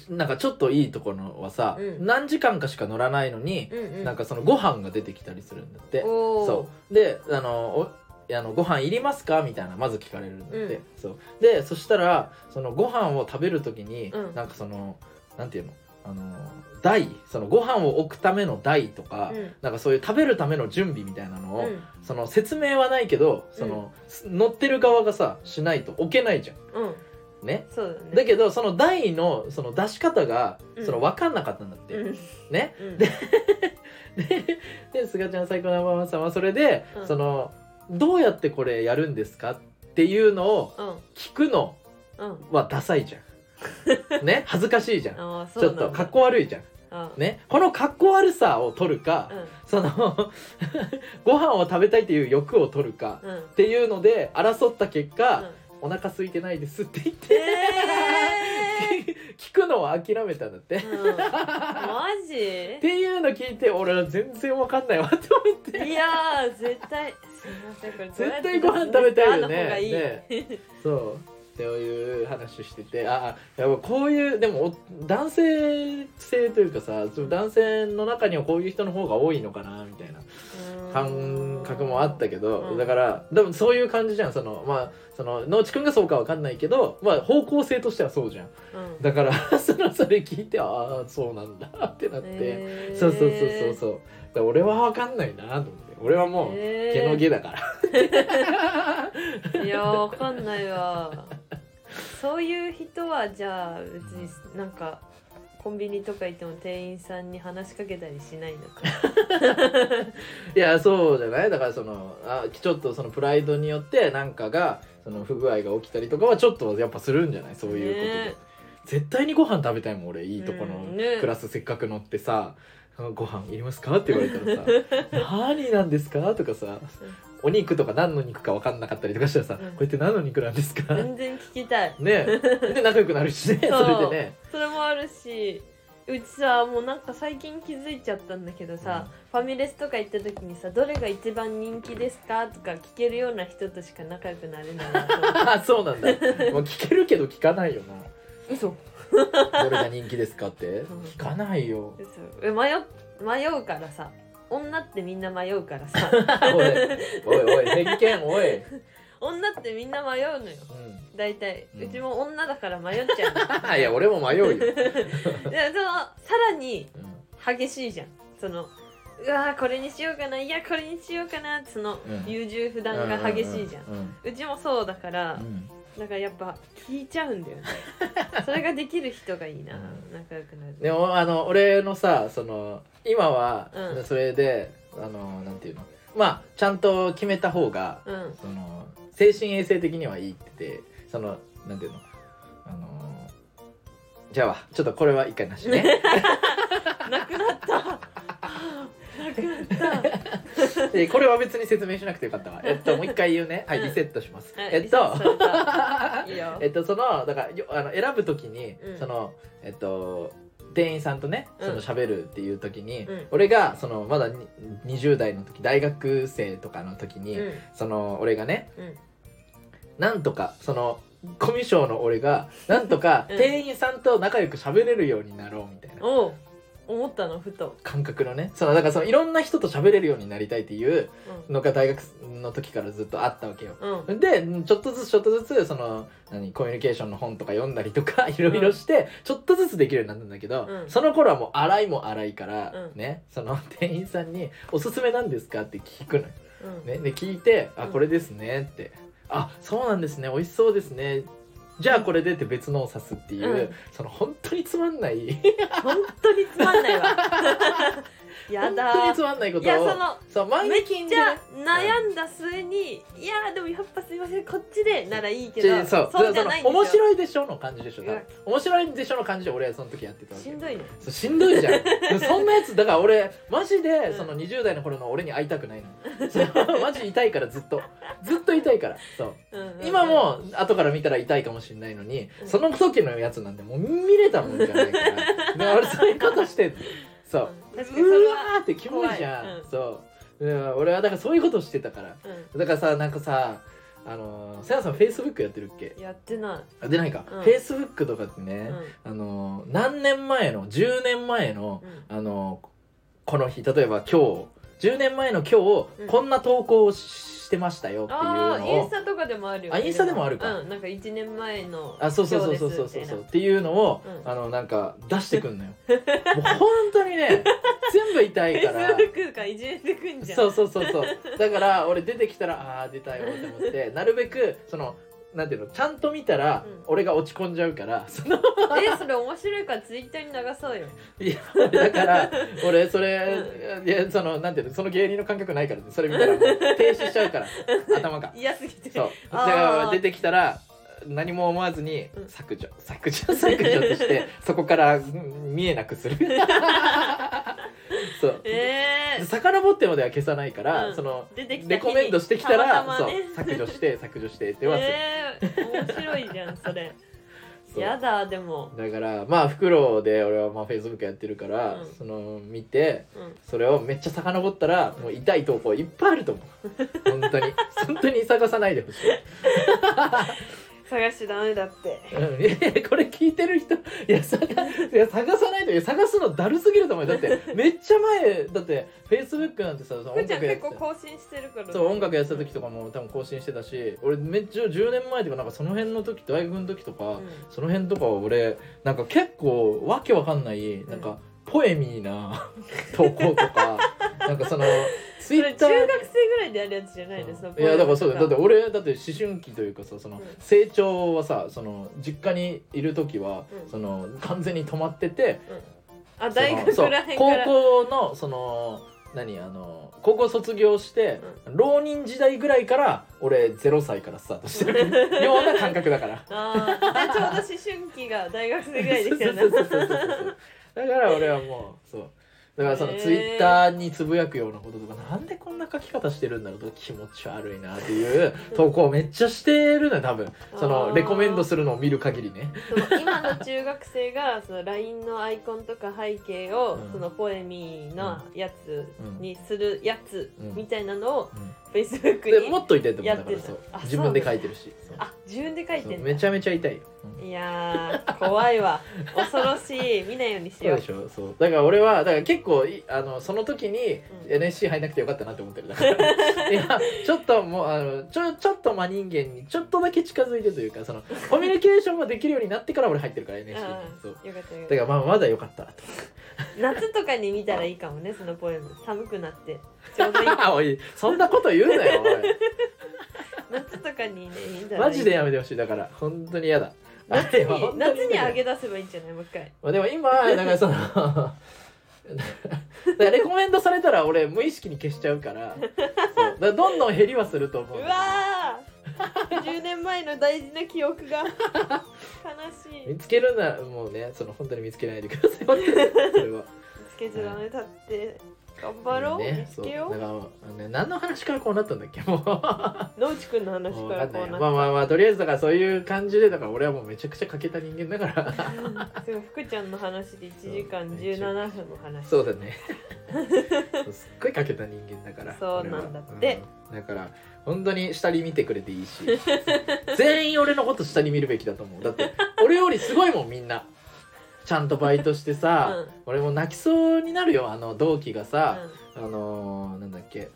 Speaker 1: なんかちょっといいところはさ、
Speaker 2: うん。
Speaker 1: 何時間かしか乗らないのに、
Speaker 2: うんうん。
Speaker 1: なんかそのご飯が出てきたりするんだって、
Speaker 2: おー。
Speaker 1: そう。であのおあのご飯いりますか？みたいなまず聞かれるんだって、
Speaker 2: うん。
Speaker 1: そう。でそしたらそのご飯を食べる時に、
Speaker 2: うん。
Speaker 1: なんかそのなんていうの？あの台。そのご飯を置くための台とか、
Speaker 2: うん。
Speaker 1: なんかそういう食べるための準備みたいなのを、
Speaker 2: うん。
Speaker 1: その説明はないけどその、乗ってる側がさしないと置けないじゃん。
Speaker 2: うん
Speaker 1: ね。
Speaker 2: そうだね。
Speaker 1: だけどその台のその出し方が
Speaker 2: うん。
Speaker 1: その分かんなかったんだって、
Speaker 2: うん。
Speaker 1: ね。
Speaker 2: うん。
Speaker 1: で でで菅ちゃん最高ナンバーワンさんはそれで、
Speaker 2: うん。
Speaker 1: そのどうやってこれやるんですかっていうのを
Speaker 2: うん。
Speaker 1: 聞くの
Speaker 2: うん。
Speaker 1: はダサいじゃん。ね。恥ずかしいじゃん。
Speaker 2: ああそ
Speaker 1: ち
Speaker 2: うなんだ。
Speaker 1: ょっとかっこ悪いじゃん。
Speaker 2: あ
Speaker 1: ね。このかっこ悪さを取るか、
Speaker 2: うん。
Speaker 1: その ご飯を食べたいっていう欲を取るか
Speaker 2: うん。
Speaker 1: っていうので争った結果、
Speaker 2: うん
Speaker 1: お腹空いてないですって言っ
Speaker 2: え
Speaker 1: て、
Speaker 2: え
Speaker 1: 聞くのを諦めたんだって、っ
Speaker 2: うん。マジ？
Speaker 1: ていうの聞いて俺は全然わかんないわって思って。
Speaker 2: いやー絶対。すいませんこれ
Speaker 1: 絶対ご飯食べたいよね。そうっていう話しててああやっぱこういうでもお男性性というかさ男性の中にはこういう人の方が多いのかなみたいな感覚もあったけど、
Speaker 2: うん。
Speaker 1: だからでもそういう感じじゃんそのまあその野地くんがそうかわかんないけど、まあ、方向性としてはそうじゃん。
Speaker 2: うん。
Speaker 1: だから そのそれ聞いてああそうなんだってなって、
Speaker 2: へー。
Speaker 1: そうそうそうそうそう。俺はわかんないなと思って。俺はもう
Speaker 2: へー。
Speaker 1: 毛の毛だから、
Speaker 2: いやーわかんないわそういう人はじゃあ別になんかコンビニとか行っても店員さんに話しかけたりしないのか。
Speaker 1: いやそうじゃない。だからそのあちょっとそのプライドによってなんかがその不具合が起きたりとかはちょっとやっぱするんじゃない？そういうことで、
Speaker 2: ね
Speaker 1: 絶対にご飯食べたいもん俺いいとこのクラスせっかく乗ってさ「ご飯いりますか?」って言われたらさ「何なんですか?」とかさお肉とか何の肉か分かんなかったりとかしたらさ「
Speaker 2: うん。
Speaker 1: これって何の肉なんですか?」
Speaker 2: 全然聞きたい。
Speaker 1: ね。で仲良くなるしね
Speaker 2: そう。
Speaker 1: それでね。
Speaker 2: それもあるしうちさもうなんか最近気づいちゃったんだけどさ、ファミレスとか行った時にさ「どれが一番人気ですか?」とか聞けるような人としか仲良くなれないなと思って。
Speaker 1: あ そうなんだ。もう聞けるけど聞かないよな。
Speaker 2: 嘘。
Speaker 1: どれが人気ですかって。
Speaker 2: ん。
Speaker 1: 聞かないよ。
Speaker 2: 嘘。え迷っ迷うからさ女ってみんな迷うからさ。
Speaker 1: おいおいおい偏見おい、
Speaker 2: 女ってみんな迷うのよ。
Speaker 1: う
Speaker 2: 大体、
Speaker 1: う
Speaker 2: うんちも女だから迷っちゃう
Speaker 1: いや俺も迷うよ、
Speaker 2: でそのさらに
Speaker 1: うん。
Speaker 2: 激しいじゃん。そのうわーこれにしようかないやこれにしようかなってその
Speaker 1: うん。
Speaker 2: 優柔不断が激しいじゃん,、
Speaker 1: うう
Speaker 2: ちもそうだから
Speaker 1: うんうん
Speaker 2: だからやっぱ聞いちゃうんだよね。それができる人がいいな、
Speaker 1: うん。
Speaker 2: 仲良くなる。
Speaker 1: でもあの俺のさその今は、
Speaker 2: うん。
Speaker 1: それであのなんていうの。まあちゃんと決めた方が
Speaker 2: うん。
Speaker 1: その精神衛生的にはいいっててそのなんていうの。あのじゃあわちょっとこれは一回なしね。
Speaker 2: なくなった
Speaker 1: でこれは別に説明しなくてよかったわ。えっともう一回言うね。はい
Speaker 2: うん。
Speaker 1: リセットします、
Speaker 2: はい
Speaker 1: えっと。
Speaker 2: いいよ。
Speaker 1: えっとそのだからよあの選ぶときに、
Speaker 2: うん。
Speaker 1: そのえっと店員さんとねそ
Speaker 2: うん。
Speaker 1: の喋るっていう時に、
Speaker 2: うん。
Speaker 1: 俺がそのまだに20代の時大学生とかの時に、
Speaker 2: うん。
Speaker 1: その俺がね
Speaker 2: うん。
Speaker 1: なんとかそのコミュ障の俺がなんとか
Speaker 2: うん。
Speaker 1: 店員さんと仲良く喋れるようになろうみたいな。
Speaker 2: おう思ったのふと、
Speaker 1: 感覚のね。そのだからそのいろんな人と喋れるようになりたいっていう
Speaker 2: う
Speaker 1: のが大学の時からずっとあったわけよ。
Speaker 2: んうん、
Speaker 1: でちょっとずつちょっとずつその何コミュニケーションの本とか読んだりとかいろいろしてちょっとずつできるようになったんだけど、
Speaker 2: うん。
Speaker 1: その頃はもう荒いも荒いから、
Speaker 2: うん。
Speaker 1: ねその店員さんに「おすすめなんですか?」って聞くのよ。
Speaker 2: うん。
Speaker 1: ね、で聞いて「あ
Speaker 2: うん
Speaker 1: これですね」って「あそうなんですね。美味しそうですね」じゃあこれでって別のを指すっていう、
Speaker 2: うん。
Speaker 1: その本当につまんない。
Speaker 2: 本当につまんないわ や
Speaker 1: 本当
Speaker 2: だ
Speaker 1: につまんないことを。
Speaker 2: いやその
Speaker 1: そう前
Speaker 2: めっちゃ悩んだ末に、いやでもやっぱすいませんこっちでならいいけど
Speaker 1: でそう。
Speaker 2: そうじゃないんですよ。
Speaker 1: その面白いでしょの感じでしょ。面白いでしょの感じで俺はその時やってた
Speaker 2: しんどいね。
Speaker 1: そうしんどいじゃん。そんなやつだから俺マジで
Speaker 2: うん。
Speaker 1: その20代の頃の俺に会いたくないの。そう。マジ痛いからずっと。ずっと痛いから。そう。
Speaker 2: うんうんうん。
Speaker 1: 今も後から見たら痛いかもしれないのに、
Speaker 2: うん。
Speaker 1: その時のやつなんてもう見れたもんじゃないから。で俺そういうことしてそう。
Speaker 2: うん確かにそれ
Speaker 1: うわ
Speaker 2: は
Speaker 1: ーってキモいじゃん、
Speaker 2: 怖い。うん。
Speaker 1: そう。うん俺はだからそういうことしてたから。
Speaker 2: う
Speaker 1: だからさなんかさあのー、せやさんフェイスブックやってるっけ？
Speaker 2: んやってな
Speaker 1: あ出ないか、
Speaker 2: うん。
Speaker 1: フェイスブックとかって
Speaker 2: い、
Speaker 1: ね
Speaker 2: う、ん。
Speaker 1: あのー何年前の10年前の、
Speaker 2: うん。
Speaker 1: あのーこの日例えば今日。10年前の今日、
Speaker 2: うん。
Speaker 1: こんな投稿をしてましたよっていう
Speaker 2: ああイン
Speaker 1: のを
Speaker 2: スタとかでもあるよ、ね、
Speaker 1: あインスタでもあるか。
Speaker 2: うんなんか1年前の
Speaker 1: あそうそうそうそうそう。そうっていうのを、
Speaker 2: うん。
Speaker 1: あのなんか出してくんのよ。もう本当にね 全部痛いから。
Speaker 2: フェイスブックかいじめてくんじゃん。
Speaker 1: そうそうそうそう。だから俺出てきたらああー出たよって思ってなるべくそのなんていうのちゃんと見たら、
Speaker 2: うん。
Speaker 1: 俺が落ち込んじゃうから その
Speaker 2: えそれ面白いからツイッターに流そうよ。
Speaker 1: いやだから俺それ、いやそのなんていうのその芸人の感覚ないからねそれ見たらもう停止しちゃうから頭が。
Speaker 2: 嫌すぎて。
Speaker 1: そう。だ
Speaker 2: あー。
Speaker 1: から出てきたら何も思わずに
Speaker 2: うん。
Speaker 1: 削除削除削除としてそこからうん見えなくする そう
Speaker 2: えー、
Speaker 1: 遡ってまでは消さないから、
Speaker 2: うん。
Speaker 1: その
Speaker 2: 出てきた。
Speaker 1: レコメンドしてきたら
Speaker 2: ね。
Speaker 1: そう削除して 削除してってはする、
Speaker 2: えー、面白いじゃんそれ。やだでも。
Speaker 1: だからまあ袋で俺はまあフェイスブックやってるから、
Speaker 2: うん。
Speaker 1: その見て
Speaker 2: うん。
Speaker 1: それをめっちゃ遡ったらもう痛い投稿いっぱいあると思う。本当に。本当に探さないでほしい
Speaker 2: 探しダメだって。
Speaker 1: うん。いやいやこれ聞いてる人いや探いや探さないといや探すのだるすぎると思うよ。だってめっちゃ前だってフェイスブックなんてさその
Speaker 2: ふーちゃん
Speaker 1: 音楽やってた。
Speaker 2: 結構更新してるからね、
Speaker 1: そう音楽やってた時とかも多分更新してたし俺めっちゃ10年前とかなんかその辺の時大学の時とか、
Speaker 2: うん。
Speaker 1: その辺とかは俺なんか結構わけわかんないなんかポエミーな 投稿とかなんかそのツイッター
Speaker 2: 中学生ぐらいでやるやつじゃないです
Speaker 1: いやだからそうだ。って俺だって思春期というかさその
Speaker 2: うん。
Speaker 1: 成長はさその実家にいる時は、
Speaker 2: うん。
Speaker 1: その完全に止まってて
Speaker 2: あ大学らへんから。
Speaker 1: 高校のその何あの高校卒業して、浪人時代ぐらいから俺0歳からスタートしてる。ような感覚だから。
Speaker 2: あちょうど思春期が大学生ぐらいでしたよね。
Speaker 1: だから俺はもうそうだからそのツイッターにつぶやくようなこととかなんでこんな書き方してるんだろうと気持ち悪いなっていう投稿めっちゃしてるのよ多分。そのレコメンドするのを見る限りね。
Speaker 2: 今の中学生がその LINE のアイコンとか背景を、
Speaker 1: うん。
Speaker 2: そのポエミーのやつ
Speaker 1: うん。
Speaker 2: にするやつ
Speaker 1: うん。
Speaker 2: みたいなのを
Speaker 1: うん
Speaker 2: Facebook に
Speaker 1: で持っといてって思うだからそう自分で書いてるし。
Speaker 2: あ自分で書いてん
Speaker 1: めちゃめちゃ痛いよ、うん。
Speaker 2: いやー怖いわ。恐ろしい。見ないようにしよう。
Speaker 1: そうでしょそう。だから俺はだから結構いあのその時に
Speaker 2: うん。
Speaker 1: NSC 入んなくてよかったなって思ってる。だから。いやちょっともうあのちょちょっと真人間にちょっとだけ近づいてというかそのコミュニケーションもできるようになってから俺入ってるから NSC に。う
Speaker 2: ーよかったよかっ
Speaker 1: だからまあまだよかったなと
Speaker 2: た夏とかに見たらいいかもねそのポエム。寒くなって。ちょうどいい
Speaker 1: おいそんなこと言うなよおい。
Speaker 2: 夏とかにね見たらいい。
Speaker 1: マジでやめてほしいだから。本当に嫌だ。
Speaker 2: 夏
Speaker 1: あれは本
Speaker 2: に
Speaker 1: 当
Speaker 2: 夏に上げ出せばいいんじゃないもう一回。
Speaker 1: まあでも今だからその だからレコメンドされたら俺無意識に消しちゃうから。そう。だからどんどん減りはすると思う。
Speaker 2: うわー 10年前の大事な記憶が。悲しい。
Speaker 1: 見つけるならもうねその本当に見つけないでください。それは
Speaker 2: 見つけちゃダメだって。頑張ろう、
Speaker 1: ね
Speaker 2: 見つけよ
Speaker 1: そう。だからあのね何の話からこうなったんだっけもう。
Speaker 2: 野内くんの話
Speaker 1: か
Speaker 2: らこうなった。
Speaker 1: ない。まあまあまあとりあえずだからそういう感じでだから俺はもうめちゃくちゃ欠けた人間だから。
Speaker 2: すごい福ちゃんの話で1時間17分の話。
Speaker 1: そうだね。そう すっごい欠けた人間だから
Speaker 2: そうなんだって。
Speaker 1: 俺は。うん。だから本当に下に見てくれていいし。全員俺のこと下に見るべきだと思う。だって俺よりすごいもんみんな。ちゃんとバイトしてさ、
Speaker 2: うん。
Speaker 1: 俺も泣きそうになるよあの同期がさ、
Speaker 2: うん。
Speaker 1: あのーなんだっけ。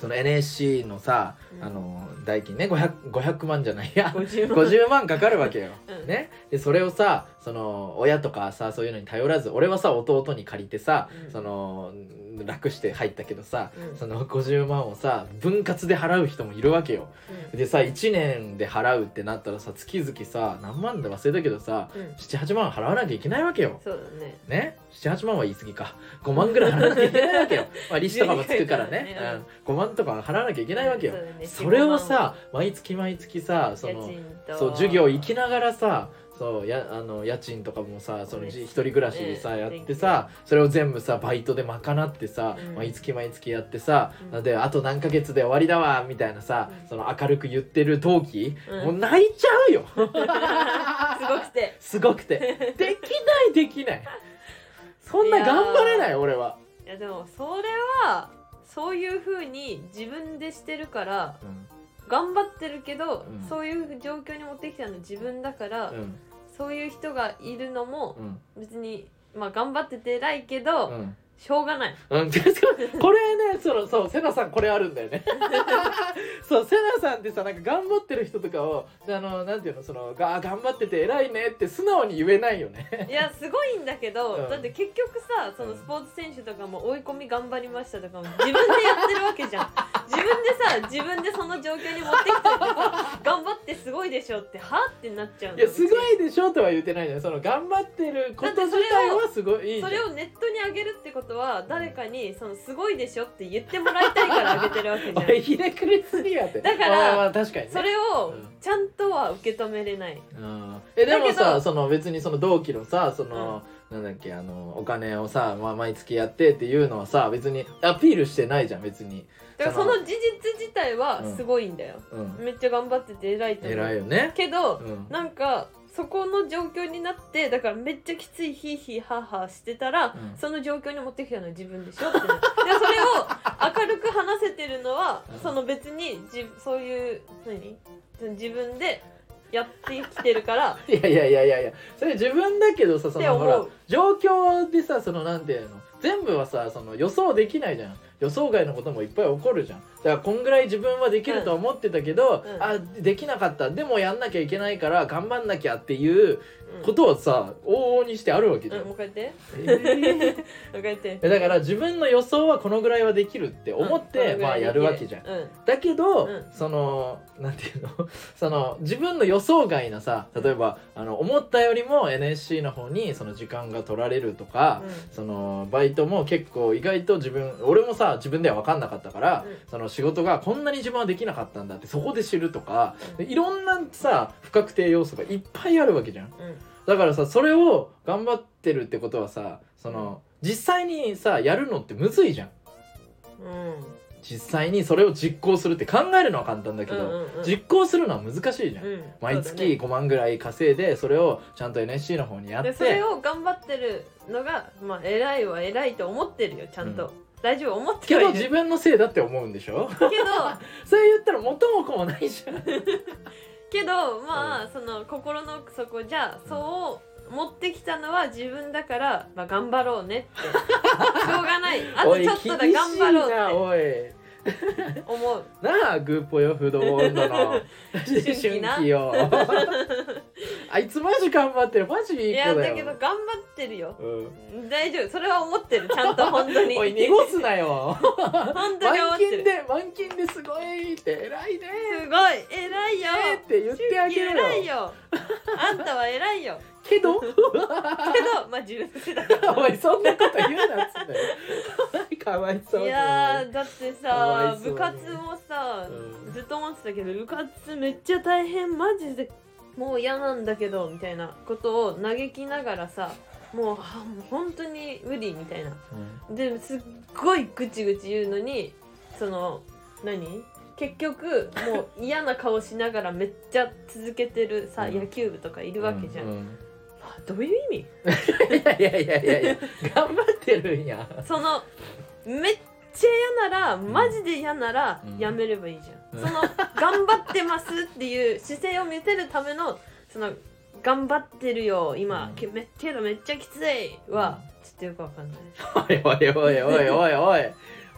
Speaker 1: その NSC のさ、
Speaker 2: うん。
Speaker 1: あのー代金ね 500, 500万じゃないや。
Speaker 2: 50万。
Speaker 1: 50万かかるわけよ。
Speaker 2: うん。
Speaker 1: ね、でそれをさその親とかさそういうのに頼らず俺はさ弟に借りてさ、
Speaker 2: うん。
Speaker 1: その楽して入ったけどさ、
Speaker 2: うん。
Speaker 1: その50万をさ分割で払う人もいるわけよ。でさ1年で払うってなったらさ月々さ何万だ忘れたけどさ
Speaker 2: うん、うん、
Speaker 1: 78万払わなきゃいけないわけよ。
Speaker 2: そうだね。
Speaker 1: ね？78万は言い過ぎか。5万ぐらい払わなきゃいけないわけよ。まあ利子とかもつくからね。
Speaker 2: 12回からね
Speaker 1: うん、5万とか払わなきゃいけないわけよ。
Speaker 2: そね。
Speaker 1: それをさ毎月毎月さそ
Speaker 2: 家
Speaker 1: のそう授業行きながらさそうやあの家賃とかもさその一人暮らしでさ
Speaker 2: ね
Speaker 1: やってさそれを全部さバイトで賄ってさ、
Speaker 2: うん。
Speaker 1: 毎月毎月やってさ、
Speaker 2: うん。
Speaker 1: であと何ヶ月で終わりだわみたいなさ、
Speaker 2: うん。
Speaker 1: その明るく言ってる同期、
Speaker 2: うん。
Speaker 1: もう泣いちゃうよ。
Speaker 2: すごくて。
Speaker 1: すごくて。できないできない。そんな頑張れない俺は。い
Speaker 2: やでもそれはそういう風に自分でしてるから頑張ってるけど、
Speaker 1: うん。
Speaker 2: そういう状況に持ってきたの自分だから、
Speaker 1: うん
Speaker 2: そういう人がいるのも
Speaker 1: うん。
Speaker 2: 別にまあ頑張ってて偉いけど、
Speaker 1: うん
Speaker 2: しょうがない。
Speaker 1: うん、確かにこれねそのそうセナさんこれあるんだよね。そうセナさんってさなんか頑張ってる人とかをあのなんていうのそのが頑張ってて偉いねって素直に言えないよね。
Speaker 2: いやすごいんだけど、
Speaker 1: うん。
Speaker 2: だって結局さそのスポーツ選手とかも追い込み頑張りましたとかも自分でやってるわけじゃん。自分でさ自分でその状況に持ってきてさ頑張ってすごいでしょってはってなっちゃうの。
Speaker 1: いやすごいでしょとは言ってないじゃん。その頑張ってること自体はすごい
Speaker 2: それをネットに上げるってことは誰かにそのすごいでしょって言ってもらいたいから上げてるわけじゃん。
Speaker 1: ひねくれすぎやって。
Speaker 2: だから
Speaker 1: まあまあ確かにね。
Speaker 2: それを
Speaker 1: うん
Speaker 2: ちゃんとは受け止めれない。
Speaker 1: うん。えでもさその別にその同期のさその、なんだっけあのお金をさ、まあ、毎月やってっていうのはさ別にアピールしてないじゃん別に。
Speaker 2: だからその事実自体はすごいんだよ、
Speaker 1: うん。
Speaker 2: めっちゃ頑張ってて偉いと思う。
Speaker 1: 偉いよね。
Speaker 2: けど、
Speaker 1: うん。
Speaker 2: なんかそこの状況になってだからめっちゃきついヒーヒーハーハーしてたら、
Speaker 1: うん。
Speaker 2: その状況に持ってきたのは自分でしょってなる。でそれを明るく話せてるのは、
Speaker 1: うん。
Speaker 2: その別にじそういう何？自分でやってきてるから
Speaker 1: いやいやいやいやいやそれ自分だけどさそ
Speaker 2: って
Speaker 1: のほら状況でさそのなんていうの？全部はさその予想できないじゃん予想外のこともいっぱい起こるじゃん。だからこんぐらい自分はできると思ってたけど、
Speaker 2: うん。
Speaker 1: あできなかった。でもやんなきゃいけないから頑張んなきゃっていう
Speaker 2: うん
Speaker 1: ことはさ往々にしてあるわけじゃん、
Speaker 2: うんもう一回言って。
Speaker 1: えー。
Speaker 2: もう一回言って。
Speaker 1: えだから自分の予想はこのぐらいはできるって思って、
Speaker 2: うん
Speaker 1: まあやるわけじゃん。
Speaker 2: うん。
Speaker 1: だけど、
Speaker 2: うん。
Speaker 1: そのなんていうの？その自分の予想外なさ例えばあの思ったよりも NSC の方にその時間が取られるとか、そのバイトも結構意外と自分俺もさ自分では分かんなかったから、
Speaker 2: うん。
Speaker 1: その仕事がこんなに自分はできなかったんだってそこで知るとか、
Speaker 2: うん。
Speaker 1: いろんなさ不確定要素がいっぱいあるわけじゃん。
Speaker 2: うん
Speaker 1: だからさそれを頑張ってるってことはさその実際にさやるのってむずいじゃん。
Speaker 2: うん。
Speaker 1: 実際にそれを実行するって考えるのは簡単だけど、
Speaker 2: うんうんうん。
Speaker 1: 実行するのは難しいじゃん。
Speaker 2: うん。
Speaker 1: 毎
Speaker 2: そうだね。
Speaker 1: 月5万ぐらい稼いでそれをちゃんと NSC の方にやって。
Speaker 2: でそれを頑張ってるのがまあ偉いは偉いと思ってるよちゃんと、大丈夫思って
Speaker 1: け
Speaker 2: はいる
Speaker 1: ど自分のせいだって思うんでしょ？
Speaker 2: けど
Speaker 1: それ言ったら元も子もないじゃん
Speaker 2: けどまあ、その心の底じゃそう持ってきたのは自分だから、まあ、頑張ろうねって。しょうがない。あとちょっとだ頑張ろう
Speaker 1: な
Speaker 2: って 思う。
Speaker 1: なあグーポヨフード温度の思
Speaker 2: 春季な。
Speaker 1: 春季よ。あいつマジ頑張ってる？マジい
Speaker 2: い
Speaker 1: い子だよ。
Speaker 2: やだけど頑張ってるよ。
Speaker 1: うん。
Speaker 2: 大丈夫。それは思ってる。ちゃんと本当に。
Speaker 1: おい濁すなよ。
Speaker 2: 本当に思
Speaker 1: 満
Speaker 2: ってる。
Speaker 1: 金で満金ですごいって偉いね。
Speaker 2: すごい。偉いよ。
Speaker 1: えーって言ってあげるよ。
Speaker 2: 偉いよ。あんたは偉いよ
Speaker 1: けど？
Speaker 2: けどまあ自分のせいだ。から
Speaker 1: おいそんなこと言うなっつってかわいそう
Speaker 2: いやーだって
Speaker 1: かわいそうに。
Speaker 2: さ部活もさ、
Speaker 1: うん。
Speaker 2: ずっと思ってたけど部活めっちゃ大変マジでもう嫌なんだけどみたいなことを嘆きながらさもうはもう本当に無理みたいな。ですっごいぐちぐち言うのにその何？結局もう嫌な顔しながらめっちゃ続けてるさ、
Speaker 1: うん。
Speaker 2: 野球部とかいるわけじゃん、
Speaker 1: うう
Speaker 2: あどういう意味？
Speaker 1: いやいやいやいやいや頑張ってるんや。
Speaker 2: そのめっちゃ嫌ならマジで嫌なら
Speaker 1: うん。
Speaker 2: やめればいいじゃん、
Speaker 1: うん。
Speaker 2: その頑張ってますっていう姿勢を見せるためのその頑張ってるよ今、
Speaker 1: うん。
Speaker 2: けめけどめっちゃきついは、ちょっとよくわかんない。
Speaker 1: おいおいおいおいおいおい。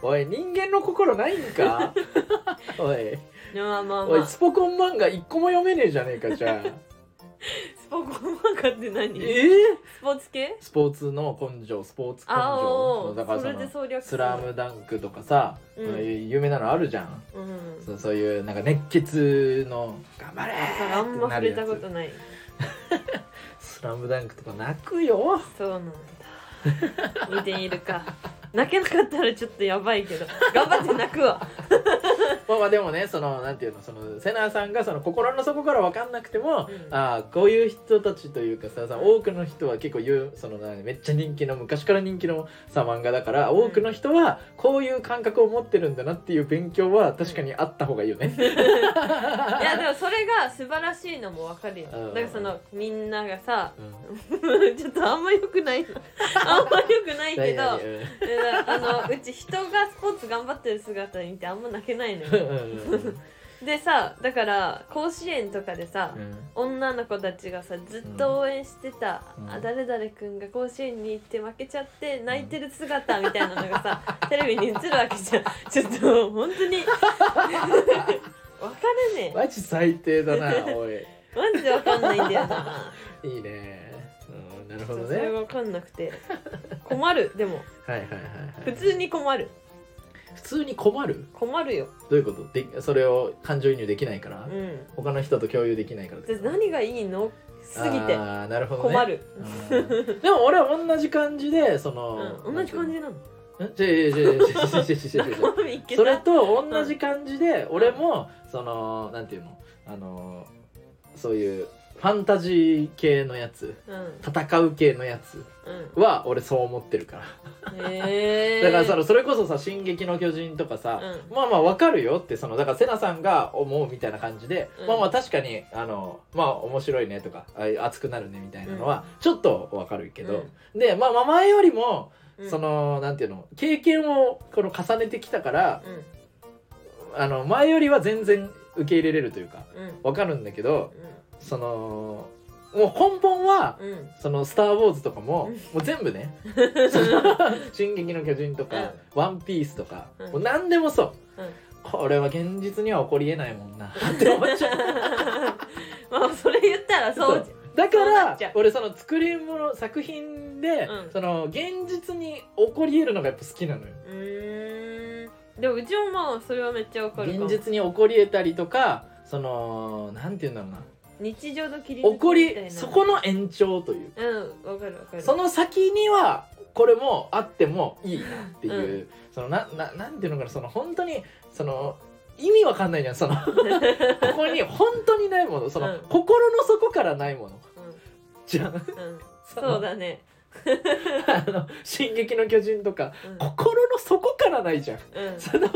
Speaker 1: おい人間の心ないんか？おい。
Speaker 2: まあまあまあ。
Speaker 1: おいスポコン漫画一個も読めねえじゃねえかじゃあ
Speaker 2: スポコ漫画って何？
Speaker 1: え？
Speaker 2: スポーツ系？
Speaker 1: スポーツの根性スポーツ根
Speaker 2: あ
Speaker 1: 性だからその
Speaker 2: で総略
Speaker 1: スラムダンクとかさ、
Speaker 2: うん。
Speaker 1: そういう有名なのあるじゃん、
Speaker 2: うん。
Speaker 1: そうそういうなんか熱血の頑張れ
Speaker 2: あんま触れたこと
Speaker 1: い
Speaker 2: ない。
Speaker 1: スラムダンクとか泣くよ。
Speaker 2: そうなんだ。見てみるか 泣けなかったらちょっとやばいけど。頑張って泣くわ。
Speaker 1: まあまあでもねそのなんていうのそのセナさんがその心の底から分かんなくても、
Speaker 2: うん。
Speaker 1: ああこういう人たちというかささ多くの人は結構言うそのなめっちゃ人気の昔から人気のさ漫画だから多くの人はこういう感覚を持ってるんだなっていう勉強は確かにあった方がいいよね。
Speaker 2: いやでもそれが素晴らしいのもわかるよ。
Speaker 1: ん。
Speaker 2: からそのみんながさ
Speaker 1: うん。
Speaker 2: ちょっとあんま良くない。あんま良くないけどあのうち人がスポーツ頑張ってる姿見てあんま泣けないの
Speaker 1: うん
Speaker 2: よ
Speaker 1: うんうん。
Speaker 2: でさだから甲子園とかでさ、
Speaker 1: うん。
Speaker 2: 女の子たちがさずっと応援してた、
Speaker 1: うん。
Speaker 2: あ誰々くんが甲子園に行って負けちゃって泣いてる姿みたいなのがさ、テレビに映るわけじゃん。ちょっと本当に。わかるね
Speaker 1: マジ最低だなおい。
Speaker 2: マジでわかんないんだよな。い
Speaker 1: いね、うん、なるほど
Speaker 2: それ
Speaker 1: ね
Speaker 2: わかんなくて。困るでも。
Speaker 1: はいはいはい、はい、
Speaker 2: 普通に困る。
Speaker 1: 普通に困る？
Speaker 2: 困るよ。
Speaker 1: どういうこと？でそれを感情移入できないから、
Speaker 2: うん。
Speaker 1: 他の人と共有できないから
Speaker 2: で何がいいの？すぎて。
Speaker 1: あーなるほど、ね、
Speaker 2: 困る、
Speaker 1: うん。でも俺は同じ感じでその、
Speaker 2: うん、同じ感じなの。
Speaker 1: ん違う違う違う違う違う違う違う
Speaker 2: いけ
Speaker 1: それ
Speaker 2: た
Speaker 1: と同じ感じで俺もそのなんていうの？あのそういうファンタジー系のやつ
Speaker 2: うん。
Speaker 1: 戦う系のやつ
Speaker 2: う
Speaker 1: は俺そう思ってるから。だからそのそれこそさ「進撃の巨人」とかさ、
Speaker 2: う
Speaker 1: まあまあわかるよってそのだからセナさんが思うみたいな感じで、
Speaker 2: うん。
Speaker 1: まあまあ確かにあのまあ面白いねとかあ熱くなるねみたいなのはちょっとわかるけど、でまあまあ前よりも
Speaker 2: うん。
Speaker 1: そのなんていうの経験をこの重ねてきたから
Speaker 2: うん。
Speaker 1: あの前よりは全然受け入れれるというか
Speaker 2: うん。
Speaker 1: わかるんだけどそのもう根本は
Speaker 2: うん。うん
Speaker 1: その「スター・ウォーズ」とかも
Speaker 2: うん。
Speaker 1: もう全部ね「その進撃の巨人」とか「ワンピース」とか
Speaker 2: うん。
Speaker 1: もう何でもそう。
Speaker 2: うん。
Speaker 1: これは現実には起こりえないもんな って思っちゃう。
Speaker 2: まあそれ言ったらそうじ
Speaker 1: だから俺その作り物作品で、
Speaker 2: うん。
Speaker 1: その現実に起こりえるのがやっぱ好きなのよ。
Speaker 2: でもうちもまあそれはめっちゃわかる
Speaker 1: 現実に起こりえたりとかそのなんていうんだろうな
Speaker 2: 日常の切り
Speaker 1: 起こ
Speaker 2: みたいな。
Speaker 1: りそこの延長という
Speaker 2: うんわかるわかる。
Speaker 1: その先にはこれもあってもいいなっていう、そのなななんていうのかなその本当にその意味わかんないじゃん。そのここに本当にないもの。その、
Speaker 2: うん。
Speaker 1: 心の底からないもの。じゃん。
Speaker 2: うん。
Speaker 1: そ
Speaker 2: うだね
Speaker 1: あの「進撃の巨人」とか
Speaker 2: うん。
Speaker 1: 心の底からないじゃん。
Speaker 2: うん。
Speaker 1: その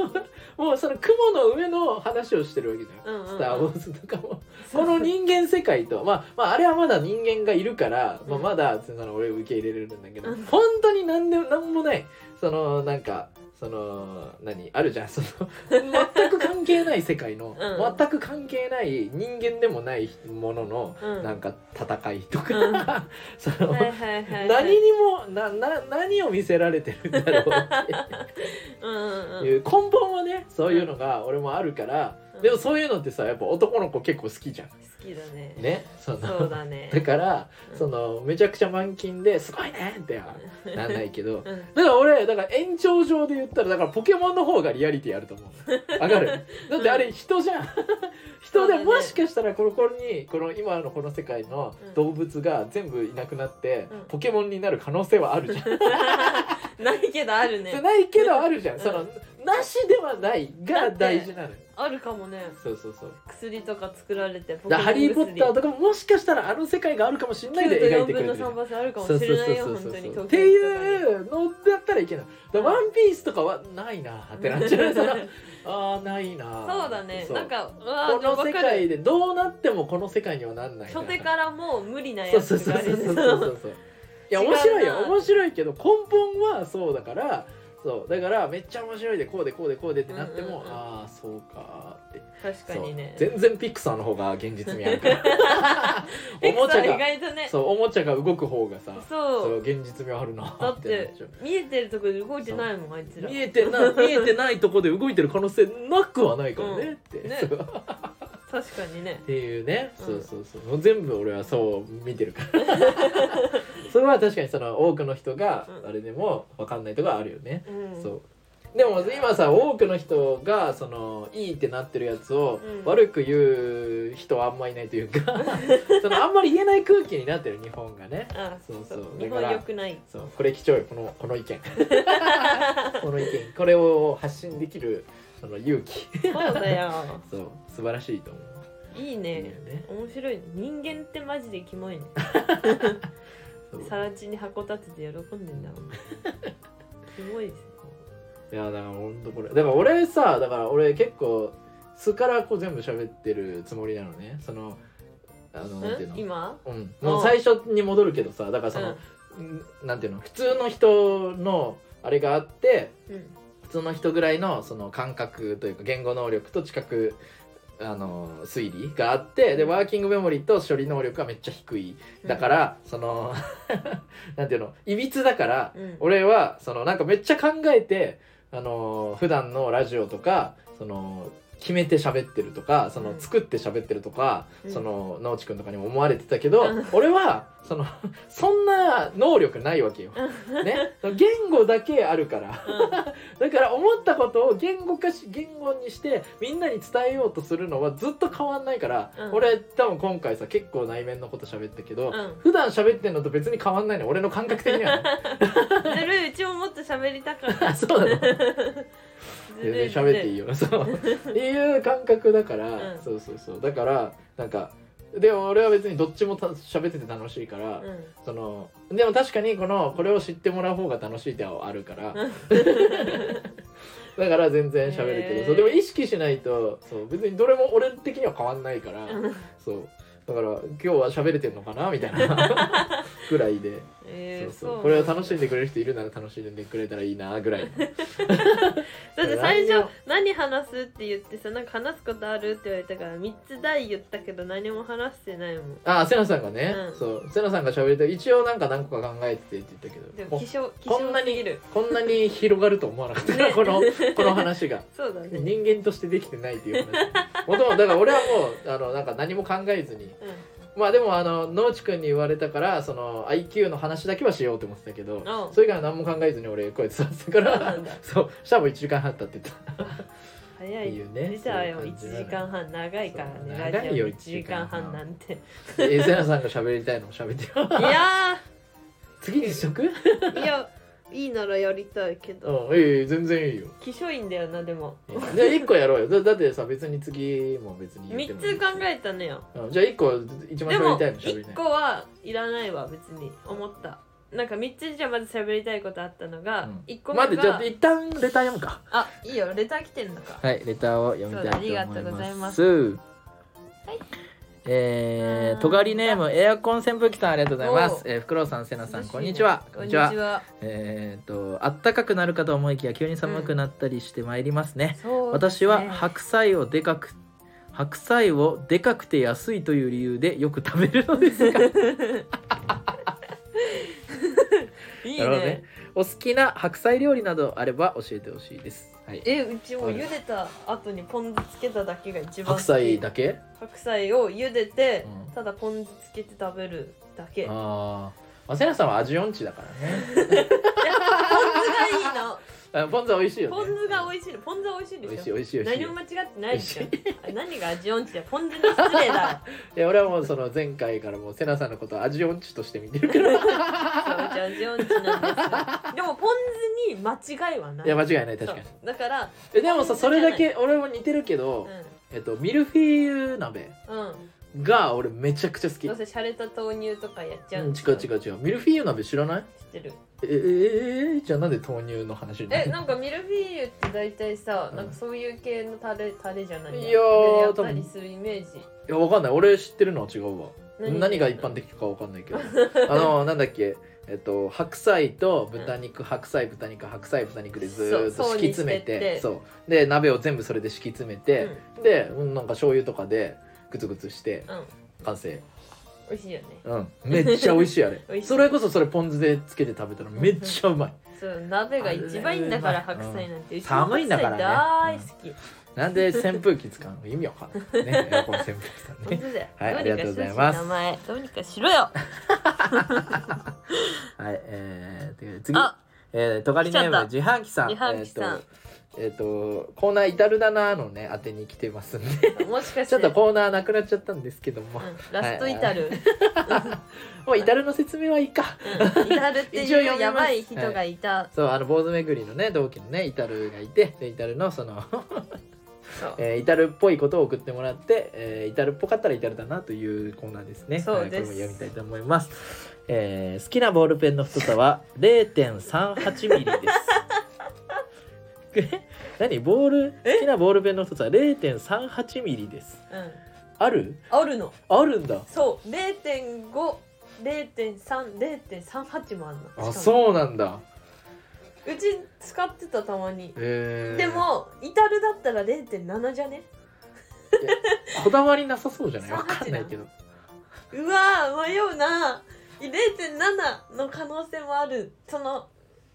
Speaker 1: もうその雲の上の話をしてるわけじゃん。
Speaker 2: うんうんうん。
Speaker 1: スター・ウォーズとかも。この人間世界と、まあ、まああれはまだ人間がいるから、まあ、
Speaker 2: うん
Speaker 1: まだその俺受け入れれるんだけど、
Speaker 2: うん。
Speaker 1: 本当に何でも何もない。そのなんかその何？あるじゃん。その全く関係ない世界の、
Speaker 2: うん。
Speaker 1: 全く関係ない人間でもないものの、
Speaker 2: うん。
Speaker 1: なんか戦いとか、
Speaker 2: うん。
Speaker 1: その、
Speaker 2: はいはいはいはい。
Speaker 1: 何にもなな何を見せられてるんだろうって
Speaker 2: うんうんうん。
Speaker 1: いう根本はねそういうのが俺もあるから、
Speaker 2: うん
Speaker 1: でもそういうのってさやっぱ男の子結構好きじゃん。
Speaker 2: 好きだね。
Speaker 1: ね？その
Speaker 2: そうだね。
Speaker 1: だから、
Speaker 2: うん。
Speaker 1: そのめちゃくちゃ満勤ですごいねってはなんないけど。
Speaker 2: うん。
Speaker 1: だから俺だから延長上で言ったらだからポケモンの方がリアリティあると思う。わかる？だってあれ人じゃん。人で
Speaker 2: そうだね。
Speaker 1: もしかしたらこのこにこの今のこの世界の
Speaker 2: うん。
Speaker 1: 動物が全部いなくなって、
Speaker 2: うん。
Speaker 1: ポケモンになる可能性はあるじゃん。
Speaker 2: ないけどあるね。
Speaker 1: ないけどあるじゃん。そのなしではないが大事なのよ。
Speaker 2: あるかもね。
Speaker 1: そうそうそう。
Speaker 2: 薬とか作られてポ
Speaker 1: だからハリー・ポッター
Speaker 2: と
Speaker 1: とかももしかしたらあの世界があるかもしれないで描いてくれてる。
Speaker 2: 3倍あるかもし
Speaker 1: そうそう
Speaker 2: れないよ
Speaker 1: っていうのだったらいけないだワンピースとかはないなってなっちゃうあーないな
Speaker 2: そうだねなんか
Speaker 1: この世界でどうなってもこの世界にはなんないな
Speaker 2: 初手からもう無理なやつ
Speaker 1: そうそうそう
Speaker 2: がある
Speaker 1: そうそうそういや面白いよ面白いけど根本はそうだからそう。だからめっちゃ面白いでこうでこうでこうでってなっても、
Speaker 2: うん。うんうん
Speaker 1: ああそうかって。
Speaker 2: 確かにね。
Speaker 1: 全然ピクサーの方が現実味あるから。おもちゃ
Speaker 2: ピクサー意
Speaker 1: が
Speaker 2: 外とね。
Speaker 1: そうおもちゃが動く方がさ
Speaker 2: そう。
Speaker 1: 現実味あるな
Speaker 2: だっ
Speaker 1: って
Speaker 2: 見えてるとこで動いてないもんあいつら。
Speaker 1: 見えてない見えてないとこで動いてる可能性なくはないからねって、
Speaker 2: ね。確かにね。
Speaker 1: っていうね、
Speaker 2: うん。
Speaker 1: そうそうそう全部俺はそう見てるから それは確かにその多くの人が
Speaker 2: うん。
Speaker 1: あれでも分かんないとこあるよね、
Speaker 2: うん。
Speaker 1: そう。でも今さ多くの人がそのいいってなってるやつを
Speaker 2: うん。
Speaker 1: 悪く言う人はあんまいないというか そのあんまり言えない空気になってる日本がね。
Speaker 2: あ
Speaker 1: そうそう。
Speaker 2: 日本良くない。
Speaker 1: そう。これ貴重よこのこの意見。この意見。これを発信できるその勇気。
Speaker 2: そうだよ。
Speaker 1: そう。素晴らしいと思う。いい
Speaker 2: ね。
Speaker 1: ね。
Speaker 2: 面白い。ね人間ってマジでキモいねさら地に箱立てて喜んでんだ。もんキモいです
Speaker 1: いやだからほんとこれ。だから俺さだから俺結構素からこう全部喋ってるつもりなのね。そのあのなんていうの？
Speaker 2: ん今？
Speaker 1: うん、もう最初に戻るけどさだからその、うん。なんていうの？普通の人のあれがあって
Speaker 2: うんうん。
Speaker 1: 普通の人ぐらいのその感覚というか言語能力と知覚あの推理があってでワーキングメモリーと処理能力がめっちゃ低い。だから、その なんていうの？いびつだから、
Speaker 2: うん。
Speaker 1: 俺はそのなんかめっちゃ考えてあの普段のラジオとかその決めて喋ってるとかその
Speaker 2: うん
Speaker 1: 作って喋ってるとか、
Speaker 2: うん。
Speaker 1: その農地君とかにも思われてたけど、
Speaker 2: うん。
Speaker 1: 俺はその そんな能力ないわけよ。ね、言語だけあるから。だから思ったことを言語化し言語にしてみんなに伝えようとするのはずっと変わんないから、
Speaker 2: うん。
Speaker 1: 俺多分今回さ結構内面のこと喋ったけど、
Speaker 2: うん。
Speaker 1: 普段喋ってんのと別に変わんないの俺の感覚的にはね。
Speaker 2: ずるいうちももっと喋りたかった。
Speaker 1: あ そうな全然喋っていいよ。そう。っていう感覚だから、
Speaker 2: うん。
Speaker 1: そうそうそう。だからなんかでも俺は別にどっちもた喋ってて楽しいから、
Speaker 2: うん。
Speaker 1: そのでも確かにこのこれを知ってもらう方が楽しいってはあるから、だから全然喋るけど、そう。でも意識しないとそう。別にどれも俺的には変わんないから、
Speaker 2: うん。
Speaker 1: そう。だから今日は喋れてんのかなみたいな ぐらいで、
Speaker 2: えー
Speaker 1: そう
Speaker 2: そう
Speaker 1: これを楽しんでくれる人いるなら楽しんでくれたらいいなぐらい
Speaker 2: だって最初何話すって言ってさなんか話すことあるって言われたから3つ題言ったけど何も話してないもん。
Speaker 1: あセナさんがね、
Speaker 2: うん。
Speaker 1: そう。セナさんが喋りたい。一応なんか何個か考えててって言ったけど。こ
Speaker 2: でも希少希
Speaker 1: こんなにこんなに広がると思わなかった、
Speaker 2: ね。
Speaker 1: このこの話が。
Speaker 2: そうだね。うん
Speaker 1: 人間としてできてないっていう話。もともとだから俺はもうあのなんか何も考えずにまあでもあの農地君に言われたからその IQ の話だけはしようと思ってたけど
Speaker 2: うん。
Speaker 1: それ以外は何も考えずに俺こうやって座ってたから
Speaker 2: そうなんだ。
Speaker 1: そうシャープ1時間半経ってた。
Speaker 2: 早い。
Speaker 1: っていうね
Speaker 2: 出たよ1
Speaker 1: そういう感じなの
Speaker 2: 時間半長いからね。
Speaker 1: そう
Speaker 2: ラ
Speaker 1: 長いよ
Speaker 2: ジオ1時間半なんて。
Speaker 1: えセナさんが喋りたいのを喋ってよ。
Speaker 2: いや
Speaker 1: 次にしとく？
Speaker 2: ーいやいいならやりたいけど。
Speaker 1: うんいい全然いいよ。
Speaker 2: 希少いんだよなでも。
Speaker 1: じゃあ1個やろうよ。だだってさ別に次も別に言って
Speaker 2: 3
Speaker 1: もいいし。
Speaker 2: つ考えたのよ。
Speaker 1: うんじゃあ1個一番喋りたいの喋りた
Speaker 2: 1
Speaker 1: い
Speaker 2: 個はいらないわ別に思った。なんか3つじゃまず喋りたいことあったのが、
Speaker 1: うん。
Speaker 2: 1個目が
Speaker 1: 待ってじゃあ一旦レター読むか。
Speaker 2: あいいよ。レター来てんのか。
Speaker 1: はいレターを読みたいと思います。
Speaker 2: そうだありがとうございます。
Speaker 1: はいえー、とがりネームエアコン扇風機さんありがとうございます。
Speaker 2: お。
Speaker 1: えー、フクロウさん、せなさん、こんにちは。
Speaker 2: こんにちは。
Speaker 1: えー、と、あったかくなるかと思いきや、急に寒くなったりしてまいりますね。
Speaker 2: そうですね。
Speaker 1: 私は白菜をでかく。白菜をでかくて安いという理由でよく食べるのですが。
Speaker 2: いい
Speaker 1: ね。
Speaker 2: ね。
Speaker 1: お好きな白菜料理などあれば教えてほしいです、はい、
Speaker 2: えうちも茹でた後にポン酢つけただけが一番好
Speaker 1: 白
Speaker 2: き
Speaker 1: 菜だけ？
Speaker 2: 白菜を茹でて、
Speaker 1: うん。
Speaker 2: ただポン酢つけて食べるだけ。
Speaker 1: ああせなさんは味音痴だからね。
Speaker 2: 酢がいいの
Speaker 1: あポン酢は美味しいよね。
Speaker 2: ポン酢が美味しい。のポン酢は美味しいでしょ
Speaker 1: 美味しい美味しい。
Speaker 2: 何も間違ってないでしょ何が味音痴だよポン酢に失礼だ
Speaker 1: いや俺はもうその前回からもうセナさんのことを味音痴として見てるから。
Speaker 2: そううち味音痴なんですでもポン酢に間違いはない。
Speaker 1: いや間違いない確かに。
Speaker 2: だから
Speaker 1: えでもさそれだけ俺も似てるけど、えっと、ミルフィーユ鍋。
Speaker 2: うんうん
Speaker 1: が俺めちゃくちゃ好き。
Speaker 2: どうせ洒落た豆乳とかやっちゃ
Speaker 1: う。
Speaker 2: うん
Speaker 1: 違う違う違う。ミルフィーユ鍋知らない？
Speaker 2: 知ってる。
Speaker 1: ええええじゃあなんで豆乳の話になる
Speaker 2: えなんかミルフィーユって大体さ、
Speaker 1: うん。
Speaker 2: なんかそういう系のタレタレじゃない
Speaker 1: いやー
Speaker 2: やったりするイメージ。
Speaker 1: いやわかんない。俺知ってるのは違うわ。
Speaker 2: 何
Speaker 1: 何が一般的かわかんないけど。あのなんだっけ？えっと白菜と豚肉、白菜豚肉白菜豚肉でずーっと
Speaker 2: そう
Speaker 1: 敷き詰めて
Speaker 2: 層にしてって。
Speaker 1: そう。で鍋を全部それで敷き詰めて、で、うん、なんか醤油とかでグツグツして完成
Speaker 2: 美味しいよね。
Speaker 1: うん。めっちゃ美味しいあれ。
Speaker 2: 美味しい。
Speaker 1: それこそそれポン酢でつけて食べたらめっちゃうまい。
Speaker 2: そう鍋が一番いいんだから
Speaker 1: あれ
Speaker 2: 白菜なんて、
Speaker 1: うん
Speaker 2: うちの
Speaker 1: 寒いんだからね。
Speaker 2: 白菜大好き、
Speaker 1: なんで扇風機使うの？意味わかんないね。エアコン扇風機さんね。
Speaker 2: 本当だよ、
Speaker 1: はいありがとうございます。
Speaker 2: しろし名前。どうにかしろよ。
Speaker 1: はいえー、で次。
Speaker 2: あ。
Speaker 1: えー、とがりネーム自販機さん。
Speaker 2: 自販機さん。
Speaker 1: と,、えー、とコーナー至るだなのね当てに来てますんで。
Speaker 2: もしかして。
Speaker 1: ちょっとコーナーなくなっちゃったんですけども、
Speaker 2: うん、ラストイタル、
Speaker 1: もう至るの説明はいいか。
Speaker 2: うん、イタルっていうやばい人がいた、
Speaker 1: そうあの坊主めぐりのね同期のねイタルがいてでイタルのその えー、イタルっぽいことを送ってもらって、えー、イタルっぽかったらイタルだなというコーナーですね。
Speaker 2: そうです。
Speaker 1: はい、これも読みたいと思います。えー、好きなボールペンの太さは0.38ミリです。え 何？ボール？好きなボールペンの太さは0.38ミリです。
Speaker 2: うん、
Speaker 1: ある？
Speaker 2: あるの。
Speaker 1: あるんだ。
Speaker 2: そう。0.5 0.3 0.38もあんの。
Speaker 1: あそうなんだ。
Speaker 2: うち使ってたたまに。
Speaker 1: えー、
Speaker 2: でもイタルだったら0.7じゃね？
Speaker 1: こだわりなさそうじゃない？わ
Speaker 2: 38
Speaker 1: かんないけど。
Speaker 2: うわー迷うな0.7の可能性もある。その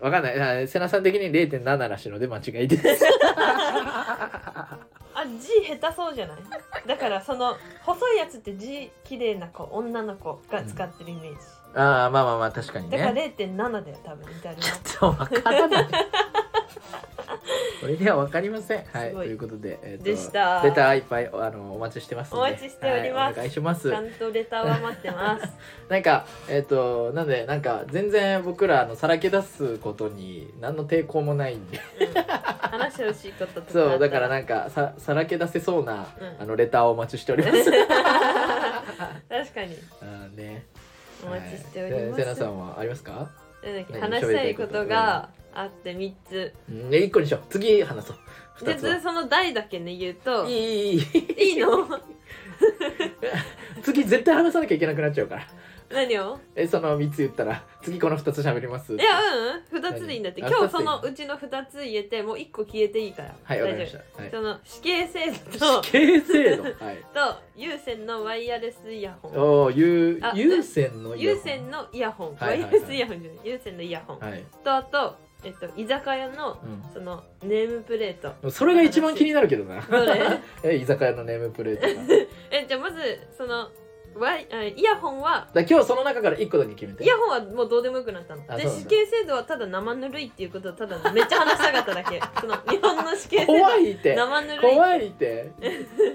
Speaker 1: わかんないあ。瀬名さん的に0.7らしいので間違いです。
Speaker 2: あ字下手そうじゃない？だからその細いやつって字綺麗な子女の子が使ってるイメージ、
Speaker 1: ああまあまあまあ確かに
Speaker 2: だから
Speaker 1: ね。
Speaker 2: 0.7だよ多分イタルの
Speaker 1: ちょっとわからない。これではわかりません。はい、ということで、えーと
Speaker 2: でした。
Speaker 1: レターいっぱいあのお待ちしてますので。
Speaker 2: お待ちしております。
Speaker 1: はいお願いします。
Speaker 2: ちゃ。んとレターは待ってます。
Speaker 1: なんかえっ、となんでなんか全然僕らあのさらけ出すことに何の抵抗もないんで、
Speaker 2: うん。話してほしいこととか
Speaker 1: そうだからなんかささらけ出せそうな、
Speaker 2: うん。
Speaker 1: あのレターをお待ちしております。
Speaker 2: 確かに。
Speaker 1: あーね。
Speaker 2: お待ちしております、
Speaker 1: はい。でセナさんはありますか？
Speaker 2: 話したいことがあって3つ。
Speaker 1: うん、で一個にしよう。次話そう。二
Speaker 2: で
Speaker 1: つは。
Speaker 2: その題だけね言うとい
Speaker 1: いいいい
Speaker 2: い。の？
Speaker 1: 次絶対話さなきゃいけなくなっちゃうから。
Speaker 2: 何を？
Speaker 1: えその3つ言ったら。次この2つ喋ります
Speaker 2: いやうん2つでいいんだって。今日そのうちの2つ言えてもう1個消えていいから。
Speaker 1: はいわかりま
Speaker 2: 大丈
Speaker 1: した、はい。
Speaker 2: 夫、その死刑制度と
Speaker 1: 死刑制度？はい。
Speaker 2: と有線のワイヤレスイヤホン。
Speaker 1: おお有
Speaker 2: あ
Speaker 1: 有線の
Speaker 2: 有線のイヤホン、
Speaker 1: はいはいはい。
Speaker 2: ワイヤレスイヤホンじゃない。有線のイヤホン、
Speaker 1: はい、
Speaker 2: とあと、えっと、居酒屋のそのネームプレート。
Speaker 1: うん、それが一番気になるけどな。
Speaker 2: どれ？
Speaker 1: え居酒屋のネームプレートが。
Speaker 2: えじゃあまずそのワイあイヤホンは
Speaker 1: ら今日その中から1個だけ決めて。
Speaker 2: イヤホンはもうどうでもよくなったの。で
Speaker 1: あそうなんだ。
Speaker 2: 死刑制度はただ生ぬるいっていうことをただめっちゃ話したかっただけ。その日本の死刑制度。
Speaker 1: 怖いって。
Speaker 2: 生ぬるい
Speaker 1: 怖いって。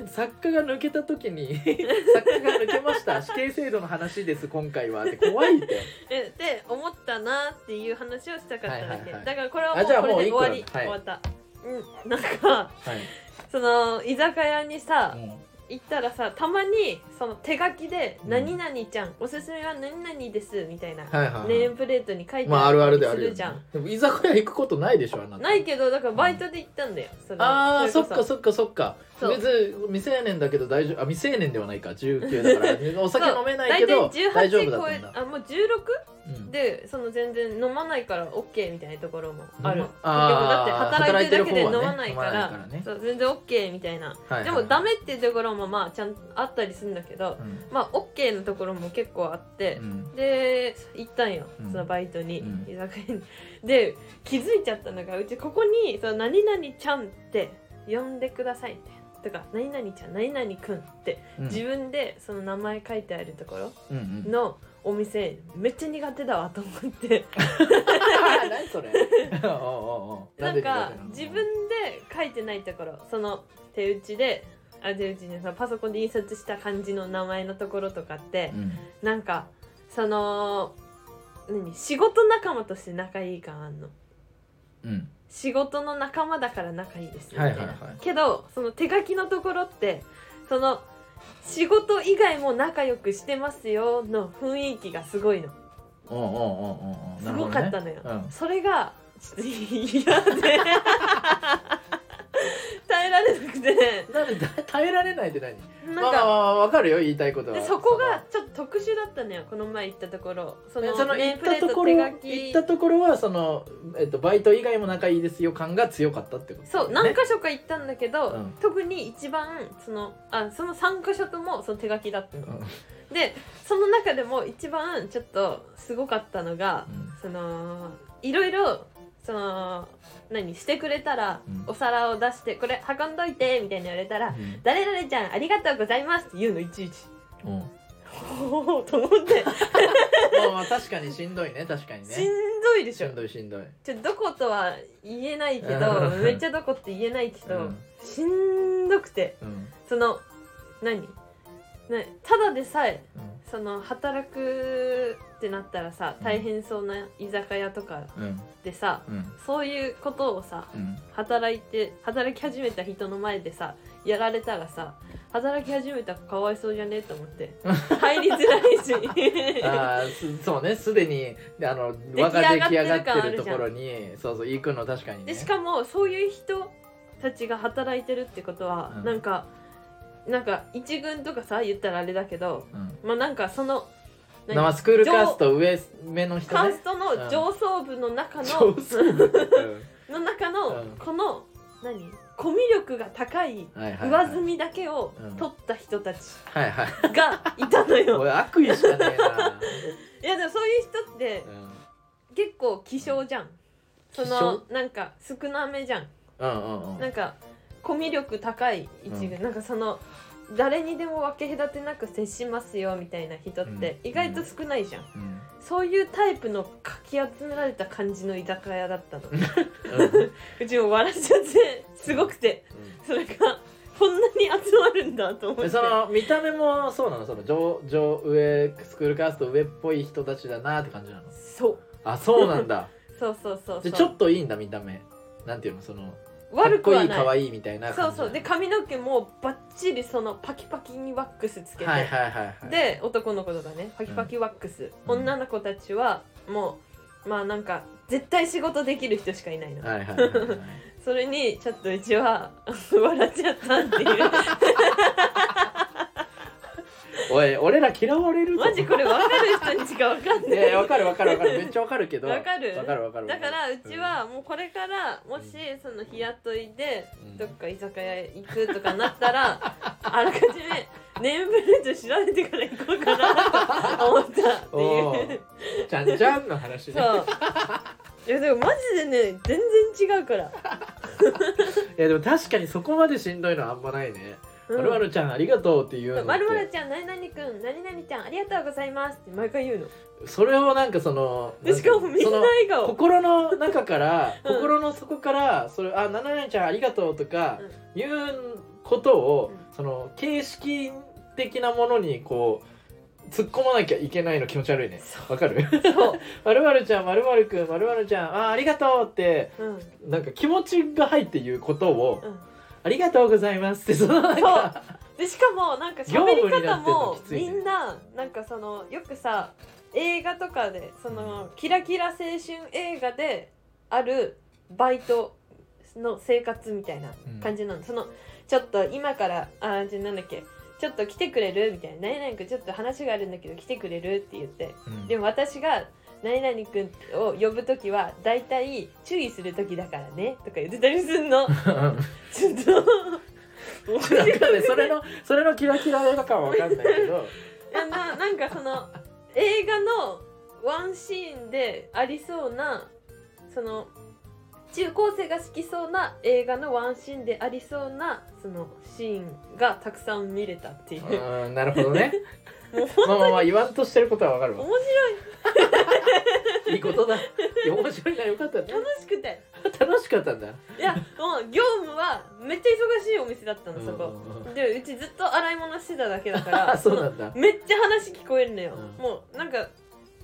Speaker 1: 作家が抜けた時に 作家が抜けました。死刑制度の話です今回はって。怖いって。
Speaker 2: えって思ったなっていう話をしたかっただけ、
Speaker 1: はいはいはい。
Speaker 2: だからこれはも
Speaker 1: あじゃ
Speaker 2: これで終わり、
Speaker 1: はい。
Speaker 2: 終わった。うん。なんか
Speaker 1: はい、
Speaker 2: その居酒屋にさ、
Speaker 1: うん
Speaker 2: 行ったらさたまにその手書きで「
Speaker 1: うん。
Speaker 2: 何々ちゃん、おすすめは何々です」みたいな、
Speaker 1: はいはいはい。
Speaker 2: ネームプレートに書いて
Speaker 1: まああるあるであるよ、ね。
Speaker 2: するじゃん、、
Speaker 1: でも居酒屋行くことないでしょあなた。
Speaker 2: ないけどだからバイトで行ったんだよ、それ
Speaker 1: あーそっ
Speaker 2: れこ
Speaker 1: かそっかそっか
Speaker 2: そう。
Speaker 1: 別に未成年だけど大丈夫あ未成年ではないか。19だから。お酒飲めないけど
Speaker 2: 大
Speaker 1: 丈夫
Speaker 2: 18超え
Speaker 1: だったんだ、
Speaker 2: あもう 16?
Speaker 1: うん。
Speaker 2: でその全然飲まないから OK みたいなところもある。だって働いてるだけで飲まないから。
Speaker 1: 飲まないからね。
Speaker 2: そう全然 OK みたいな、
Speaker 1: はいはい
Speaker 2: でもダメっていうところもまあちゃんとあったりするんだけど、
Speaker 1: うん。
Speaker 2: まあ OK のところも結構あって
Speaker 1: う、ん。
Speaker 2: で行ったんよ、
Speaker 1: うん。
Speaker 2: そのバイトに、
Speaker 1: うん。
Speaker 2: 居酒屋に。で気づいちゃったのがうちここにその何々ちゃんって呼んでくださいってとか何々ちゃん何々くんって
Speaker 1: うん。
Speaker 2: 自分でその名前書いてあるところ
Speaker 1: うんうん。
Speaker 2: のお店めっちゃ苦手だわと思って。
Speaker 1: 何それ？おうおうおう。で
Speaker 2: なんか
Speaker 1: 苦手の？
Speaker 2: 自分で書いてないところその手打ちであ手打ちねそのパソコンで印刷した感じの名前のところとかって
Speaker 1: うん。
Speaker 2: なんかその何？仕事仲間として仲いい感あんの。
Speaker 1: うん
Speaker 2: 仕事の仲間だから仲いいですよみたいな、
Speaker 1: はいはいはい。
Speaker 2: けどその手書きのところってその仕事以外も仲良くしてますよの雰囲気がすごいの。すごかったのよ、
Speaker 1: うん。
Speaker 2: それがちょっと嫌で 耐えられなくて。
Speaker 1: なんでだ耐えられないって何？ま
Speaker 2: なんか、
Speaker 1: あまあまあわかるよ言いたいことは。
Speaker 2: でそこがちょっと特殊だったのよこの前行ったところ。その
Speaker 1: その行ったところ行
Speaker 2: き。
Speaker 1: ったところはその、えっと、バイト以外も仲いいですよ感が強かったってこと？
Speaker 2: そう何箇所か行ったんだけど、
Speaker 1: うん。
Speaker 2: 特に一番そのあその3箇所ともその手書きだったの、
Speaker 1: うん。
Speaker 2: でその中でも一番ちょっとすごかったのが
Speaker 1: うん。
Speaker 2: そのいろいろその何してくれたら、
Speaker 1: うん。
Speaker 2: お皿を出してこれ運んどいてみたいに言われたら「
Speaker 1: うん。
Speaker 2: 誰々ちゃんありがとうございます」って言うのいちいち。
Speaker 1: うん。
Speaker 2: おおと思って。
Speaker 1: まあまあ確かにしんどいね確かにね。
Speaker 2: しんどいでしょ。
Speaker 1: しんどいしんどい。
Speaker 2: ちょどことは言えないけど
Speaker 1: うん。
Speaker 2: めっちゃどこって言えないけど、
Speaker 1: うん。
Speaker 2: しんどくて。
Speaker 1: うん。
Speaker 2: その何？なただでさえ
Speaker 1: うん
Speaker 2: その働くってなったらさ大変そうな居酒屋とか
Speaker 1: うん
Speaker 2: でさ
Speaker 1: うん。
Speaker 2: そういうことをさ
Speaker 1: うん。
Speaker 2: 働いて働き始めた人の前でさやられたらさ働き始めたらかわいそうじゃねと思って 入りづらいし。
Speaker 1: あーすそうね。すでにあの
Speaker 2: 出
Speaker 1: 輪が
Speaker 2: 来上がってる
Speaker 1: 出来上がって
Speaker 2: る
Speaker 1: ところにそうそう行くの確かにね。
Speaker 2: でしかもそういう人たちが働いてるってことは、
Speaker 1: うん。
Speaker 2: なんかなんか一軍とかさ言ったらあれだけど
Speaker 1: うん。
Speaker 2: まあなんかその何？
Speaker 1: まあスクールカースト上目の人ね。
Speaker 2: カーストの上層部の中の、
Speaker 1: 上層部。うん。
Speaker 2: の中の、
Speaker 1: うん。
Speaker 2: この何？コミュ力が高い
Speaker 1: はいはいはい。
Speaker 2: 上積みだけを
Speaker 1: うん。
Speaker 2: 取った人たち。
Speaker 1: はいはい。
Speaker 2: がいたのよ。
Speaker 1: 悪意しかねえな。
Speaker 2: いやでもそういう人って
Speaker 1: うん。
Speaker 2: 結構希少じゃん。そのなんか少なめじゃん。
Speaker 1: うんうんうん。
Speaker 2: なんかコミュ力高い一軍、なんかその誰にでも分け隔てなく接しますよみたいな人って
Speaker 1: うん。
Speaker 2: 意外と少ないじゃん。
Speaker 1: うん。
Speaker 2: そういうタイプのかき集められた感じの居酒屋だったの。
Speaker 1: うん。
Speaker 2: うちも笑っちゃってすごくて。それがこんなに集まるんだと思って。
Speaker 1: でその見た目もそうなの？その上上上スクールカースト上っぽい人たちだなって感じなの？
Speaker 2: そう。
Speaker 1: あそうなんだ。
Speaker 2: そうそうそうそう。
Speaker 1: でちょっといいんだ見た目。なんていうの？その
Speaker 2: 悪くは
Speaker 1: かっこいい可
Speaker 2: ない
Speaker 1: 愛いみたいな
Speaker 2: そうそう。で髪の毛もバッチリそのパキパキにワックスつけて、
Speaker 1: はいはいはいはい。
Speaker 2: で男の子とかね。パキパキワックス、
Speaker 1: うん。
Speaker 2: 女の子たちはもうまあなんか絶対仕事できる人しかいないの、
Speaker 1: はいはいはいはい。
Speaker 2: それにちょっとうちは 笑っちゃったっていう
Speaker 1: おい俺ら嫌われるぞ
Speaker 2: マジこれ分かる人にしか分かんない。
Speaker 1: いやいやわかるわかるわかる。めっちゃわかるけど。
Speaker 2: わかる。
Speaker 1: わかるわかる。
Speaker 2: だからうちはもうこれからもしその日雇いで
Speaker 1: うん。
Speaker 2: どっか居酒屋行くとかなったら あらかじめネームプレート調べてから行こうかなと思ったって
Speaker 1: お
Speaker 2: いう。
Speaker 1: ー。ちゃんちゃんの話ね。
Speaker 2: そう。いやでもマジでね全然違うから、
Speaker 1: いやでも確かにそこまでしんどいのはあんまないね「
Speaker 2: うん
Speaker 1: まるまるちゃんありがとう」って言う
Speaker 2: まるまるちゃん何々くん何々ちゃんありがとうございますって毎回言うの。
Speaker 1: それをなんかその
Speaker 2: でしかもみんな笑顔。
Speaker 1: 心の中から、
Speaker 2: うん。
Speaker 1: 心の底からそれあなななちゃんありがとうとか
Speaker 2: うん。
Speaker 1: いうことを、
Speaker 2: うん。
Speaker 1: その形式的なものにこう突っ込まなきゃいけないの気持ち悪いね。
Speaker 2: そ
Speaker 1: わかる？まるまるちゃんまるまるくんまるまるちゃんあありがとうって
Speaker 2: うん。
Speaker 1: なんか気持ちが入って言うことを、
Speaker 2: うん、
Speaker 1: ありがとうございます。ってそのなんか
Speaker 2: でしかもなんか
Speaker 1: 業
Speaker 2: 喋り方もみんななんかそのよくさ映画とかでそのキラキラ青春映画であるバイトの生活みたいな感じなの、そのちょっと今からあじなんだっけちょっと来てくれるみたいな「何々くんちょっと話があるんだけど来てくれる?」って言って。
Speaker 1: うん。
Speaker 2: でも私が「何々くん」を呼ぶ時は大体注意する時だからねとか言ってたりすんの。ちょっと。面白い
Speaker 1: なんかねそれのそれのキラキラ映画感は分かんないけど。
Speaker 2: ななんかその映画のワンシーンでありそうなその中高生が好きそうな映画のワンシーンでありそうなそのシーンがたくさん見れたっていう。
Speaker 1: なるほどねまあまあまあ言わんとしてることは分かるわ。
Speaker 2: 面白い。
Speaker 1: いいことだ。いや面白いなよかったね。
Speaker 2: 楽しくて。
Speaker 1: 楽しかったんだ。
Speaker 2: いやもう業務はめっちゃ忙しいお店だったのそこ。
Speaker 1: うんうんうん
Speaker 2: でうちずっと洗い物してただけだから
Speaker 1: あ そうなんだ。
Speaker 2: めっちゃ話聞こえるのよ、
Speaker 1: うん。
Speaker 2: もうなんか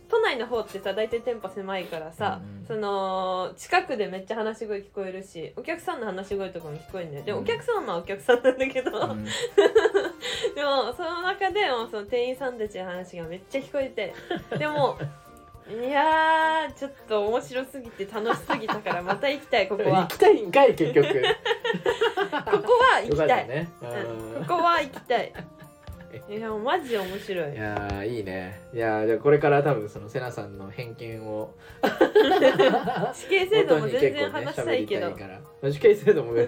Speaker 2: 都内の方ってさ大体店舗狭いからさ、
Speaker 1: うん
Speaker 2: その近くでめっちゃ話し声聞こえるしお客さんの話し声とかも聞こえるのよ。でも
Speaker 1: うん。
Speaker 2: お客さんはまあお客さんなんだけど、
Speaker 1: うん
Speaker 2: でもその中でもその店員さんたちの話がめっちゃ聞こえて でもいやーちょっと面白すぎて楽しすぎたからまた行きたいここ
Speaker 1: 行
Speaker 2: は
Speaker 1: きたいんかい結局。
Speaker 2: ここは行
Speaker 1: よか
Speaker 2: きたい、
Speaker 1: ね
Speaker 2: うんここは行きたいいやマジで面白い。
Speaker 1: いやーいいね。いやーじゃあこれから多分そのセナさんの偏見を。
Speaker 2: 死刑制度も全然話したいけど、
Speaker 1: 結構ね喋りたいから。死刑制度もいや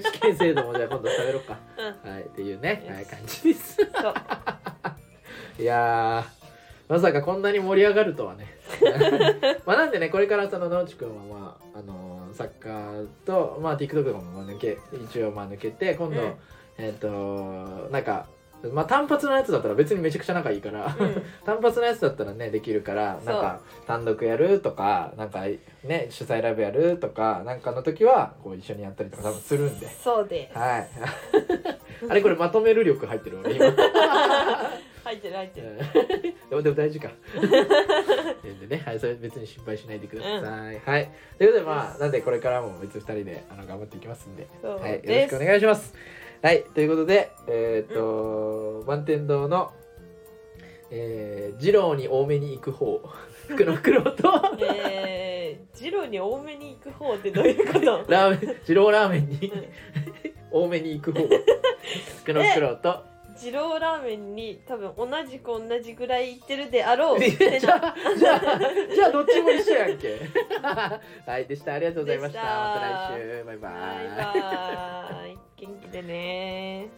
Speaker 1: 死刑制度もじゃあ今度喋ろうか。
Speaker 2: うん。
Speaker 1: はいっていうね、はい、感じです。いやーまさかこんなに盛り上がるとはね。まあなんでねこれからその野内くんはまああのーサッカーとまあ TikTok とかもまあ抜け一応まあ抜けて今度、
Speaker 2: うん。
Speaker 1: えっ、となんかまあ単発のやつだったら別にめちゃくちゃ仲いいから、
Speaker 2: うん。
Speaker 1: 単発のやつだったらねできるからなんか単独やるとかなんかね主催ライブやるとかなんかの時はこう一緒にやったりとか多分するんで。
Speaker 2: そうです。
Speaker 1: はい。あれこれまとめる力入ってる俺今。
Speaker 2: 入ってる入ってる
Speaker 1: でもでも大事か。でね、はい、それ別に心配しないでください、はい。ということでまあなんでこれからも別に2人であの頑張っていきますんで。はい、よろしくお願いします。はい、ということで、えーっと、満天堂の、えー、二郎に多めに行く方、福の袋と、
Speaker 2: えー、ジロに多めに行く方ってどういうこと？
Speaker 1: ラーメン、二郎ラーメンに
Speaker 2: うん。
Speaker 1: 多めに行く方、福の袋と、
Speaker 2: 二郎ラーメンに多分同じく同じぐらい行ってるであろう
Speaker 1: じゃあ、じゃあ、じゃあどっちも一緒やんけ。はい、でした。ありがとうございました。
Speaker 2: でした
Speaker 1: また来週。バイバイ。
Speaker 2: バイバイ元気でね